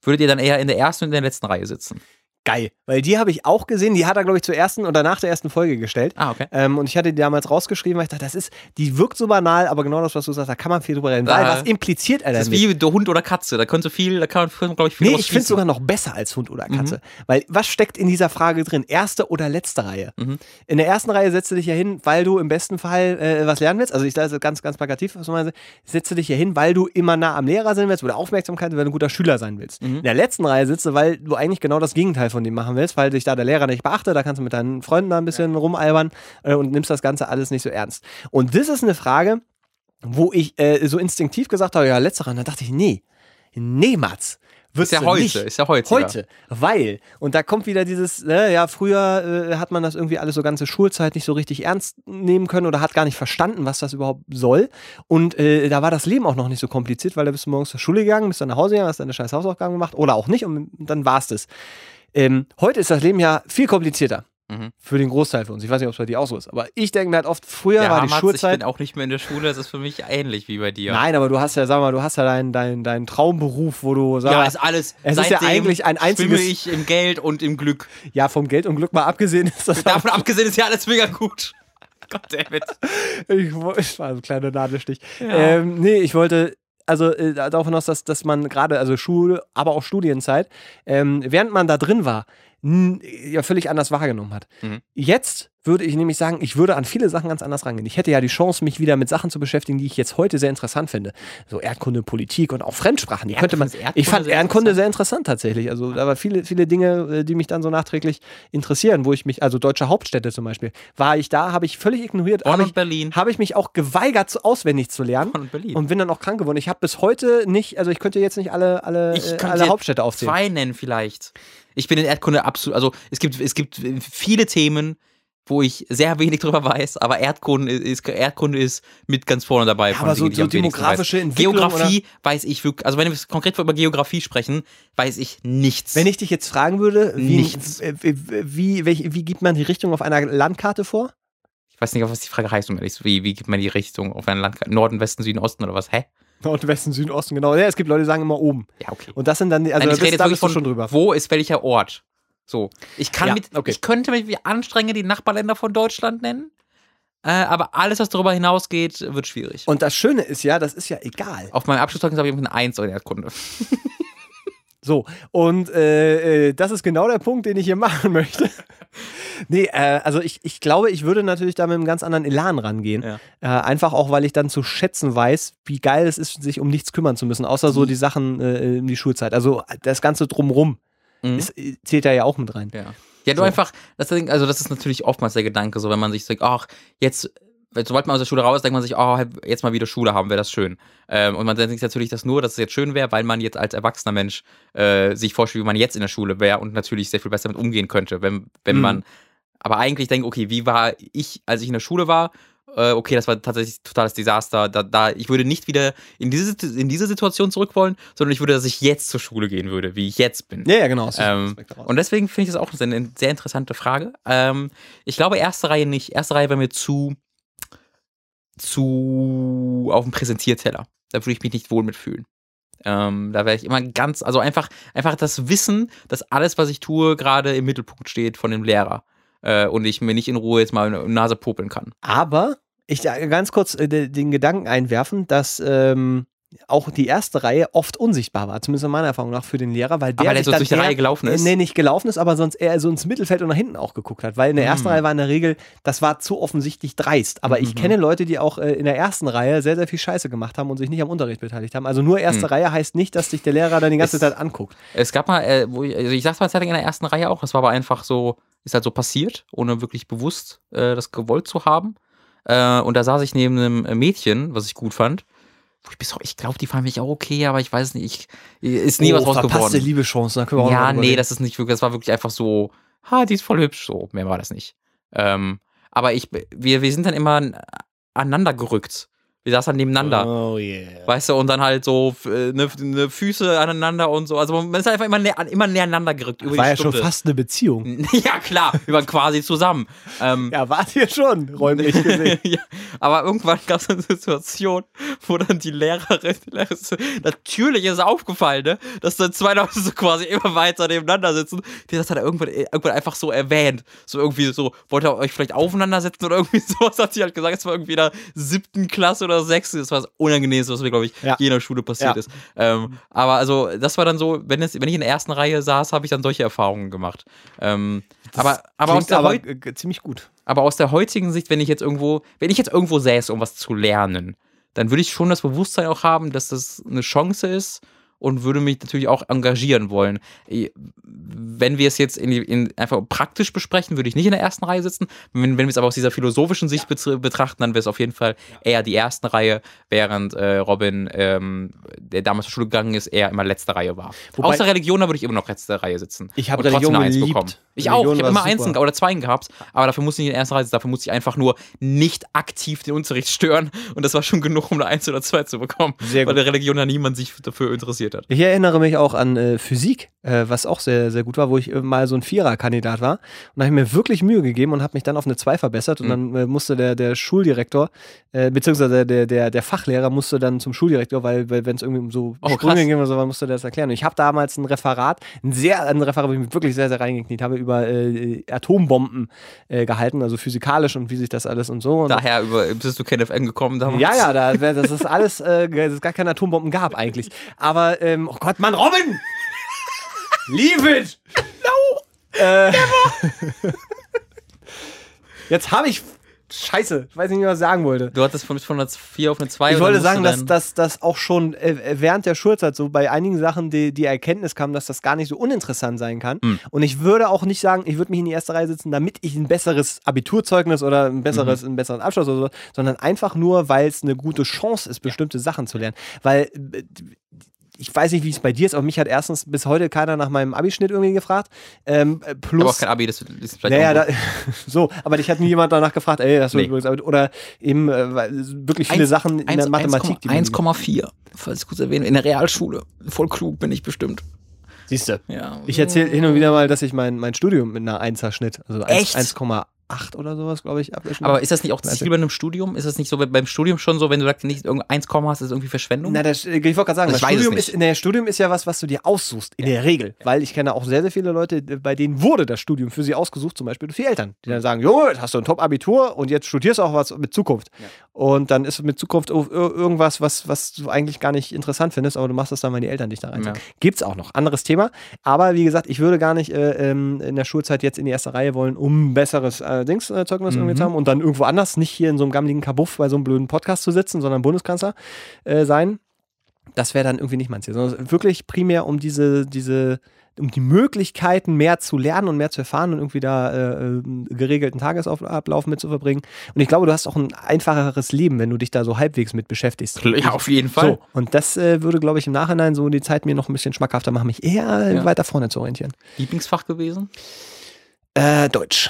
würdet ihr dann eher in der ersten und in der letzten Reihe sitzen? Geil. Weil die habe ich auch gesehen, die hat er, glaube ich, zur ersten oder nach der ersten Folge gestellt. Ah, okay. Ähm, und ich hatte die damals rausgeschrieben, weil ich dachte, das ist, die wirkt so banal, aber genau das, was du sagst, da kann man viel drüber reden. Weil, was impliziert er Das denn? ist wie der Hund oder Katze. Da könnte viel, da kann man, glaube ich, viel Nee, ich finde es sogar noch besser als Hund oder Katze. Mhm. Weil was steckt in dieser Frage drin? Erste oder letzte Reihe? Mhm. In der ersten Reihe setzt du dich ja hin, weil du im besten Fall äh, was lernen willst. Also ich sage ganz, ganz plakativ, was du meinst. Setzt du dich ja hin, weil du immer nah am Lehrer sein willst oder Aufmerksamkeit, weil du ein guter Schüler sein willst. Mhm. In der letzten Reihe sitzt du, weil du eigentlich genau das Gegenteil von dem machen willst, weil dich da der Lehrer nicht beachtet. Da kannst du mit deinen Freunden da ein bisschen rumalbern äh, und nimmst das Ganze alles nicht so ernst. Und das ist eine Frage, wo ich äh, so instinktiv gesagt habe, ja, letzterer. Dann dachte ich, nee, nee, Mats. Ist ja heute, nicht. ist ja heute. Heute, weil, und da kommt wieder dieses, ne, ja, früher äh, hat man das irgendwie alles so ganze Schulzeit nicht so richtig ernst nehmen können oder hat gar nicht verstanden, was das überhaupt soll. Und äh, da war das Leben auch noch nicht so kompliziert, weil da bist du morgens zur Schule gegangen, bist dann nach Hause gegangen, hast deine scheiß Hausaufgaben gemacht oder auch nicht und dann war's das. Ähm, heute ist das Leben ja viel komplizierter. Mhm. Für den Großteil von uns. Ich weiß nicht, ob es bei dir auch so ist. Aber ich denke mir halt oft, früher Ja, war die ich Schulzeit. bin auch nicht mehr in der Schule. Das ist für mich ähnlich wie bei dir. Nein, aber du hast ja, sag mal, du hast ja deinen dein, dein Traumberuf, wo du, sag Ja, ist alles. es ist ja eigentlich ein einziges- ich im Geld und im Glück. ja, vom Geld und Glück mal abgesehen ist das Davon abgesehen ist ja alles mega gut. Goddammit. Ich, wo- ich war ein kleiner Nadelstich. Ähm, nee, ich wollte, also äh, darauf hinaus, dass, dass man gerade, also Schule, aber auch Studienzeit, ähm, während man da drin war, ja völlig anders wahrgenommen hat. Mhm. Jetzt würde ich nämlich sagen, ich würde an viele Sachen ganz anders rangehen. Ich hätte ja die Chance, mich wieder mit Sachen zu beschäftigen, die ich jetzt heute sehr interessant finde. So Erdkunde, Politik und auch Fremdsprachen. Die könnte man, Erdkunde ich fand sehr Erdkunde sehr interessant tatsächlich. Also da waren viele, viele Dinge, äh, die mich dann so nachträglich interessieren, wo ich mich, also deutsche Hauptstädte zum Beispiel, war ich da, habe ich völlig ignoriert. Bonn und ich, Berlin. habe ich mich auch geweigert, auswendig zu lernen. Bonn und Berlin. Und bin dann auch krank geworden. Ich habe bis heute nicht, also ich könnte jetzt nicht alle, alle, äh, alle Hauptstädte aufzählen. Zwei nennen vielleicht. Ich bin in Erdkunde absolut, also es gibt, es gibt viele Themen, wo ich sehr wenig drüber weiß, aber Erdkunde ist, Erdkunde ist mit ganz vorne dabei. von aber so- Dingen, so demografische. Entwicklung Geografie weiß ich wirklich, also wenn wir konkret über Geografie sprechen, weiß ich nichts. Wenn ich dich jetzt fragen würde, wie, Nichts. wie, wie, welche- wie gibt man die Richtung auf einer Landkarte vor? ich weiß nicht, was die Frage heißt, um ehrlich zu Wie, wie gibt man die Richtung auf ein Land? Norden, Westen, Süden, Osten oder was? Hä? Nord, Westen, Süden, Osten, genau. Ja, es gibt Leute, die sagen immer oben. Ja, okay. Und das sind dann, die- also Nein, da ich rede bist, jetzt da bist du schon drüber. wo ist welcher Ort? So. Ich kann Ja, mit, okay. ich könnte mich wie anstrengend die Nachbarländer von Deutschland nennen, äh, aber alles, was darüber hinausgeht, wird schwierig. Und das Schöne ist ja, das ist ja egal. Auf meinem Abschlusszeugnis habe ich eine 1 in Erdkunde. So, und äh, äh, das ist genau der Punkt, den ich hier machen möchte. nee, äh, also ich, ich glaube, ich würde natürlich da mit einem ganz anderen Elan rangehen. Ja. Äh, einfach auch, weil ich dann zu schätzen weiß, wie geil es ist, sich um nichts kümmern zu müssen, außer so die Sachen äh, in die Schulzeit. Also das Ganze drumrum Mhm. ist, äh, zählt da ja auch mit rein. Ja. Ja, du So. einfach, das also das ist natürlich oftmals der Gedanke, so wenn man sich sagt, ach, jetzt, sobald man aus der Schule raus ist, denkt man sich, oh, jetzt mal wieder Schule haben, wäre das schön. Ähm, und man denkt sich natürlich das nur, dass es jetzt schön wäre, weil man jetzt als erwachsener Mensch äh, sich vorstellt, wie man jetzt in der Schule wäre und natürlich sehr viel besser damit umgehen könnte, wenn, wenn Mhm. man aber eigentlich denkt, okay, wie war ich, als ich in der Schule war? Äh, okay, das war tatsächlich ein totales Desaster. Da, da, ich würde nicht wieder in diese, in diese Situation zurück wollen, sondern ich würde, dass ich jetzt zur Schule gehen würde, wie ich jetzt bin. Ja, ja, genau. Ähm, und deswegen finde ich das auch eine sehr interessante Frage. Ähm, ich glaube, erste Reihe nicht. Erste Reihe wäre mir zu, zu auf dem Präsentierteller. Da würde ich mich nicht wohl mitfühlen. Ähm, da wäre ich immer ganz, also einfach, einfach das Wissen, dass alles, was ich tue, gerade im Mittelpunkt steht von dem Lehrer. Äh, und ich mir nicht in Ruhe jetzt mal Nase popeln kann. Aber ich da ganz kurz äh, de- den Gedanken einwerfen, dass ähm, auch die erste Reihe oft unsichtbar war, zumindest in meiner Erfahrung nach, für den Lehrer, weil der, weil er sich so durch die Reihe gelaufen ist? Nee, nicht gelaufen ist, aber sonst eher so ins Mittelfeld und nach hinten auch geguckt hat. Weil in der ersten Mhm. Reihe war in der Regel, das war zu offensichtlich dreist. Aber ich Mhm. kenne Leute, die auch äh, in der ersten Reihe sehr, sehr viel Scheiße gemacht haben und sich nicht am Unterricht beteiligt haben. Also nur erste Mhm. Reihe heißt nicht, dass sich der Lehrer dann die ganze Es- Zeit anguckt. Es gab mal, äh, wo ich, also ich sag's mal Zeit in der ersten Reihe auch, das war aber einfach so, ist halt so passiert, ohne wirklich bewusst äh, das gewollt zu haben. Äh, und da saß ich neben einem Mädchen, was ich gut fand. Wo ich bis ich glaube, die fand mich auch okay, aber ich weiß nicht, ich, ist nie was raus Oh, verpasste geworden. Liebeschancen, da können wir auch Ja, nee, das ist nicht wirklich, das war wirklich einfach so, ha, die ist voll hübsch, so, mehr war das nicht. Ähm, aber ich, wir, wir sind dann immer aneinander gerückt. Wir saßen nebeneinander. Oh yeah. Weißt du, und dann halt so äh, ne, ne Füße aneinander und so. Also man ist einfach immer, näher, immer näher gerückt über War ja schon Stunde. fast eine Beziehung. ja, klar, wir waren quasi zusammen. Ähm, Ja, wart ihr schon, räumlich gesehen. ja, aber irgendwann gab es eine Situation, wo dann die Lehrerin, die Lehrerin natürlich ist es aufgefallen, ne, dass dann zwei Leute so quasi immer weiter nebeneinander sitzen. Die das hat er irgendwann, irgendwann einfach so erwähnt. So irgendwie so, wollt ihr euch vielleicht aufeinander setzen oder irgendwie sowas hat sie halt gesagt. Es war irgendwie in der siebten Klasse oder sechsten. Das war das Unangenehmste, was mir, glaube ich, Ja. je in der Schule passiert Ja. ist. Ähm, aber also, das war dann so, wenn, es, wenn ich in der ersten Reihe saß, habe ich dann solche Erfahrungen gemacht. Ähm, aber, aber, aus der aber äh, ziemlich gut. aber aus der heutigen Sicht, wenn ich jetzt irgendwo, wenn ich jetzt irgendwo säße, um was zu lernen, dann würde ich schon das Bewusstsein auch haben, dass das eine Chance ist und würde mich natürlich auch engagieren wollen. Wenn wir es jetzt in, die- in einfach praktisch besprechen, würde ich nicht in der ersten Reihe sitzen. Wenn, wenn wir es aber aus dieser philosophischen Sicht betr- betrachten, dann wäre es auf jeden Fall eher die ersten Reihe, während äh, Robin, ähm, der damals zur Schule gegangen ist, eher immer letzte Reihe war. Wobei- Außer Religion, da würde ich immer noch letzte Reihe sitzen. Ich habe trotzdem eine Eins geliebt. bekommen. Ich Religion auch. Ich habe immer. Einsen oder Zweien gehabt, aber dafür musste ich nicht in der ersten Reihe sitzen. Dafür musste ich einfach nur nicht aktiv den Unterricht stören und das war schon genug, um eine Eins oder zwei zu bekommen, Sehr weil gut. der Religion da niemand sich dafür interessiert hat. Ich erinnere mich auch an äh, Physik, äh, was auch sehr, sehr gut war, wo ich äh, mal so ein Vierer-Kandidat war. Und da habe ich mir wirklich Mühe gegeben und habe mich dann auf eine 2 verbessert. Und Mhm. dann äh, musste der, der Schuldirektor, äh, beziehungsweise der, der, der Fachlehrer musste dann zum Schuldirektor, weil, weil wenn es irgendwie um so Oh, Sprünge ging oder so, musste der das erklären. Und ich habe damals ein Referat, ein sehr, ein Referat, wo ich mich wirklich sehr, sehr reingekniet habe, über äh, Atombomben gehalten, also physikalisch und wie sich das alles und so. Und Daher über, bist du KNFM gekommen damals? ja, ja, da, das ist alles, äh, dass es gar keine Atombomben gab eigentlich. Aber, ähm, oh Gott, Mann, Robin! Leave it! No! Äh, Jetzt habe ich Scheiße, ich weiß nicht mehr, was ich sagen wollte. Du hattest von, von einer 4 auf eine 2. Ich wollte sagen, dass, dass, dass auch schon äh, während der Schulzeit so bei einigen Sachen die, die Erkenntnis kam, dass das gar nicht so uninteressant sein kann. Mhm. Und ich würde auch nicht sagen, ich würde mich in die erste Reihe sitzen, damit ich ein besseres Abiturzeugnis oder ein besseres, mhm. einen besseren Abschluss oder so, sondern einfach nur, weil es eine gute Chance ist, bestimmte ja. Sachen zu lernen. Weil äh, ich weiß nicht, wie es bei dir ist, aber mich hat erstens bis heute keiner nach meinem Abischnitt irgendwie gefragt. Ähm, plus, aber auch kein Abi, das ist vielleicht naja, da, so, aber dich hat nie jemand danach gefragt, ey, das nee. übrigens, oder eben äh, wirklich viele 1, Sachen in 1, der Mathematik. 1,4, falls ich kurz erwähne, in der Realschule. Voll klug bin ich bestimmt. Siehst du? Ja. Ich erzähle hin und wieder mal, dass ich mein, mein Studium mit einer 1er Schnitt, also 1,8 8 oder sowas, glaube ich, abwischen. Aber ist das nicht auch Ziel bei einem Studium? Ist das nicht so beim Studium schon so, wenn du sagst, nicht 1, hast, ist irgendwie Verschwendung? Na, das, ich wollte gerade sagen, das Studium ist, der Studium ist ja was, was du dir aussuchst, in ja. der Regel. Ja. Weil ich kenne auch sehr, sehr viele Leute, bei denen wurde das Studium für sie ausgesucht, zum Beispiel durch die Eltern, die dann sagen, Junge, jetzt hast du ein Top-Abitur und jetzt studierst du auch was mit Zukunft. Ja. Und dann ist mit Zukunft irgendwas, was, was du eigentlich gar nicht interessant findest, aber du machst das dann, weil die Eltern dich da rein. Ja. Gibt's auch noch. Anderes Thema. Aber wie gesagt, ich würde gar nicht äh, ähm, in der Schulzeit jetzt in die erste Reihe wollen, um besseres äh, äh, Zeugnis mhm. irgendwie haben und dann irgendwo anders, nicht hier in so einem gammeligen Kabuff bei so einem blöden Podcast zu sitzen, sondern Bundeskanzler äh, sein. Das wäre dann irgendwie nicht mein Ziel, sondern wirklich primär um diese, diese, um die Möglichkeiten mehr zu lernen und mehr zu erfahren und irgendwie da äh, äh geregelten Tagesablauf mit zu verbringen. Und ich glaube, du hast auch ein einfacheres Leben, wenn du dich da so halbwegs mit beschäftigst. Ja, auf jeden Fall. So, und das äh, würde, glaube ich, im Nachhinein so die Zeit mir noch ein bisschen schmackhafter machen, mich eher ja. weiter vorne zu orientieren. Lieblingsfach gewesen? Äh, Deutsch.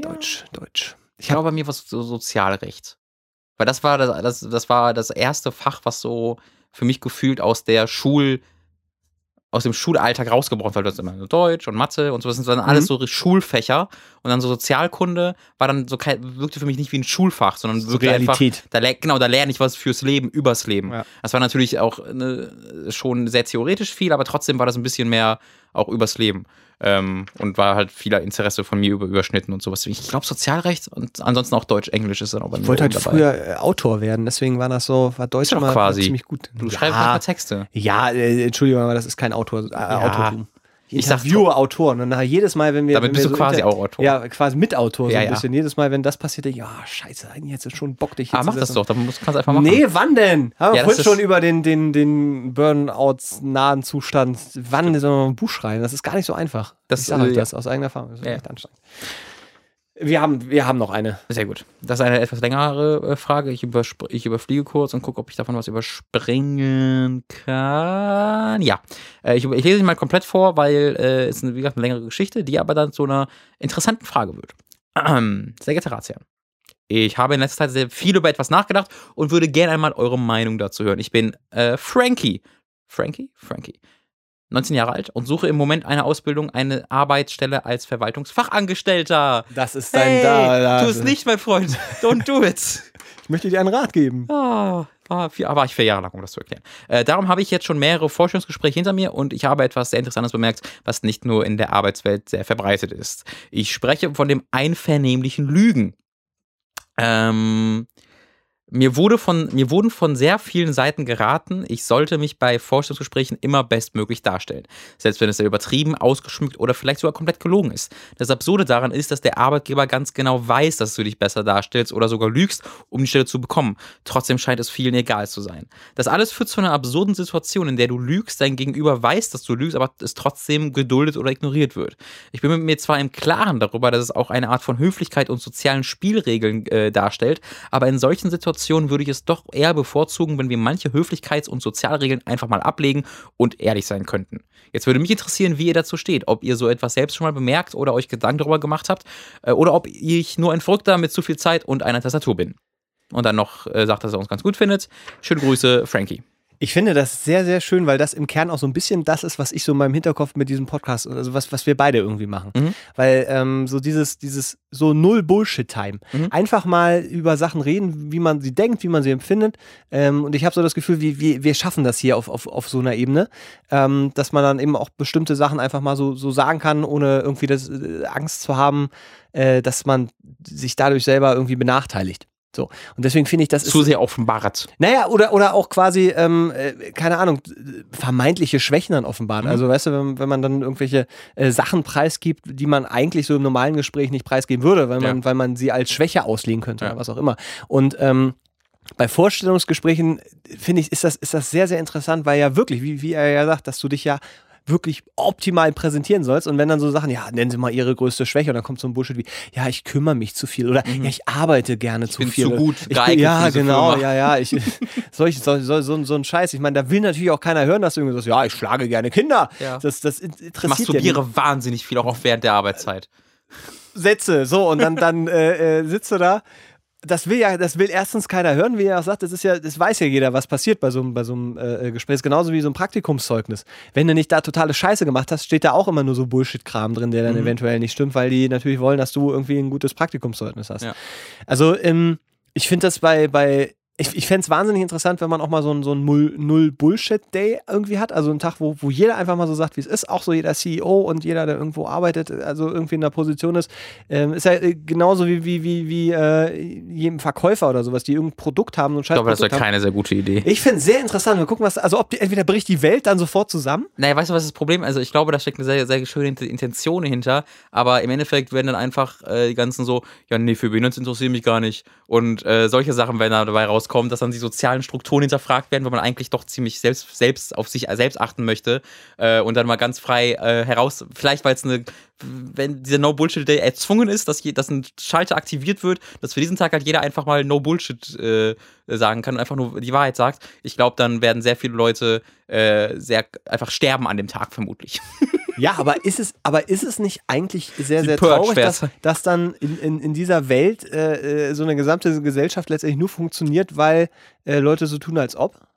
Deutsch, Deutsch. Ich glaube, bei mir was so Sozialrecht. Weil das war das, das, das war das erste Fach, was so für mich gefühlt aus der Schul, aus dem Schulalltag rausgebrochen, weil du hast immer Deutsch und Mathe und so, das waren alles mhm. so Schulfächer und dann so Sozialkunde war dann so wirkte für mich nicht wie ein Schulfach, sondern so wirklich Realität. Einfach, da, genau, da lerne ich was fürs Leben, übers Leben. Ja. Das war natürlich auch ne, schon sehr theoretisch viel, aber trotzdem war das ein bisschen mehr auch übers Leben. Ähm, und war halt vieler Interesse von mir über, überschnitten und sowas. Ich glaube Sozialrecht und ansonsten auch Deutsch, Englisch ist dann auch bei mir. Ich wollte halt dabei. früher äh, Autor werden, deswegen war das so, war Deutsch immer quasi. ziemlich gut. Du ja. schreibst einfach Texte. Ja, äh, Entschuldigung, aber das ist kein Autor, äh, ja. Autortum ich interviewe Autoren und nachher jedes Mal, wenn wir. Damit wenn bist wir du so quasi auch Autor. Ja, quasi Mitautor so ja, ein bisschen. Ja. Jedes Mal, wenn das passiert, denke ich, ja, scheiße, eigentlich jetzt schon Bock, dich hier Ah, mach das doch, dann kannst du einfach machen. Nee, wann denn? Haben wir ja, vorhin schon über den, den, den Burnout-nahen Zustand. Wann soll man ein Buch schreiben? Das ist gar nicht so einfach. Das, ich sage halt das aus eigener Erfahrung. Das ist echt anstrengend. Wir haben, wir haben noch eine. Sehr gut. Das ist eine etwas längere äh, Frage. Ich, ich überfliege kurz und gucke, ob ich davon was überspringen kann. Ja, äh, ich, ich, lese sie mal komplett vor, weil äh, es ist, wie gesagt, eine längere Geschichte, die aber dann zu einer interessanten Frage wird. Sehr geehrter Ratsherr. Ich habe in letzter Zeit sehr viel über etwas nachgedacht und würde gerne einmal eure Meinung dazu hören. Ich bin äh, Frankie. Frankie? Frankie. 19 Jahre alt und suche im Moment eine Ausbildung, eine Arbeitsstelle als Verwaltungsfachangestellter. Das ist dein hey, da, da. Tu es nicht, mein Freund. Don't do it. Ich möchte dir einen Rat geben. Ah, war, vier, war ich vier Jahre lang, um das zu erklären. Äh, darum habe ich jetzt schon mehrere Forschungsgespräche hinter mir und ich habe etwas sehr Interessantes bemerkt, was nicht nur in der Arbeitswelt sehr verbreitet ist. Ich spreche von dem einvernehmlichen Lügen. Ähm, mir, wurde von, mir wurden von sehr vielen Seiten geraten, ich sollte mich bei Vorstellungsgesprächen immer bestmöglich darstellen. Selbst wenn es ja übertrieben, ausgeschmückt oder vielleicht sogar komplett gelogen ist. Das Absurde daran ist, dass der Arbeitgeber ganz genau weiß, dass du dich besser darstellst oder sogar lügst, um die Stelle zu bekommen. Trotzdem scheint es vielen egal zu sein. Das alles führt zu einer absurden Situation, in der du lügst, dein Gegenüber weiß, dass du lügst, aber es trotzdem geduldet oder ignoriert wird. Ich bin mir zwar im Klaren darüber, dass es auch eine Art von Höflichkeit und sozialen Spielregeln äh, darstellt, aber in solchen Situationen Situationen würde ich es doch eher bevorzugen, wenn wir manche Höflichkeits- und Sozialregeln einfach mal ablegen und ehrlich sein könnten. Jetzt würde mich interessieren, wie ihr dazu steht. Ob ihr so etwas selbst schon mal bemerkt oder euch Gedanken darüber gemacht habt äh, oder ob ich nur ein Verrückter mit zu viel Zeit und einer Tastatur bin. Und dann noch äh, sagt, dass er uns ganz gut findet. Schöne Grüße, Frankie. Ich finde das sehr, sehr schön, weil das im Kern auch so ein bisschen das ist, was ich so in meinem Hinterkopf mit diesem Podcast, also was, was wir beide irgendwie machen. Mhm. Weil ähm, so dieses, dieses so null Bullshit-Time. Mhm. Einfach mal über Sachen reden, wie man sie denkt, wie man sie empfindet. Ähm, und ich habe so das Gefühl, wie, wie, wir schaffen das hier auf, auf, auf so einer Ebene, ähm, dass man dann eben auch bestimmte Sachen einfach mal so, so sagen kann, ohne irgendwie das, äh, Angst zu haben, äh, dass man sich dadurch selber irgendwie benachteiligt. So. Und deswegen finde ich, das ist. Zu sehr offenbart. Naja, oder, oder auch quasi, ähm, äh, keine Ahnung, vermeintliche Schwächen dann offenbart. Mhm. Also, weißt du, wenn, wenn man dann irgendwelche äh, Sachen preisgibt, die man eigentlich so im normalen Gespräch nicht preisgeben würde, weil man, ja. weil man sie als Schwäche auslegen könnte ja. oder was auch immer. Und ähm, bei Vorstellungsgesprächen finde ich, ist das, ist das sehr, sehr interessant, weil ja wirklich, wie, wie er ja sagt, dass du dich ja wirklich optimal präsentieren sollst. Und wenn dann so Sachen, ja, nennen Sie mal Ihre größte Schwäche und dann kommt so ein Bullshit wie, ja, ich kümmere mich zu viel oder mhm. ja, ich arbeite gerne ich zu viel. Zu gut ich bin, ja, genau, Firma. ja, ja. Ich, solch, so, so, so, so ein Scheiß. Ich meine, da will natürlich auch keiner hören, dass du irgendwie sagst, ja, ich schlage gerne Kinder. Ja. Das, das interessiert Ich masturbiere ja wahnsinnig viel, auch während der Arbeitszeit. Sätze, so, und dann, dann äh, äh, sitzt du da das will ja, das will erstens keiner hören, wie er auch sagt. Das ist ja, das weiß ja jeder, was passiert bei so einem, bei so einem äh, Gespräch. Das ist genauso wie so ein Praktikumszeugnis. Wenn du nicht da totale Scheiße gemacht hast, steht da auch immer nur so Bullshit-Kram drin, der dann mhm. eventuell nicht stimmt, weil die natürlich wollen, dass du irgendwie ein gutes Praktikumszeugnis hast. Ja. Also ähm, ich finde das bei, bei ich, ich fände es wahnsinnig interessant, wenn man auch mal so einen so Null-Bullshit-Day irgendwie hat. Also einen Tag, wo, wo jeder einfach mal so sagt, wie es ist. Auch so jeder CEO und jeder, der irgendwo arbeitet, also irgendwie in der Position ist. Ähm, ist ja äh, genauso wie, wie, wie, wie äh, jedem Verkäufer oder sowas, die irgendein Produkt haben. So ein ich glaube, das wäre keine sehr gute Idee. Ich finde es sehr interessant. Wir gucken, was, also ob die, entweder bricht die Welt dann sofort zusammen. Naja, weißt du, was das Problem ist? Also ich glaube, da steckt eine sehr, sehr schöne Intention hinter. Aber im Endeffekt werden dann einfach äh, die ganzen so, ja, nee, für Binance interessiert mich gar nicht. Und äh, solche Sachen werden da dabei rauskommen rauskommt, dass dann die sozialen Strukturen hinterfragt werden, weil man eigentlich doch ziemlich selbst, selbst auf sich selbst achten möchte äh, und dann mal ganz frei äh, heraus, vielleicht weil es eine, wenn dieser No-Bullshit-Day erzwungen ist, dass, je, dass ein Schalter aktiviert wird, dass für diesen Tag halt jeder einfach mal No-Bullshit äh, sagen kann und einfach nur die Wahrheit sagt. Ich glaube, dann werden sehr viele Leute äh, sehr einfach sterben an dem Tag vermutlich. Ja, aber ist es, aber ist es nicht eigentlich sehr, sehr traurig, dass, dass dann in, in, in dieser Welt äh, äh, so eine gesamte Gesellschaft letztendlich nur funktioniert, weil äh, Leute so tun, als ob?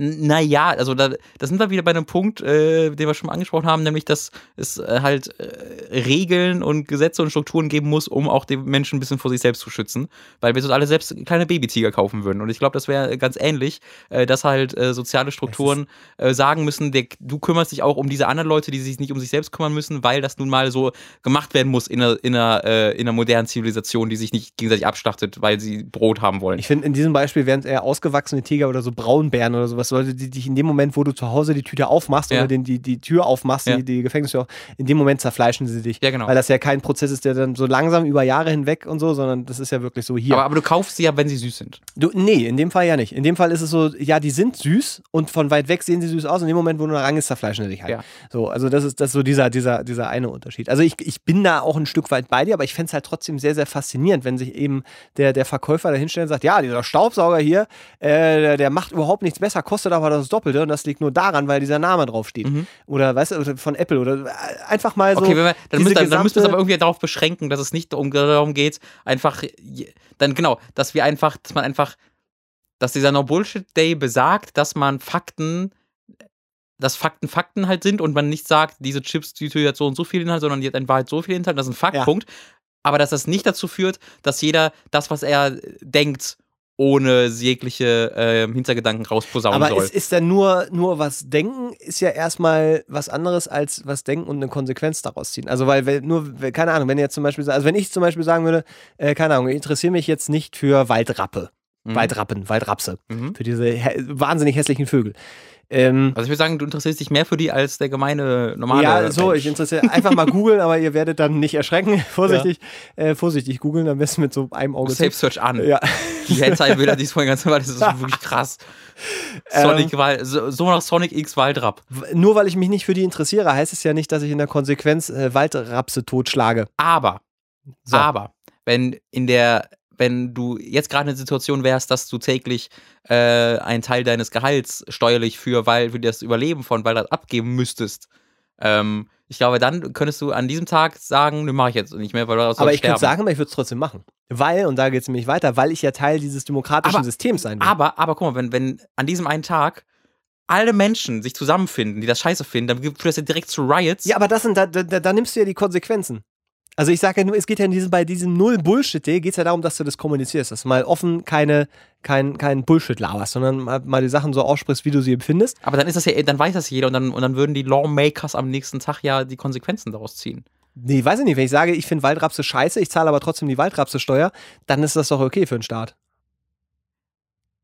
Naja, also da, da sind wir wieder bei einem Punkt, äh, den wir schon mal angesprochen haben, nämlich, dass es äh, halt äh, Regeln und Gesetze und Strukturen geben muss, um auch die Menschen ein bisschen vor sich selbst zu schützen. Weil wir so alle selbst kleine Babytiger kaufen würden. Und ich glaube, das wäre ganz ähnlich, äh, dass halt äh, soziale Strukturen sagen müssen, der, du kümmerst dich auch um diese anderen Leute, die sich nicht um sich selbst kümmern müssen, weil das nun mal so gemacht werden muss in einer, in einer, in einer modernen Zivilisation, die sich nicht gegenseitig abschlachtet, weil sie Brot haben wollen. Ich finde, in diesem Beispiel wären es eher ausgewachsene Tiger oder so Braunbären oder sowas dass Leute, die dich in dem Moment, wo du zu Hause die Tüte aufmachst ja. oder den, die, die Tür aufmachst, ja. die, die Gefängnistür, in dem Moment zerfleischen sie dich. Ja, genau. Weil das ja kein Prozess ist, der dann so langsam über Jahre hinweg und so, sondern das ist ja wirklich so hier. Aber, aber du kaufst sie ja, wenn sie süß sind. Du, nee, in dem Fall ja nicht. In dem Fall ist es so, ja, die sind süß und von weit weg sehen sie süß aus. In dem Moment, wo du Rang ist, zerfleischen sie dich halt. Ja. So, also das ist, das ist so dieser, dieser, dieser eine Unterschied. Also ich, ich bin da auch ein Stück weit bei dir, aber ich fände es halt trotzdem sehr, sehr faszinierend, wenn sich eben der, der Verkäufer da hinstellt und sagt, ja, dieser Staubsauger hier, äh, der, der macht überhaupt nichts besser, kostet aber das Doppelte und das liegt nur daran, weil dieser Name draufsteht. Mhm. Oder weißt du, von Apple oder äh, einfach mal so. Okay, wir, dann, müsst, dann, dann müssen wir es aber irgendwie darauf beschränken, dass es nicht darum geht, einfach, dann genau, dass wir einfach, dass man einfach, dass dieser No Bullshit Day besagt, dass man Fakten dass Fakten Fakten halt sind und man nicht sagt, diese Chips, die hat so und so viel Inhalt, sondern die hat in Wahrheit so viel Inhalt, das ist ein Faktpunkt. Ja. Aber dass das nicht dazu führt, dass jeder das, was er denkt, ohne jegliche äh, Hintergedanken rausposaunen Aber soll. ist, ist denn nur, nur was denken, ist ja erstmal was anderes als was denken und eine Konsequenz daraus ziehen. Also, weil, weil nur, keine Ahnung, wenn ihr jetzt zum Beispiel, also wenn ich zum Beispiel sagen würde, äh, keine Ahnung, ich interessiere mich jetzt nicht für Waldrappe. Mhm. Waldrappen, Waldrapse. Mhm. Für diese wahnsinnig hässlichen Vögel. Ähm, also ich würde sagen, du interessierst dich mehr für die als der gemeine normale. Ja, so, Mensch. ich interessiere einfach mal googeln, aber ihr werdet dann nicht erschrecken. vorsichtig, ja. äh, vorsichtig googeln, am besten mit so einem Auge. Safe Search an. Ja. Die Hentai-Bilder, die es vorhin ganz normal, das ist wirklich krass. Sonic ähm, so, so nach Sonic X Waldrapp. Nur weil ich mich nicht für die interessiere, heißt es ja nicht, dass ich in der Konsequenz äh, Waldrapse totschlage. Aber, so. aber, wenn in der wenn du jetzt gerade in der Situation wärst, dass du täglich äh, einen Teil deines Gehalts steuerlich für, weil für das Überleben von Waldrat abgeben müsstest. Ähm, ich glaube, dann könntest du an diesem Tag sagen, ne, mache ich jetzt nicht mehr, weil du Aber ich würde sagen, ich würde es trotzdem machen. Weil, und da geht es nämlich weiter, weil ich ja Teil dieses demokratischen aber, Systems sein will. Aber, aber guck mal, wenn, wenn an diesem einen Tag alle Menschen sich zusammenfinden, die das scheiße finden, dann führt das ja direkt zu Riots. Ja, aber das sind, da, da, da nimmst du ja die Konsequenzen. Also ich sage ja nur, es geht ja in diesem, bei diesem Null-Bullshit-Day geht es ja darum, dass du das kommunizierst, dass du mal offen keine, kein, kein Bullshit laberst, sondern mal, mal, die Sachen so aussprichst, wie du sie empfindest. Aber dann ist das ja, dann weiß das jeder und dann, und dann würden die Lawmakers am nächsten Tag ja die Konsequenzen daraus ziehen. Nee, weiß ich nicht. Wenn ich sage, ich finde Waldrapse scheiße, ich zahle aber trotzdem die Waldrapse-Steuer, dann ist das doch okay für den Staat.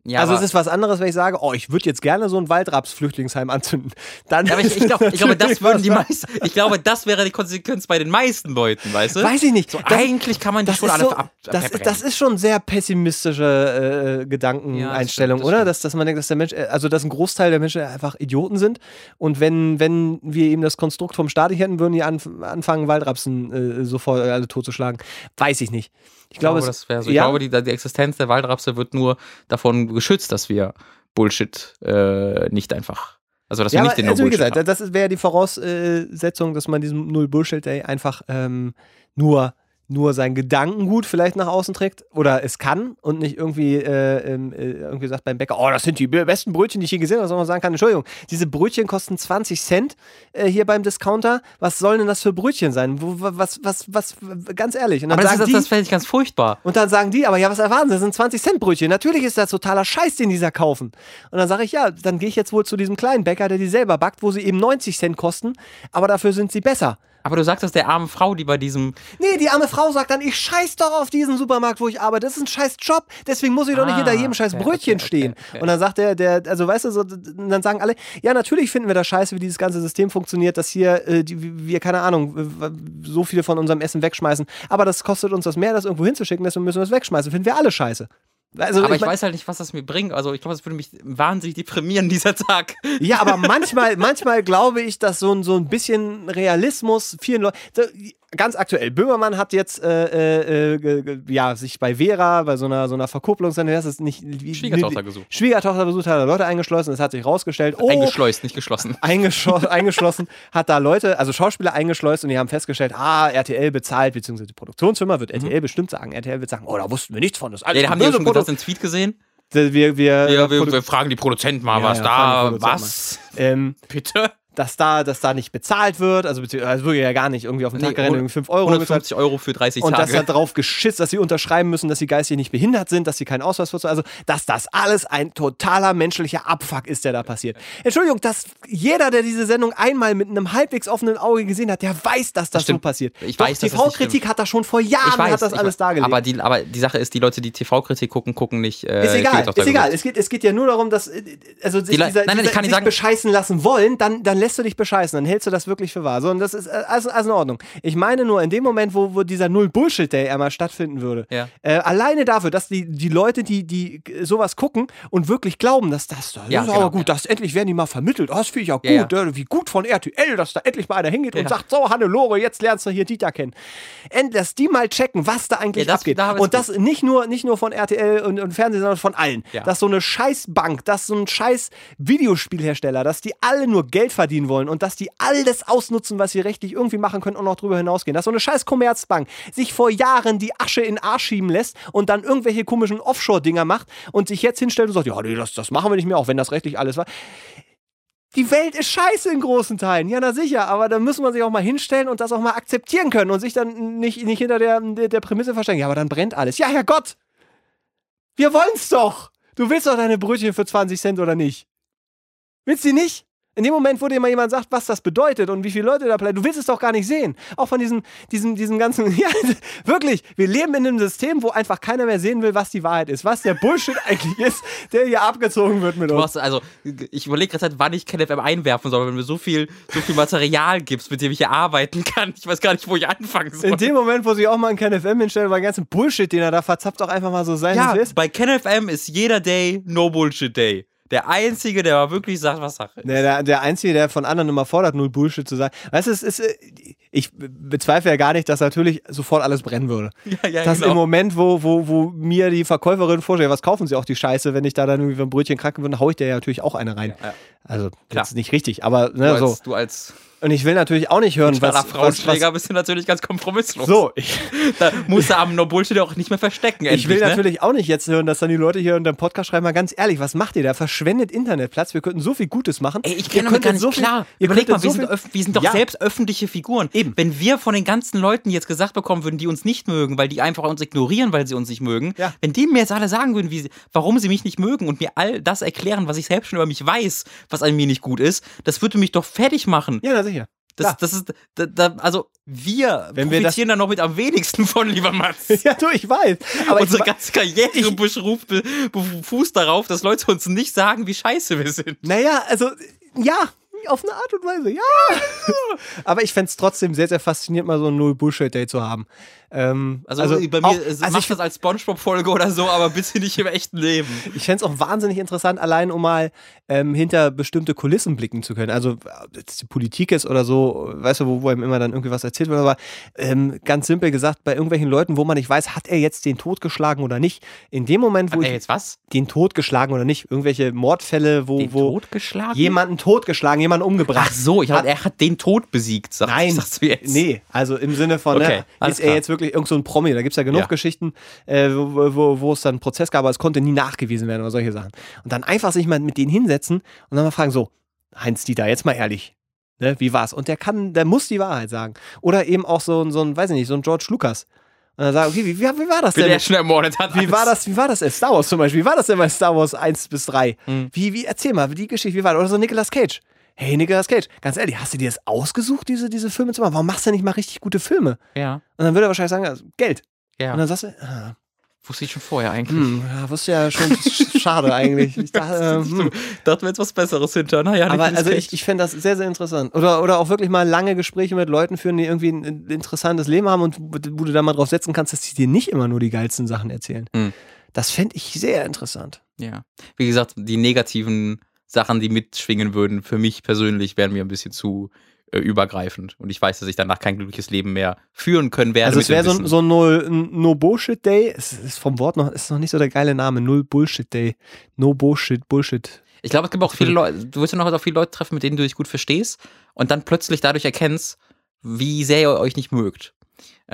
Ja, also es ist was anderes, wenn ich sage, oh, ich würde jetzt gerne so ein Waldraps-Flüchtlingsheim anzünden. Dann aber ich, ich, glaub, ich glaube, das würden die meisten. Ich glaube, das wäre die Konsequenz bei den meisten Leuten, weißt du? Weiß ich nicht. So, Das- eigentlich kann man Das schon ist, alle so, ab das, verbrennen. das ist schon sehr pessimistische äh, Gedankeneinstellung, Ja, das stimmt, oder? Dass, dass man denkt, dass der Mensch, äh, also dass ein Großteil der Menschen einfach Idioten sind. Und wenn, wenn wir eben das Konstrukt vom Staat hätten, würden die anf anfangen, Waldrapsen äh, sofort alle totzuschlagen. Weiß ich nicht. Ich Ich glaube, glaube, es, das so. Ich ja. glaube, die, die Existenz der Waldrapse wird nur davon geschützt, dass wir Bullshit äh, nicht einfach. Also, dass ja, wir nicht den also wie No-Bullshit gesagt, haben. das wäre die Voraussetzung, dass man diesem Null-Bullshit-Day einfach ähm, nur, nur seinen Gedankengut vielleicht nach außen trägt oder es kann und nicht irgendwie, äh, ähm, äh, irgendwie sagt beim Bäcker, oh, das sind die besten Brötchen, die ich je gesehen habe, sondern man sagen kann, Entschuldigung, diese Brötchen kosten 20 Cent äh, hier beim Discounter. Was sollen denn das für Brötchen sein? Wo, was, was, was, ganz ehrlich. Und dann Aber das, sagen ist, die, das fände ich ganz furchtbar. und dann sagen die, aber ja, was erwarten Sie? Das sind 20 Cent Brötchen. Natürlich ist das totaler Scheiß, den die da kaufen. Und dann sage ich, ja, dann gehe ich jetzt wohl zu diesem kleinen Bäcker, der die selber backt, wo sie eben 90 Cent kosten, aber dafür sind sie besser. Aber du sagst das der armen Frau, die bei diesem. Nee, die arme Frau sagt dann, ich scheiß doch auf diesen Supermarkt, wo ich arbeite. Das ist ein scheiß Job. Deswegen muss ich doch nicht Ah, hinter jedem scheiß okay, Brötchen okay, stehen. okay. Und dann sagt der, der, also weißt du, so, dann sagen alle, ja, natürlich finden wir das scheiße, wie dieses ganze System funktioniert, dass hier äh, die, wir, keine Ahnung, so viele von unserem Essen wegschmeißen. Aber das kostet uns das mehr, das irgendwo hinzuschicken, deswegen müssen wir es wegschmeißen. Finden wir alle scheiße. Also, Aber ich mein- weiß halt nicht, was das mir bringt. Also, ich glaube, das würde mich wahnsinnig deprimieren, dieser Tag. Ja, aber manchmal, manchmal glaube ich, dass so ein, so ein bisschen Realismus vielen Leuten. Ganz aktuell, Böhmermann hat jetzt äh, äh, ge- ja, sich bei Vera, bei so einer, so einer Verkupplungssendung, das ist nicht. Wie, Schwiegertochter wie- gesucht. Schwiegertochter besucht, hat er Leute eingeschlossen, es hat sich rausgestellt, oh, Eingeschleust, nicht geschlossen. eingeschlo- eingeschlossen, hat da Leute, also Schauspieler eingeschleust und die haben festgestellt, ah, RTL bezahlt, beziehungsweise die Produktionsfirma wird RTL bestimmt sagen. RTL wird sagen, oh, da wussten wir nichts von. Das alles Mhm. Ja, da haben die schon das in Tweet gesehen. wir, wir, Ja, wir, wir fragen die Produzenten mal, Ja, was ja, da, was? ähm, Bitte? Dass da, dass da nicht bezahlt wird, also beziehungsweise also wirklich ja gar nicht, irgendwie auf den Nee, Tag gerechnet, irgendwie 5 Euro gezahlt. 150 Euro für 30 Und dass da Tage. drauf geschissen, dass sie unterschreiben müssen, dass sie geistig nicht behindert sind, dass sie keinen Ausweis für also dass das alles ein totaler menschlicher Abfuck ist, der da passiert. Entschuldigung, dass jeder, der diese Sendung einmal mit einem halbwegs offenen Auge gesehen hat, der weiß, dass das, so stimmt. passiert. Ich Doch, weiß, das TV-Kritik hat das schon vor Jahren ich weiß, hat das ich alles weiß. dargelegt. Aber die, aber die Sache ist, die Leute, die TV-Kritik gucken, gucken nicht. Äh, ist egal, ist egal. Es geht, es geht ja nur darum, dass äh, also sich, Die dieser, nein, nein, ich dieser, kann nicht sich sagen- bescheißen lassen wollen, dann, dann lässt du dich bescheißen, dann hältst du das wirklich für wahr. So, und das ist äh, also, also in Ordnung. Ich meine nur, in dem Moment, wo, wo dieser Null-Bullshit-Day einmal stattfinden würde, Ja. äh, alleine dafür, dass die, die Leute, die, die sowas gucken und wirklich glauben, dass das, das Ja, ist genau, aber gut, ja. das endlich werden die mal vermittelt. Oh, das finde ich auch gut. Ja, äh, Wie gut von RTL, dass da endlich mal einer hingeht und sagt, so, Hannelore, jetzt lernst du hier Dieter kennen. End, dass die mal checken, was da eigentlich das- abgeht. da und das nicht nur, nicht nur von RTL und, und Fernsehen, sondern von allen. Dass so eine Scheißbank, dass so ein scheiß Videospielhersteller, dass die alle nur Geld verdienen wollen und dass die alles ausnutzen, was sie rechtlich irgendwie machen können und noch drüber hinausgehen. Dass so eine scheiß Kommerzbank sich vor Jahren die Asche in den Arsch schieben lässt und dann irgendwelche komischen Offshore-Dinger macht und sich jetzt hinstellt und sagt, ja, nee, das, das machen wir nicht mehr, auch wenn das rechtlich alles war. Die Welt ist scheiße in großen Teilen, ja, na sicher, aber da muss man sich auch mal hinstellen und das auch mal akzeptieren können und sich dann nicht, nicht hinter der, der, Prämisse verstecken. Ja, aber dann brennt alles. Ja, Herrgott! Wir wollen's doch! Du willst doch deine Brötchen für 20 Cent oder nicht? Willst du die nicht? In dem Moment, wo dir mal jemand sagt, was das bedeutet und wie viele Leute da bleiben, du willst es doch gar nicht sehen. Auch von diesem, diesem, diesem ganzen, ja, wirklich, wir leben in einem System, wo einfach keiner mehr sehen will, was die Wahrheit ist, was der Bullshit eigentlich ist, der hier abgezogen wird mit Du uns. hast, also, ich überlege gerade, wann ich KenFM einwerfen soll, wenn du mir so viel, so viel Material gibst, mit dem ich hier arbeiten kann. Ich weiß gar nicht, wo ich anfangen soll. In dem Moment, wo sich auch mal ein KenFM hinstellt, weil den ganzen Bullshit, den er da verzapft, doch einfach mal so sein, ja, bei KenFM ist jeder Day No Bullshit Day. Der Einzige, der mal wirklich sagt, was Sache ist. Der, der, der Einzige, der von anderen immer fordert, null Bullshit zu sagen. Weißt du, es ist, äh, ich bezweifle ja gar nicht, dass natürlich sofort alles brennen würde. Ja, ja, dass genau. im Moment, wo, wo, wo mir die Verkäuferin vorstellt, was kaufen sie auch die Scheiße, wenn ich da dann irgendwie ein Brötchen kranken würde, hau ich der ja natürlich auch eine rein. Ja. Also, das ist nicht richtig, aber Du ne, als, so. du als Und ich will natürlich auch nicht hören, was, Frauenschläger was bist du natürlich ganz kompromisslos. so, ich, Da musst du am No Bullshit auch nicht mehr verstecken. ich will endlich, ne? natürlich auch nicht jetzt hören, dass dann die Leute hier in dem Podcast schreiben, mal ganz ehrlich, was macht ihr da? Verschwendet Internetplatz, wir könnten so viel Gutes machen. Ey, ich kenne damit gar nicht so viel- klar. Ihr Überleg mal, könntet wir, so sind, viel- wir sind doch Ja. selbst öffentliche Figuren. Eben. Wenn wir von den ganzen Leuten jetzt gesagt bekommen würden, die uns nicht mögen, weil die einfach uns ignorieren, weil sie uns nicht mögen, Ja. wenn die mir jetzt alle sagen würden, wie warum sie mich nicht mögen und mir all das erklären, was ich selbst schon über mich weiß, was an mir nicht gut ist, das würde mich doch fertig machen. Ja, sicher. Das, das ist, da, da, also wir Wenn wir profitieren da noch mit am wenigsten von, lieber Mats. Ja, du, ich weiß. Aber Unsere ich, ganze Karriere beschruft, be, befußt darauf, dass Leute uns nicht sagen, wie scheiße wir sind. naja, also, ja, auf eine Art und Weise, ja. aber ich fände es trotzdem sehr, sehr faszinierend, mal so ein Null-Bullshit-Day zu haben. Ähm, Also, bei mir auch, also macht das als Spongebob-Folge oder so, aber bitte nicht im echten Leben. ich fände es auch wahnsinnig interessant, allein um mal ähm, hinter bestimmte Kulissen blicken zu können. Also, es die Politik ist oder so, weißt du, wo, wo ihm immer dann irgendwie was erzählt wird, aber ähm, ganz simpel gesagt, bei irgendwelchen Leuten, wo man nicht weiß, hat er jetzt den Tod geschlagen oder nicht. In dem Moment, wo Hat er jetzt was? den Tod geschlagen oder nicht, irgendwelche Mordfälle, wo, Den wo Tod geschlagen? jemanden totgeschlagen, jemanden umgebracht. Ach so, ich Hat- er hat den Tod besiegt, sag, Nein, sagst du jetzt. nee, also im Sinne von, Okay, ne, ist er klar. jetzt wirklich irgend so ein Promi? Da gibt es ja genug Ja. Geschichten, äh, wo, wo, wo es dann einen Prozess gab, aber es konnte nie nachgewiesen werden oder solche Sachen. Und dann einfach sich mal mit denen hinsetzen und dann mal fragen, so, Heinz Dieter, jetzt mal ehrlich, ne, wie war's? Und der kann, der muss die Wahrheit sagen. Oder eben auch so, ein- so ein, weiß ich nicht, so ein George Lucas. Und dann sagen, okay, wie, wie, wie war das Wenn denn? schon ermordet hat. Wie war das, wie war das in Star Wars zum Beispiel? Wie war das denn bei Star Wars 1 bis 3? Hm. Wie, wie, erzähl mal, die Geschichte, wie war das? Oder so Nicolas Cage. Hey, Nicolas Cage, ganz ehrlich, hast du dir das ausgesucht, diese, diese Filme zu machen? Warum machst du nicht mal richtig gute Filme? Ja, Und dann würde er wahrscheinlich sagen, also, Geld. ja. Und dann sagst du, ah, Wusste ich schon vorher eigentlich. hm, ja, wusste ja schon, sch- schade eigentlich. Ich dachte, äh, hm. Dachten wir jetzt was Besseres hinter. Naja, Aber also ich, ich fände das sehr, sehr interessant. Oder, oder auch wirklich mal lange Gespräche mit Leuten führen, die irgendwie ein, ein interessantes Leben haben und wo, du da mal drauf setzen kannst, dass die dir nicht immer nur die geilsten Sachen erzählen. Hm. Das fände ich sehr interessant. Ja. Wie gesagt, die negativen Sachen, die mitschwingen würden, für mich persönlich wären mir ein bisschen zu äh, übergreifend. Und ich weiß, dass ich danach kein glückliches Leben mehr führen können werde. Also es wäre so, so ein No, ein no Bullshit Day. Es ist vom Wort noch, ist noch nicht so der geile Name. Null Bullshit Day. No Bullshit, Bullshit. Ich glaube, es gibt auch viele Leute, du wirst ja noch auf viele Leute treffen, mit denen du dich gut verstehst und dann plötzlich dadurch erkennst, wie sehr ihr euch nicht mögt.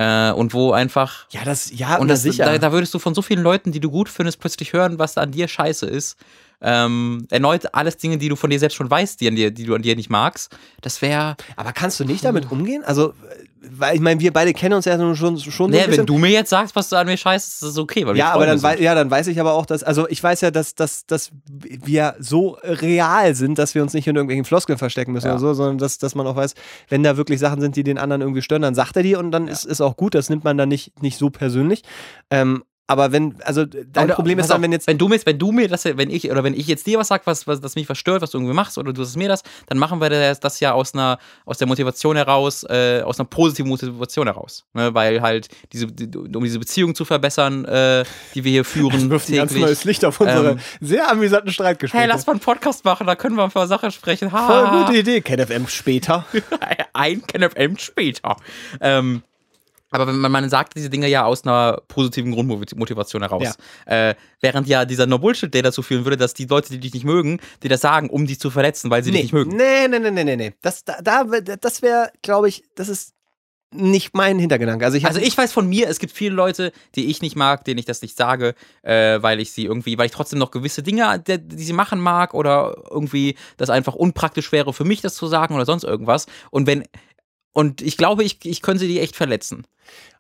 Äh, und wo einfach. Ja, das, ja, Und das, sicher. da, da würdest du von so vielen Leuten, die du gut findest, plötzlich hören, was an dir scheiße ist. Ähm, erneut alles Dinge, die du von dir selbst schon weißt, die, an dir, die du an dir nicht magst. Das wäre. Aber kannst du nicht damit umgehen? Also, weil ich meine, wir beide kennen uns ja schon, schon so ein Naja, bisschen. wenn du mir jetzt sagst, was du an mir scheiße, ist das okay. Weil ja, aber dann, sind. ja, dann weiß ich aber auch, dass, also ich weiß ja, dass, dass, dass wir so real sind, dass wir uns nicht in irgendwelchen Floskeln verstecken müssen Ja. oder so, sondern dass, dass man auch weiß, wenn da wirklich Sachen sind, die den anderen irgendwie stören, dann sagt er die und dann ist, ist auch gut, das nimmt man dann nicht, nicht so persönlich. Ähm, aber wenn, also dein Oder, Problem ist dann, auf, wenn jetzt wenn du mir, wenn du mir das, wenn ich oder wenn ich jetzt dir was sag, was, was das mich verstört, was du irgendwie machst, oder du sagst mir das, dann machen wir das, das ja aus einer, aus der Motivation heraus, äh, aus einer positiven Motivation heraus, ne? weil halt diese, die, um diese Beziehung zu verbessern, äh, die wir hier führen, wirft ein ganz täglich. neues Licht auf unsere Ähm, sehr amüsanten Streitgespräche. Hey, lass mal einen Podcast machen, da können wir ein paar Sachen sprechen. Ha, Voll gute Idee, KenFM später. ein KenFM später. Ähm, aber wenn man, man sagt diese Dinge ja aus einer positiven Grundmotivation heraus. Äh, während ja dieser No-Bullshit-Day dazu führen würde, dass die Leute, die dich nicht mögen, dir das sagen, um dich zu verletzen, weil sie dich nicht mögen. Nee, nee, nee, nee, nee, nee. Das, da, da, das wäre, glaube ich, das ist nicht mein Hintergedanke. Also ich, Also ich weiß von mir, es gibt viele Leute, die ich nicht mag, denen ich das nicht sage, äh, weil ich sie irgendwie, weil ich trotzdem noch gewisse Dinge, die, die sie machen mag oder irgendwie das einfach unpraktisch wäre für mich, das zu sagen oder sonst irgendwas. Und wenn und ich glaube, ich, ich könnte die echt verletzen.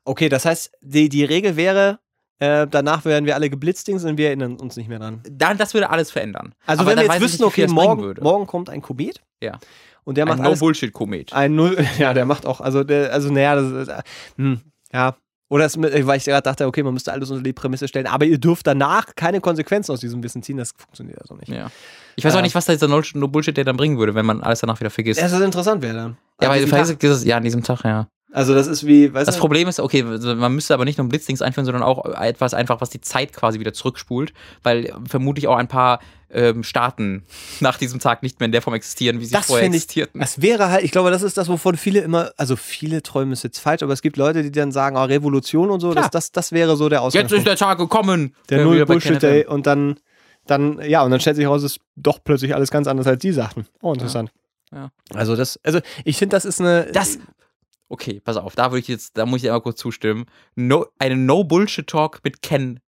Okay, das heißt, die, die Regel wäre, äh, danach werden wir alle geblitzdings und wir erinnern uns nicht mehr dran. Dann, das würde alles verändern. Also Aber wenn wir jetzt wüssten, okay, morgen, morgen kommt ein Komet Ja. und der Ein macht alles No-Bullshit-Komet. ein Null, ja, der macht auch, also der, also naja, das ist, äh, hm, ja. Oder es, weil ich gerade dachte, okay, man müsste alles unter die Prämisse stellen, aber ihr dürft danach keine Konsequenzen aus diesem Wissen ziehen, das funktioniert also nicht. Ja. Ich weiß auch Ja. nicht, was da dieser No-Bullshit, der dann bringen würde, wenn man alles danach wieder vergisst. Das ist interessant wäre dann. ja, weil diesem vergisst dieses, ja, an diesem Tag, ja. Also das ist wie, weißt Das du, Problem ist, okay, man müsste aber nicht nur Blitzdings einführen, sondern auch etwas einfach, was die Zeit quasi wieder zurückspult, weil vermutlich auch ein paar ähm, Staaten nach diesem Tag nicht mehr in der Form existieren, wie sie das vorher ich, existierten. das wäre halt, ich glaube, das ist das, wovon viele immer, also viele träumen ist jetzt falsch, aber es gibt Leute, die dann sagen, oh, Revolution und so, das, das, das wäre so der Jetzt Ausgangspunkt. ist der Tag gekommen. der Ja, Null Bullshit. Day und dann, dann, ja, und dann stellt sich heraus, es ist doch plötzlich alles ganz anders, als die sagten. Oh, interessant. Ja. Also das, also ich finde, das ist eine. Das. Okay, pass auf, da würde ich jetzt, da muss ich dir mal kurz zustimmen. No, einen No-Bullshit-Talk mit Ken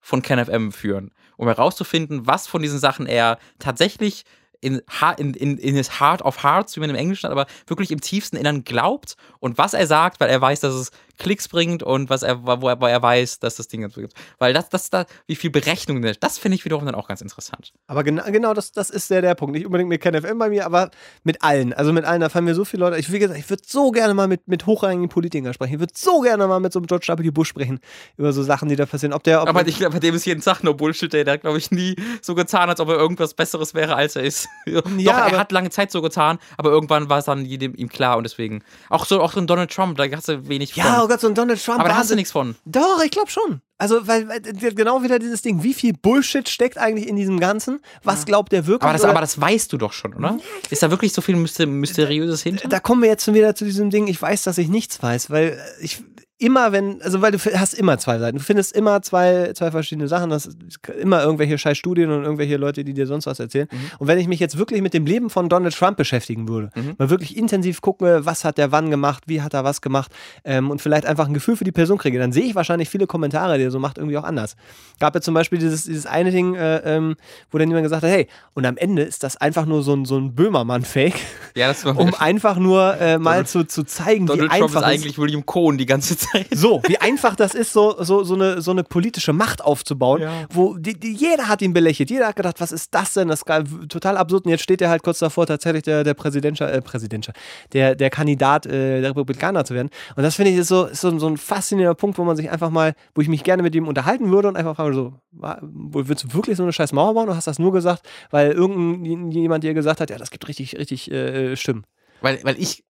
von KenFM führen, um herauszufinden, was von diesen Sachen er tatsächlich in, in, in, in his heart of hearts, wie man im Englischen hat, aber wirklich im tiefsten Innern glaubt und was er sagt, weil er weiß, dass es Klicks bringt und was er, wo er, wo er weiß, dass das Ding dazu gibt. Weil das, das, da, wie viel Berechnung, das finde ich wiederum dann auch ganz interessant. Aber genau, genau das, das ist der, der Punkt. Nicht unbedingt mit KenFM bei mir, aber mit allen. Also mit allen, da fallen mir so viele Leute. Ich, wie gesagt, ich würde so gerne mal mit, mit hochrangigen Politikern sprechen. Ich würde so gerne mal mit so einem George W. Bush sprechen über so Sachen, die da passieren. Ob der, ob aber ich glaube, bei dem ist jeden Tag nur Bullshit, der hat, glaube ich, nie so getan, als ob er irgendwas Besseres wäre, als er ist. Ja, Doch, er hat lange Zeit so getan, aber irgendwann war es dann jedem ihm klar und deswegen. Auch so, auch so ein Donald Trump, da hast du wenig von. Ja, oh Gott, so ein Donald Trump. Aber da hast du nichts von. Doch, ich glaube schon. Also, weil, weil genau wieder dieses Ding, wie viel Bullshit steckt eigentlich in diesem Ganzen? Was glaubt der wirklich? Aber das, aber das weißt du doch schon, oder? Ist da wirklich so viel Mysteriöses hinter? Da kommen wir jetzt schon wieder zu diesem Ding, ich weiß, dass ich nichts weiß, weil ich, immer, wenn, also weil du hast immer zwei Seiten. Du findest immer zwei, zwei verschiedene Sachen. Das ist immer irgendwelche scheiß Studien und irgendwelche Leute, die dir sonst was erzählen. Mhm. Und wenn ich mich jetzt wirklich mit dem Leben von Donald Trump beschäftigen würde, mhm. mal wirklich intensiv gucke, was hat der wann gemacht, wie hat er was gemacht ähm, und vielleicht einfach ein Gefühl für die Person kriege, dann sehe ich wahrscheinlich viele Kommentare, die er so macht, irgendwie auch anders. Gab ja zum Beispiel dieses, dieses eine Ding, äh, ähm, wo dann jemand gesagt hat, hey, und am Ende ist das einfach nur so ein, so ein Böhmermann-Fake. Ja, Um einfach nur äh, mal zu, zu zeigen, Donald wie Trump einfach ist eigentlich William Cohn die ganze Zeit. So, wie einfach das ist, so, so, so, eine, so eine politische Macht aufzubauen, ja. wo die, die, jeder hat ihn belächelt, jeder hat gedacht, was ist das denn? Das ist total absurd. Und jetzt steht er halt kurz davor, tatsächlich der, der Präsident, äh, Präsident, der, der Kandidat äh, der Republikaner zu werden. Und das finde ich ist so, ist so, so ein faszinierender Punkt, wo man sich einfach mal, wo ich mich gerne mit ihm unterhalten würde und einfach fragen so, willst du wirklich so eine scheiß Mauer bauen oder hast du das nur gesagt, weil irgendjemand dir gesagt hat, ja, das gibt richtig, richtig äh, Stimmen? Weil, weil ich,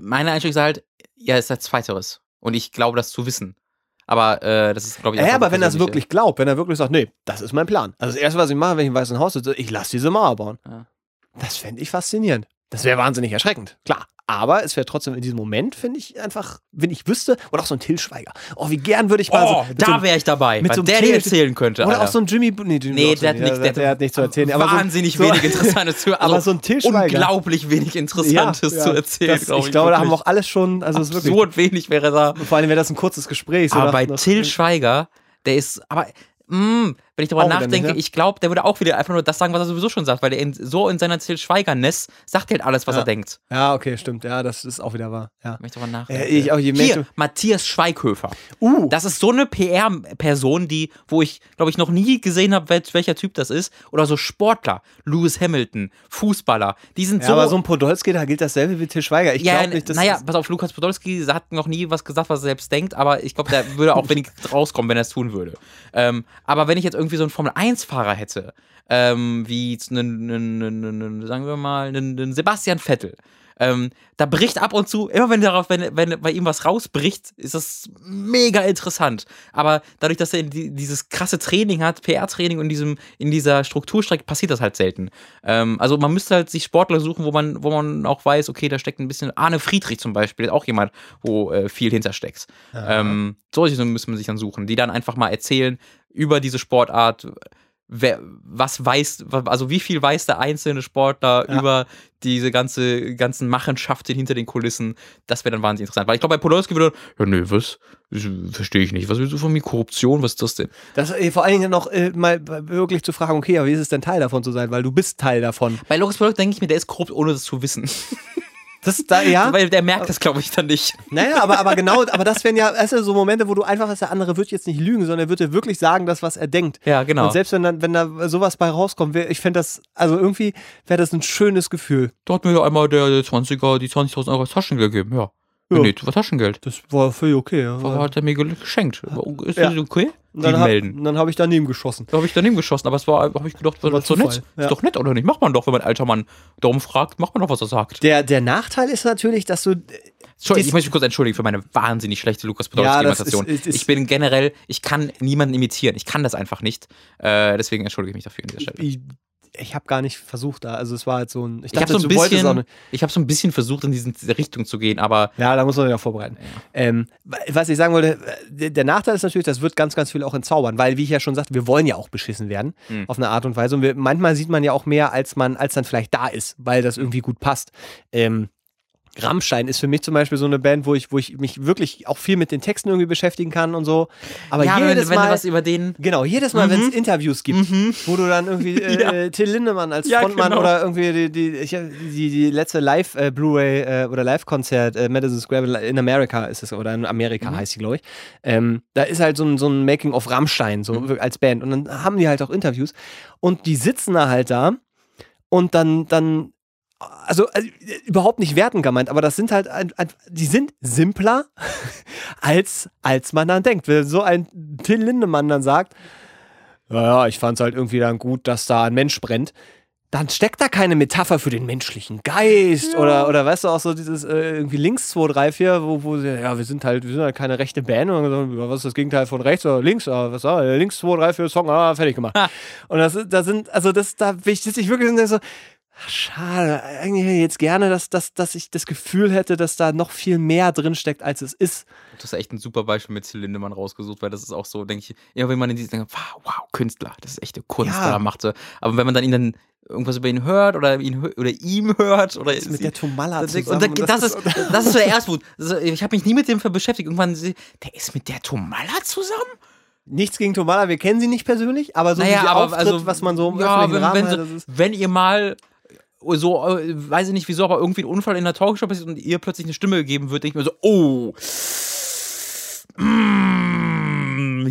meine Einstellung ist halt, ja, ist das Zweiteres. Und ich glaube, das zu wissen. Aber äh, das ist, glaube ich, Ja, aber wenn er es wirklich glaubt, wenn er wirklich sagt, nee, das ist mein Plan. Also das Erste, was ich mache, wenn ich im Weißen Haus sitze, ich lasse diese Mauer bauen. Ja. Das fände ich faszinierend. Das wäre wahnsinnig erschreckend. Klar. Aber es wäre trotzdem in diesem Moment, finde ich einfach, wenn ich wüsste, oder auch so ein Till Schweiger. Oh, wie gern würde ich mal oh, so. Da wäre ich dabei, mit so einem der dir erzählen könnte. Oder Alter. auch so ein Jimmy. Nee, Jimmy nee der, hat nicht, der, der, hat nichts zu erzählen. Aber wahnsinnig so, wenig Interessantes zu also Aber so ein Till Schweiger. Unglaublich wenig Interessantes ja, ja. zu erzählen. Das, ich, ich glaube, da haben wir auch alles schon. Also Absurd wenig wäre da. Vor allem wäre das ein kurzes Gespräch. So aber bei Till Schweiger, der ist. Aber Mm, wenn ich darüber auch nachdenke, nicht, ich glaube, der würde auch wieder einfach nur das sagen, was er sowieso schon sagt, weil er in, so in seiner Till Schweigerness sagt halt alles, was ja. er denkt. Ja, okay, stimmt. Ja, das ist auch wieder wahr. Ja. Wenn ich darüber nachdenke. Äh, ich auch, je Hier, Matthias Schweighöfer. Uh. Das ist so eine PR-Person, die, wo ich, glaube ich, noch nie gesehen habe, welcher Typ das ist. Oder so Sportler, Lewis Hamilton, Fußballer. Die sind ja, so. Aber so ein Podolski, da gilt dasselbe wie Till Schweiger. Ich ja, glaube nicht, dass. Naja, pass auf, Lukas Podolski hat noch nie was gesagt, was er selbst denkt, aber ich glaube, der würde auch wenig rauskommen, wenn er es tun würde. Ähm, aber wenn ich jetzt irgendwie so einen Formel-1-Fahrer hätte, ähm, wie sagen wir mal, einen, Sebastian Vettel, ähm, da bricht ab und zu, immer wenn darauf, wenn, wenn bei ihm was rausbricht, ist das mega interessant. Aber dadurch, dass er dieses krasse Training hat, PR-Training und in, diesem, in dieser Strukturstrecke, passiert das halt selten. Ähm, also man müsste halt sich Sportler suchen, wo man, wo man auch weiß, okay, da steckt ein bisschen. Arne Friedrich zum Beispiel, ist auch jemand, wo äh, viel hintersteckt. Ähm, solche müssen man sich dann suchen, die dann einfach mal erzählen über diese Sportart wer, was weiß, also wie viel weiß der einzelne Sportler ja. über diese ganze, ganzen Machenschaften hinter den Kulissen, das wäre dann wahnsinnig interessant. Weil ich glaube, bei Podolski würde, ja, nö, was, verstehe ich nicht. Was willst du von mir? Korruption? Was ist das denn? Das, äh, vor allen Dingen noch äh, mal wirklich zu fragen, okay, aber wie ist es denn Teil davon zu sein? Weil du bist Teil davon. Bei Loris Podolski denke ich mir, der ist korrupt, ohne das zu wissen. Das da, ja. Weil der merkt das, glaube ich, dann nicht. Naja, aber, aber genau, aber das wären ja also so Momente, wo du einfach, dass der andere wird jetzt nicht lügen, sondern er wird dir wirklich sagen, das, was er denkt. Ja, genau. Und selbst wenn, dann, wenn da sowas bei rauskommt, wär, ich fände das, also irgendwie wäre das ein schönes Gefühl. Da hat mir ja einmal der, der 20er, die 20.000 Euro Taschengeld gegeben, ja. Ja. Nee, das war Taschengeld. Das war völlig okay. Ja. Was hat er mir geschenkt? Ist das okay? Dann hab, melden. Dann habe ich daneben geschossen. Da habe ich daneben geschossen, aber es war, habe ich gedacht, das war so nett. Ja. Ist doch nett, oder nicht? Macht man doch, wenn man ein alter Mann darum fragt, macht man doch, was er sagt. Der, der Nachteil ist natürlich, dass du. Entschuldigung, ich muss mich kurz entschuldigen für meine wahnsinnig schlechte Lukas Podolski-Imitation. Ja, ich bin generell, ich kann niemanden imitieren. Ich kann das einfach nicht. Äh, deswegen entschuldige ich mich dafür an dieser Stelle. Ich, ich habe gar nicht versucht da. Also es war halt so ein. Ich, ich habe so ein bisschen, ich habe so ein bisschen versucht in diese Richtung zu gehen, aber ja, da muss man sich auch vorbereiten. Ja. Ähm, was ich sagen wollte, der Nachteil ist natürlich, das wird ganz, ganz viel auch entzaubern, weil wie ich ja schon sagte, wir wollen ja auch beschissen werden mhm. auf eine Art und Weise und wir, manchmal sieht man ja auch mehr, als man, als dann vielleicht da ist, weil das irgendwie gut passt. Ähm, Rammstein ist für mich zum Beispiel so eine Band, wo ich, wo ich mich wirklich auch viel mit den Texten irgendwie beschäftigen kann und so. Aber ja, jedes wenn, wenn Mal, du was über den. genau, jedes Mal, Mhm. wenn es Interviews gibt, wo du dann irgendwie äh, Ja. äh, Till Lindemann als Ja, Frontmann genau. oder irgendwie die, die, ich, die, die letzte Live äh, Blu-ray äh, oder Live-Konzert äh, Madison Square in America ist es oder in Amerika Mhm. heißt sie, glaube ich. Ähm, da ist halt so ein, so ein Making of Rammstein so Mhm. als Band und dann haben die halt auch Interviews und die sitzen da halt da und dann dann also, also überhaupt nicht werten gemeint, aber das sind halt, ein, ein, die sind simpler, als, als man dann denkt. Wenn so ein Till Lindemann dann sagt, naja, ich fand es halt irgendwie dann gut, dass da ein Mensch brennt, dann steckt da keine Metapher für den menschlichen Geist oder, oder weißt du auch so dieses äh, irgendwie links 2, 3, 4, wo, wo sie, ja, wir sind halt, wir sind halt keine rechte Band und dann, so, ja, was ist das Gegenteil von rechts oder links? Ah, was ah, links 2, 3, 4 Song, ah, fertig gemacht. Und das, da sind, also das, da bin ich, sitze ich wirklich so, ach, schade, eigentlich hätte ich jetzt gerne, dass, dass, dass ich das Gefühl hätte, dass da noch viel mehr drin steckt, als es ist. Du hast echt ein super Beispiel mit Till Lindemann rausgesucht, weil das ist auch so, denke ich, immer wenn man in diesen, wow, wow, Künstler, das ist echte Kunst, Ja. er machte. Aber wenn man dann ihn dann irgendwas über ihn hört oder ihn oder ihm hört oder Mit der Tomala Das, zusammen. und da, das, ist, das ist so der Erstwut. Also, ich habe mich nie mit dem beschäftigt. Irgendwann, der ist mit der Tomala zusammen? Nichts gegen Tomala, wir kennen sie nicht persönlich, aber so wie sie auftritt, was man so im ja, öffentlichen wenn, Rahmen wenn, hat, das ist wenn ihr mal so, äh, weiß ich nicht wieso, aber irgendwie ein Unfall in der Talkshow passiert und ihr plötzlich eine Stimme gegeben wird, denke ich mir so, oh, mm,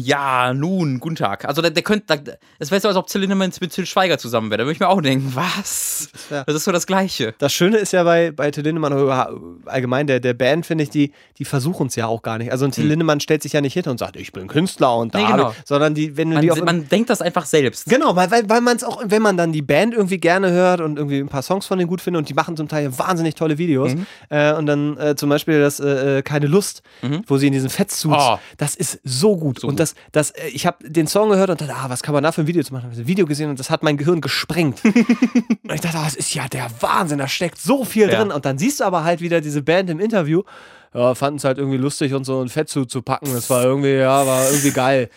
ja, nun, guten Tag. Also der, der könnte, es wäre so, als ob Till Lindemann mit Till Schweiger zusammen wäre. Da würde ich mir auch denken, was? ja- Das ist so das Gleiche. Das Schöne ist ja bei, bei Till Lindemann oder allgemein der, der Band, finde ich, die, die versuchen es ja auch gar nicht. Also ein Till Lindemann stellt sich ja nicht hin und sagt, ich bin Künstler und da, Nee, genau. sondern die, wenn du die auf Man, man denkt das einfach selbst. Genau, weil, weil, weil man es auch, wenn man dann die Band irgendwie gerne hört und irgendwie ein paar Songs von denen gut findet und die machen zum Teil wahnsinnig tolle Videos Mhm. äh, und dann äh, zum Beispiel das äh, äh, Keine Lust, wo sie in diesen Fettsuits, Oh. das ist so gut. So und gut. Das, äh, ich habe den Song gehört und dachte, ah, was kann man da für ein Video zu machen? Ich habe ein Video gesehen und das hat mein Gehirn gesprengt. und ich dachte, ah, das ist ja der Wahnsinn, da steckt so viel Ja. drin. Und dann siehst du aber halt wieder diese Band im Interview, ja, fanden es halt irgendwie lustig und so ein Fettsuit zu packen. Das war irgendwie, ja, war irgendwie geil.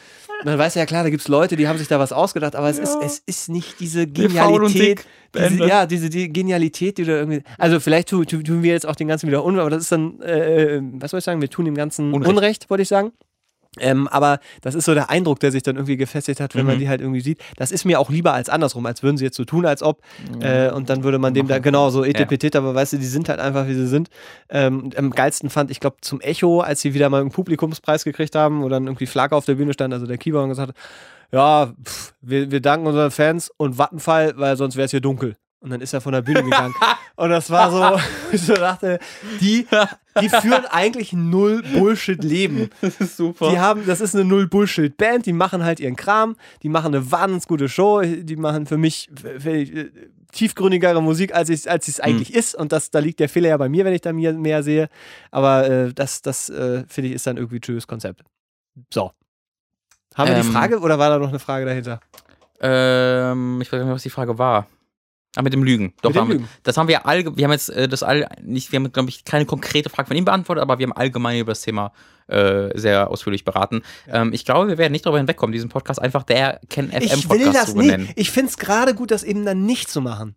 Weißt du ja klar, da gibt es Leute, die haben sich da was ausgedacht, aber es, ist, es ist nicht diese Genialität. Diese, ja, diese die Genialität, die du irgendwie. Also vielleicht tu, tu, tun wir jetzt auch den ganzen wieder Unrecht, aber das ist dann, äh, was soll ich sagen, wir tun dem Ganzen Unrecht. Unrecht, wollte ich sagen. Ähm, aber das ist so der Eindruck, der sich dann irgendwie gefestigt hat, wenn man Mhm. die halt irgendwie sieht. Das ist mir auch lieber als andersrum, als würden sie jetzt so tun, als ob. Äh, und dann würde man dem da genau so etipetete, aber weißt du, die sind halt einfach, wie sie sind. Ähm, und am geilsten fand ich, glaube zum Echo, als sie wieder mal einen Publikumspreis gekriegt haben, wo dann irgendwie Flagge auf der Bühne stand, also der Keyboard und gesagt hat, ja, pff, wir, wir danken unseren Fans und Vattenfall, weil sonst wäre es hier dunkel. Und dann ist er von der Bühne gegangen. Und das war so, ich so dachte, die, die führen eigentlich null Bullshit-Leben. Das ist super. Die haben, das ist eine Null-Bullshit-Band, die machen halt ihren Kram, die machen eine wahnsinnig gute Show, die machen für mich äh, tiefgründigere Musik, als es als es eigentlich ist. Und das, da liegt der Fehler ja bei mir, wenn ich da mir mehr sehe. Aber äh, das, das äh, finde ich, ist dann irgendwie ein schönes Konzept. So. Haben wir die Ähm, Frage oder war da noch eine Frage dahinter? Ähm, ich weiß nicht mehr, was die Frage war. Ah, mit dem Lügen. Doch, Mit dem haben Lügen. das haben wir all, wir haben jetzt äh, das all nicht, wir haben, glaube ich, keine konkrete Frage von ihm beantwortet, aber wir haben allgemein über das Thema äh, sehr ausführlich beraten. Ähm, ich glaube, wir werden nicht darüber hinwegkommen, diesen Podcast einfach der Ken FM Ich will Podcast das zu nicht. benennen. Ich finde es gerade gut, das eben dann nicht zu machen.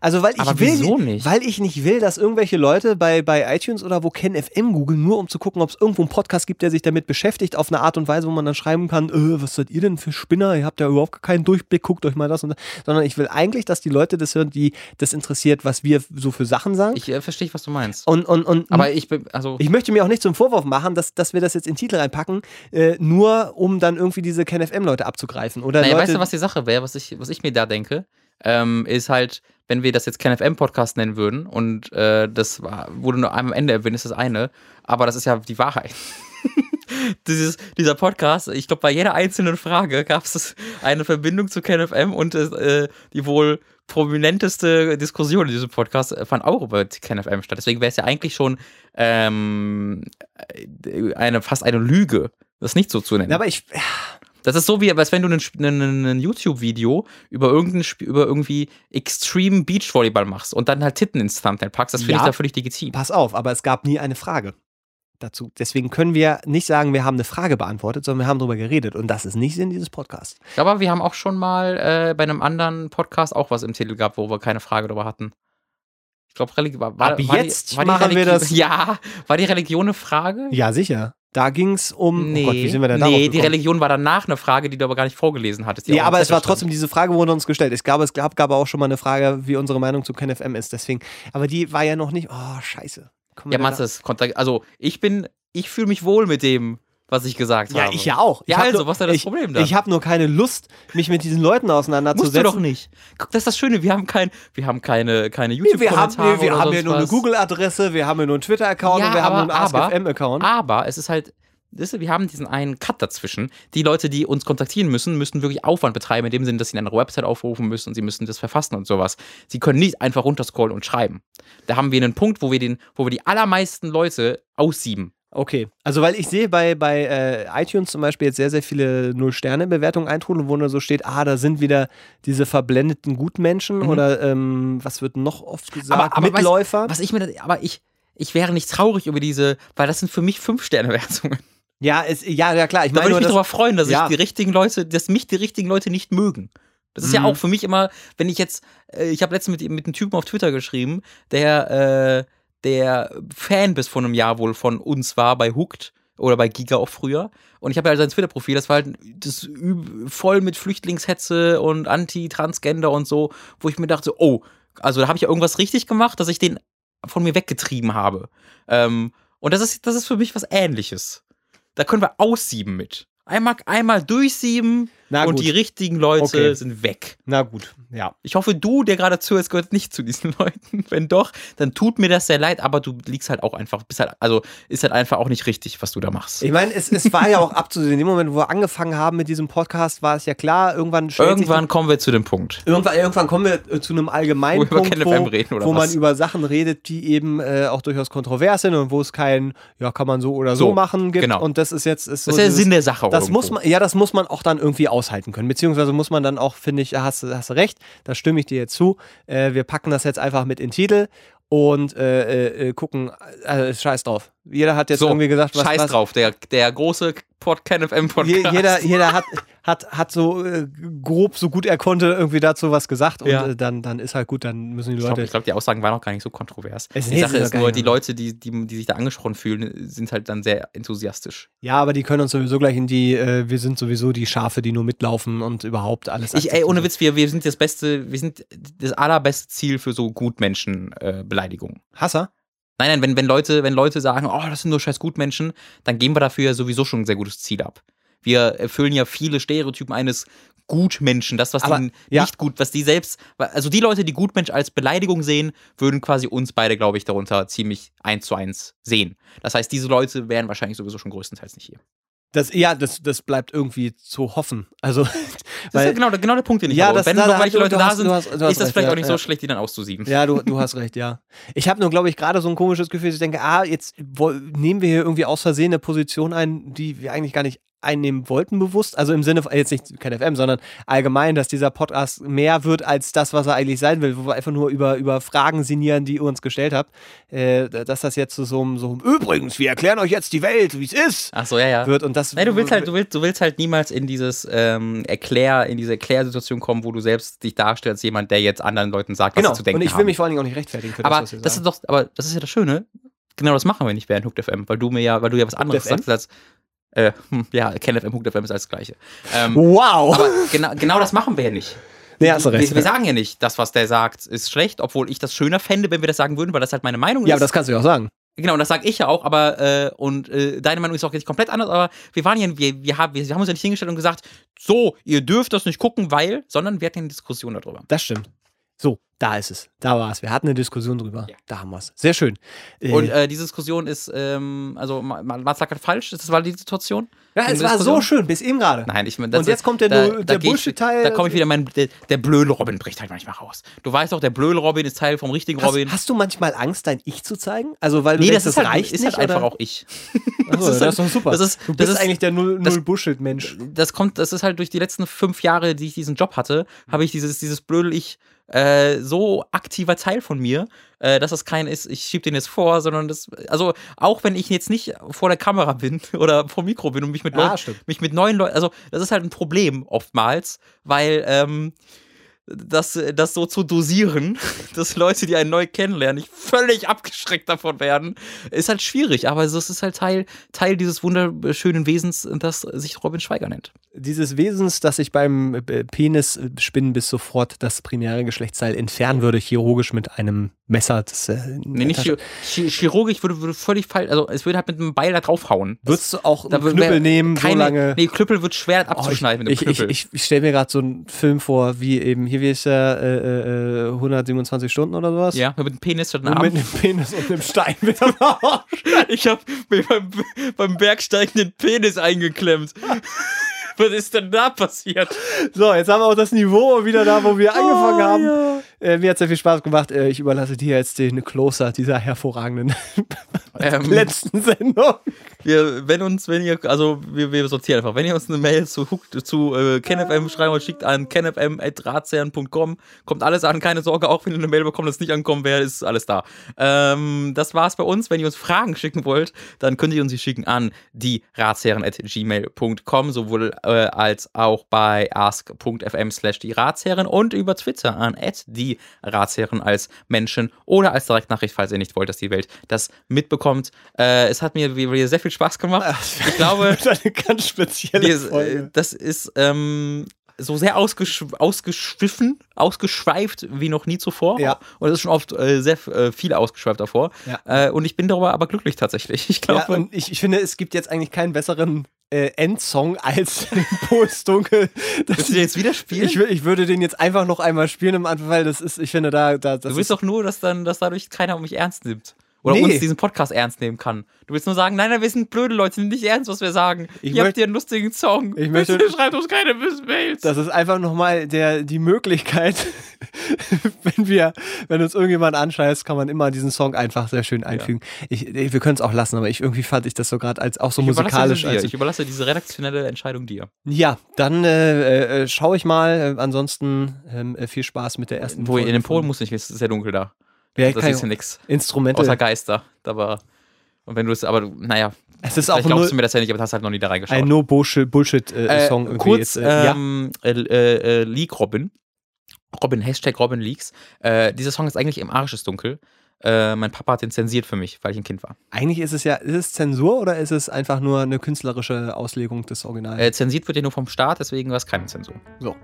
Also, weil ich Aber will, wieso nicht? weil ich nicht will, dass irgendwelche Leute bei, bei iTunes oder wo Ken FM googeln, nur um zu gucken, ob es irgendwo einen Podcast gibt, der sich damit beschäftigt, auf eine Art und Weise, wo man dann schreiben kann, äh, was seid ihr denn für Spinner? Ihr habt ja überhaupt keinen Durchblick, guckt euch mal das und das. Sondern ich will eigentlich, dass die Leute das hören, die das interessiert, was wir so für Sachen sagen. Ich äh, verstehe, was du meinst. und, und, und aber ich bin, also, ich möchte mir auch nicht zum Vorwurf machen, dass, dass wir das jetzt in den Titel reinpacken, äh, nur um dann irgendwie diese Ken FM-Leute abzugreifen. Oder naja, Leute, weißt du, was die Sache wäre, was ich, was ich mir da denke? Ähm, ist halt, wenn wir das jetzt Ken FM Podcast nennen würden und äh, das war, wurde nur am Ende erwähnt, ist das eine, aber das ist ja die Wahrheit. Dieses, dieser Podcast, ich glaube, bei jeder einzelnen Frage gab es eine Verbindung zu Ken FM und äh, die wohl prominenteste Diskussion in diesem Podcast fand auch über Ken FM statt. Deswegen wäre es ja eigentlich schon ähm, äh, eine, fast eine Lüge, das nicht so zu nennen. Aber ich, Das ist so wie, als wenn du ein, YouTube-Video über irgendein über irgendwie Extreme Beachvolleyball machst und dann halt Titten ins Thumbnail packst. Das finde Ja. ich da völlig legitim. pass auf, aber es gab nie eine Frage dazu. Deswegen können wir nicht sagen, wir haben eine Frage beantwortet, sondern wir haben darüber geredet. Und das ist nicht Sinn dieses Podcasts. Aber wir haben auch schon mal äh, bei einem anderen Podcast auch was im Titel gehabt, wo wir keine Frage darüber hatten. Ich glaube, Religion war, war, Ab war jetzt die, war machen die wir das- Ja, war die Religion eine Frage? Ja, sicher. Da ging es um. Nee, oh Gott, wie sind wir denn nee die? Religion war danach eine Frage, die du aber gar nicht vorgelesen hattest. Ja, aber es war trotzdem, diese Frage wurde uns gestellt. Es gab, es gab, gab auch schon mal eine Frage, wie unsere Meinung zu KenFM ist. Deswegen, aber die war ja noch nicht. Oh, scheiße. Kommen Ja? Kontakt- Also, ich bin, ich fühle mich wohl mit dem, was ich gesagt Ja, habe. ich ja auch. Ich Ja, also, nur, was ist denn das ich, Problem dann? Ich habe nur keine Lust, mich mit diesen Leuten Musst auseinanderzusetzen. du doch nicht. Guck, das ist das Schöne, wir haben, kein, wir haben keine, keine Nee, wir haben, YouTube-Kommentare nee, wir haben ja sonst nur eine. Google-Adresse, wir haben ja nur einen Twitter-Account Ja, und wir haben aber- nur einen AskFM-Account. Aber es ist halt, wir haben diesen einen Cut dazwischen. Die Leute, die uns kontaktieren müssen, müssen wirklich Aufwand betreiben, in dem Sinne, dass sie eine Website aufrufen müssen und sie müssen das verfassen und sowas. Sie können nicht einfach runterscrollen und schreiben. Da haben wir einen Punkt, wo wir, den, wo wir die allermeisten Leute aussieben. Okay, also weil ich sehe bei, bei äh, iTunes zum Beispiel jetzt sehr, sehr viele Null-Sterne-Bewertungen eintrudeln, wo nur so steht, ah, da sind wieder diese verblendeten Gutmenschen Mhm. oder ähm, was wird noch oft gesagt? Aber- aber Mitläufer. Was ich mir, aber ich, ich wäre nicht traurig über diese, weil das sind für mich Fünf-Sterne-Wertungen. ja, es, ja, ja, klar. Ich Da würde ich mich darüber freuen, dass Ja. ich die richtigen Leute, dass mich die richtigen Leute nicht mögen. Das ist ja Mhm. auch für mich immer, wenn ich jetzt, äh, ich habe letztens mit, mit einem Typen auf Twitter geschrieben, der, äh, der Fan bis vor einem Jahr wohl von uns war bei Hooked oder bei Giga auch früher. Und ich habe ja sein Twitter-Profil, das war halt das voll mit Flüchtlingshetze und Anti-Transgender und so, wo ich mir dachte, oh, also da habe ich ja irgendwas richtig gemacht, dass ich den von mir weggetrieben habe. Ähm, und das ist, das ist für mich was ähnliches. Da können wir aussieben mit. Einmal, einmal durchsieben Na und gut. die richtigen Leute Okay. sind weg. Na gut, ja. Ich hoffe, du, der gerade zuhörst, gehört nicht zu diesen Leuten. Wenn doch, dann tut mir das sehr leid, aber du liegst halt auch einfach, bist halt, also ist halt einfach auch nicht richtig, was du da machst. Ich meine, es, es war ja auch abzusehen. In dem Moment, wo wir angefangen haben mit diesem Podcast, war es ja klar, irgendwann Irgendwann kommen wir zu dem Punkt. Irgendwann, irgendwann kommen wir äh, zu einem allgemeinen Wo Punkt, wo, reden, oder wo man über Sachen redet, die eben äh, auch durchaus kontrovers sind und wo es kein, ja, kann man so oder so, So, machen gibt. genau. Und das ist jetzt ist so Das ist der dieses- Sinn der Sache. Das irgendwo. muss man, ja, das muss man auch dann irgendwie aushalten können. Beziehungsweise muss man dann auch, finde ich, hast, du- hast du recht, da stimme ich dir jetzt zu. Äh, wir packen das jetzt einfach mit in den Titel und äh, äh, äh, gucken, äh, scheiß drauf. Jeder hat jetzt so, irgendwie gesagt, was, Scheiß was, drauf, der, der große Pod KenFM Podcast. Je, jeder, jeder hat, hat, hat so äh, grob, so gut er konnte, irgendwie dazu was gesagt. Und Ja. äh, dann, dann ist halt gut, dann müssen die Ich glaube, Leute. glaub, die Aussagen waren auch gar nicht so kontrovers. Es- die Sache ist nur, die Leute, die, die, die sich da angesprochen fühlen, sind halt dann sehr enthusiastisch. Ja, aber die können uns sowieso gleich in die, äh, wir sind sowieso die Schafe, die nur mitlaufen und überhaupt alles. Ich, ey, ohne. Witz, wir, wir sind das beste, wir sind das allerbeste Ziel für so Gutmenschen-Beleidigungen. Äh. Hasser? Nein, nein, wenn, wenn, Leute, wenn Leute sagen, oh, das sind nur scheiß Gutmenschen, dann geben wir dafür ja sowieso schon ein sehr gutes Ziel ab. Wir erfüllen ja viele Stereotypen eines Gutmenschen, das, was die ja. nicht gut, was die selbst, also die Leute, die Gutmensch als Beleidigung sehen, würden quasi uns beide, glaube ich, darunter ziemlich eins zu eins sehen. Das heißt, diese Leute wären wahrscheinlich sowieso schon größtenteils nicht hier. Das, ja, das, das bleibt irgendwie zu hoffen. Also, Das ist weil, ja genau, genau der Punkt, den ich Ja, habe. das- wenn da- noch du- Leute du da hast- sind, du hast- du hast ist das recht, vielleicht ja, auch nicht ja. so schlecht, die dann auszusieben. ja, du, du hast recht, ja. Ich habe nur, glaube ich, gerade so ein komisches Gefühl, dass ich denke, ah, jetzt nehmen wir hier irgendwie aus Versehen eine Position ein, die wir eigentlich gar nicht einnehmen wollten bewusst. Also im Sinne von, jetzt nicht kein FM, sondern allgemein, dass dieser Podcast mehr wird als das, was er eigentlich sein will, wo wir einfach nur über, über Fragen sinnieren, die ihr uns gestellt habt. Äh, dass das jetzt zu so einem, so einem, übrigens, wir erklären euch jetzt die Welt, wie es ist, Ach so, ja, ja. wird. Und das Nein, du willst halt, du willst, du willst halt niemals in dieses ähm, Erklär, in diese Erklärsituation kommen, wo du selbst dich darstellst als jemand, der jetzt anderen Leuten sagt, was genau. sie zu denken Und ich will haben. mich vor allen Dingen auch nicht rechtfertigen für aber das, was das ist doch, aber das ist ja das Schöne. Genau das machen wir nicht während Hooked FM, weil du mir ja, weil du ja was anderes sagst als äh, hm, ja, Ken FM, Hooked FM ist alles das Gleiche. Ähm, Wow! aber genau, genau das machen wir ja nicht. nee, hast du recht. Wir, wir sagen ja nicht, das, was der sagt, ist schlecht, obwohl ich das schöner fände, wenn wir das sagen würden, weil das halt meine Meinung ja, ist. aber das kannst du ja auch sagen. Genau, und das sage ich ja auch, aber äh, und äh, deine Meinung ist auch jetzt komplett anders, aber wir waren ja, wir, wir, haben, wir haben uns ja nicht hingestellt und gesagt, so, ihr dürft das nicht gucken, weil, sondern wir hatten eine Diskussion darüber. Das stimmt. So, da ist es. Da war es. Wir hatten eine Diskussion drüber. Ja. Da haben wir es. Sehr schön. Äh, Und äh, diese Diskussion ist, ähm, also Ma- Ma- Mats lag halt falsch, das war die Situation. ja, es war so schön, bis eben gerade. Nein, ich meine, Und jetzt kommt der, da, der da Bullshit-Teil. Da komme ich wieder, mein, der, der blöde Robin bricht halt manchmal raus. Du weißt doch, der blöde Robin ist Teil vom richtigen Hast, Robin. hast du manchmal Angst, dein Ich zu zeigen? Also, weil du nee, denkst, das ist das halt, reicht ist nicht, halt einfach auch ich. Achso, ist das ist halt- doch super. das ist- du das bist ist- eigentlich der Null, das- das kommt, das ist halt durch die letzten fünf Jahre, die ich diesen Job hatte, habe ich dieses, dieses blödel ich äh, so aktiver Teil von mir, äh, dass das kein ist, ich schieb den jetzt vor, sondern das, also auch wenn ich jetzt nicht vor der Kamera bin oder vor dem Mikro bin und mich mit Ja, Leuten, stimmt. mich mit neuen Leuten, also das ist halt ein Problem oftmals, weil ähm, das, das so zu dosieren, dass Leute, die einen neu kennenlernen, nicht völlig abgeschreckt davon werden, ist halt schwierig. Aber es ist halt Teil, Teil dieses wunderschönen Wesens, das sich Robin Schweiger nennt. Dieses Wesens, das ich beim äh, Penisspinnen bis sofort das primäre Geschlechtsteil entfernen würde, chirurgisch mit einem Messer. Das, äh, nee, nicht chir chirurgisch würde, würde völlig falsch, also es würde halt mit einem Beil da draufhauen. Würdest du auch einen Knüppel nehmen, keine, so lange? Nee, Knüppel wird schwer abzuschneiden oh, ich, mit einem Knüppel. Ich, ich, ich stelle mir gerade so einen Film vor, wie eben, hier wie ist der, äh, äh, 127 Stunden oder sowas? Ja, mit einem Penis statt einem Arm. Mit einem Penis und einem Stein mit dem Arsch. ich habe mir beim, beim Bergsteigen den Penis eingeklemmt. Was ist denn da passiert? So, jetzt haben wir auch das Niveau wieder da, wo wir angefangen oh, haben. Ja. Äh, mir hat sehr viel Spaß gemacht. Äh, ich überlasse dir jetzt den Closer dieser hervorragenden ähm, letzten Sendung. Wir, wenn uns, wenn ihr, also wir, wir sortieren einfach, wenn ihr uns eine Mail zu, zu äh, KenFM schreiben wollt, schickt an kenfm.ratsherren.com. Kommt alles an, keine Sorge, auch wenn ihr eine Mail bekommt, das nicht ankommen wäre, ist alles da. Ähm, das war's bei uns. Wenn ihr uns Fragen schicken wollt, dann könnt ihr uns sie schicken an die ratsherren.gmail.com, sowohl äh, als auch bei ask.fm slash die Ratsherren und über Twitter an die Ratsherren als Menschen oder als Direktnachricht, falls ihr nicht wollt, dass die Welt das mitbekommt. Äh, es hat mir wieder sehr viel Spaß gemacht. Ich glaube, das eine ganz spezielle die, Folge. Das ist ähm, so sehr ausgesch ausgeschwiffen, ausgeschweift wie noch nie zuvor. Ja. Und es ist schon oft äh, sehr äh, viel ausgeschweift davor. Ja. Äh, und ich bin darüber aber glücklich tatsächlich. Ich glaube. Ja, und ich, ich finde, es gibt jetzt eigentlich keinen besseren äh, Endsong als Dunkel. Das, Willst du den jetzt wieder spielen? Ich, ich, würde den jetzt einfach noch einmal spielen im Anfang, weil das ist, ich finde, da. da du willst doch nur, dass dann, dass dadurch keiner mich ernst nimmt. Oder nee. uns diesen Podcast ernst nehmen kann. Du willst nur sagen, nein, nein, wir sind blöde Leute, nicht ernst, was wir sagen. Ich Ihr habt hier einen lustigen Song. Ich möchte, Bitte schreibt uns keine Mails. Das ist einfach nochmal der, die Möglichkeit, wenn wir, wenn uns irgendjemand anscheißt, kann man immer diesen Song einfach sehr schön einfügen. Ja. Ich, wir können es auch lassen, aber ich irgendwie fand ich das so gerade als auch so ich musikalisch. Als ich überlasse diese redaktionelle Entscheidung dir. Ja, dann äh, äh, schaue ich mal. Ansonsten ähm, äh, viel Spaß mit der ersten Wo Folge in den Polen muss nicht, es ist sehr dunkel da. Ja, das ist ja nichts. Instrumente. Außer Geister. Aber, und wenn du es, aber naja. Es ist auch glaubst du mir das ja nicht, aber hast halt noch nie da reingeschaut. Ein No-Bullshit-Song Bullshit, äh, äh, kurz, jetzt, äh, ähm. Äh, äh, Leak Robin. Robin, Hashtag Robin Leaks. Äh, dieser Song ist eigentlich im Arisches Dunkel. mein Papa hat den zensiert für mich, weil ich ein Kind war. Eigentlich ist es ja, ist es Zensur oder ist es einfach nur eine künstlerische Auslegung des Originals? zensiert wird ja nur vom Staat, deswegen war es keine Zensur. So.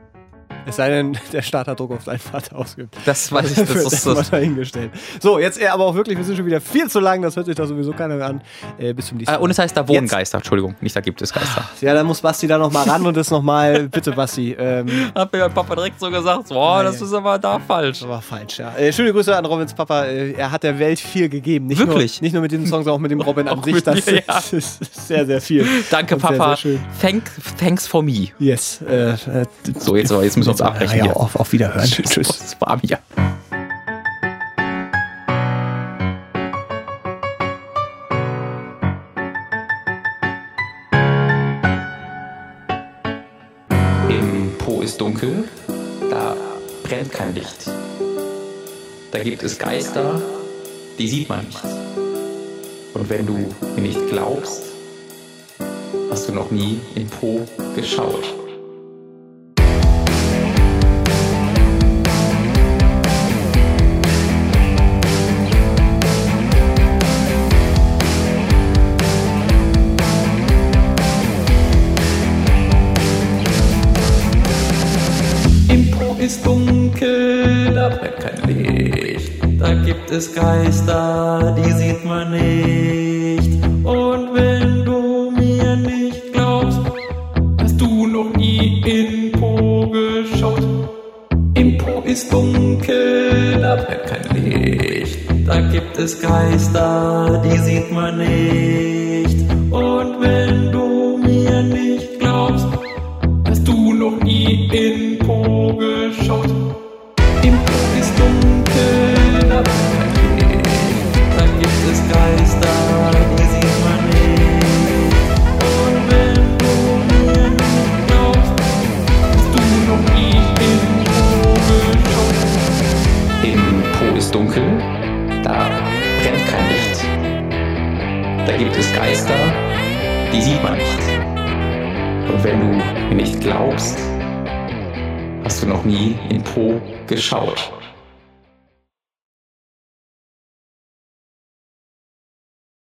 Es sei denn, der Staat hat Druck auf deinen Vater ausgeübt. Das weiß ich, das ist das. dahingestellt. So, jetzt aber auch wirklich, wir sind schon wieder viel zu lang, das hört sich da sowieso keiner mehr an. Äh, bis zum nächsten Mal. Äh, und es heißt, da wohnen. Geister, Entschuldigung, nicht da gibt es Geister. Ja, dann muss Basti da nochmal ran und das nochmal, bitte Basti. Ähm, Hat mir mein Papa direkt so gesagt, boah, das ist aber da falsch. Das war falsch, ja. Äh, schöne Grüße an Robins Papa, äh, er hat der Welt viel gegeben. Nicht wirklich? Nur, nicht nur mit diesem Song, sondern auch mit dem Robin an sich. Das mir, ja. ist sehr, sehr viel. Danke, Papa. Sehr, sehr Thank, thanks for me. Yes. Äh, äh, so, jetzt, jetzt müssen wir uns abbrechen. Ja, auf, auf Wiederhören. Tschüss. Tschüss. Das war mir. Im Po ist dunkel, da brennt kein Licht. Da gibt es Geister, die sieht man nicht. Und wenn du mir nicht glaubst, hast du noch nie in Po geschaut. Dunkel, da brennt kein Licht. Da gibt es Geister, die sieht man nicht. Und wenn du mir nicht glaubst, hast du noch nie in Po geschaut. Im Po ist dunkel, da brennt kein Licht. Da gibt es Geister, die sieht man nicht. Und wenn du mir nicht glaubst, hast du noch nie in Po geschaut. Im Po ist dunkel, da brennt kein Licht. Da gibt es Geister, die sieht man nicht. Und wenn du nicht glaubst, hast du noch nie in Po geschaut.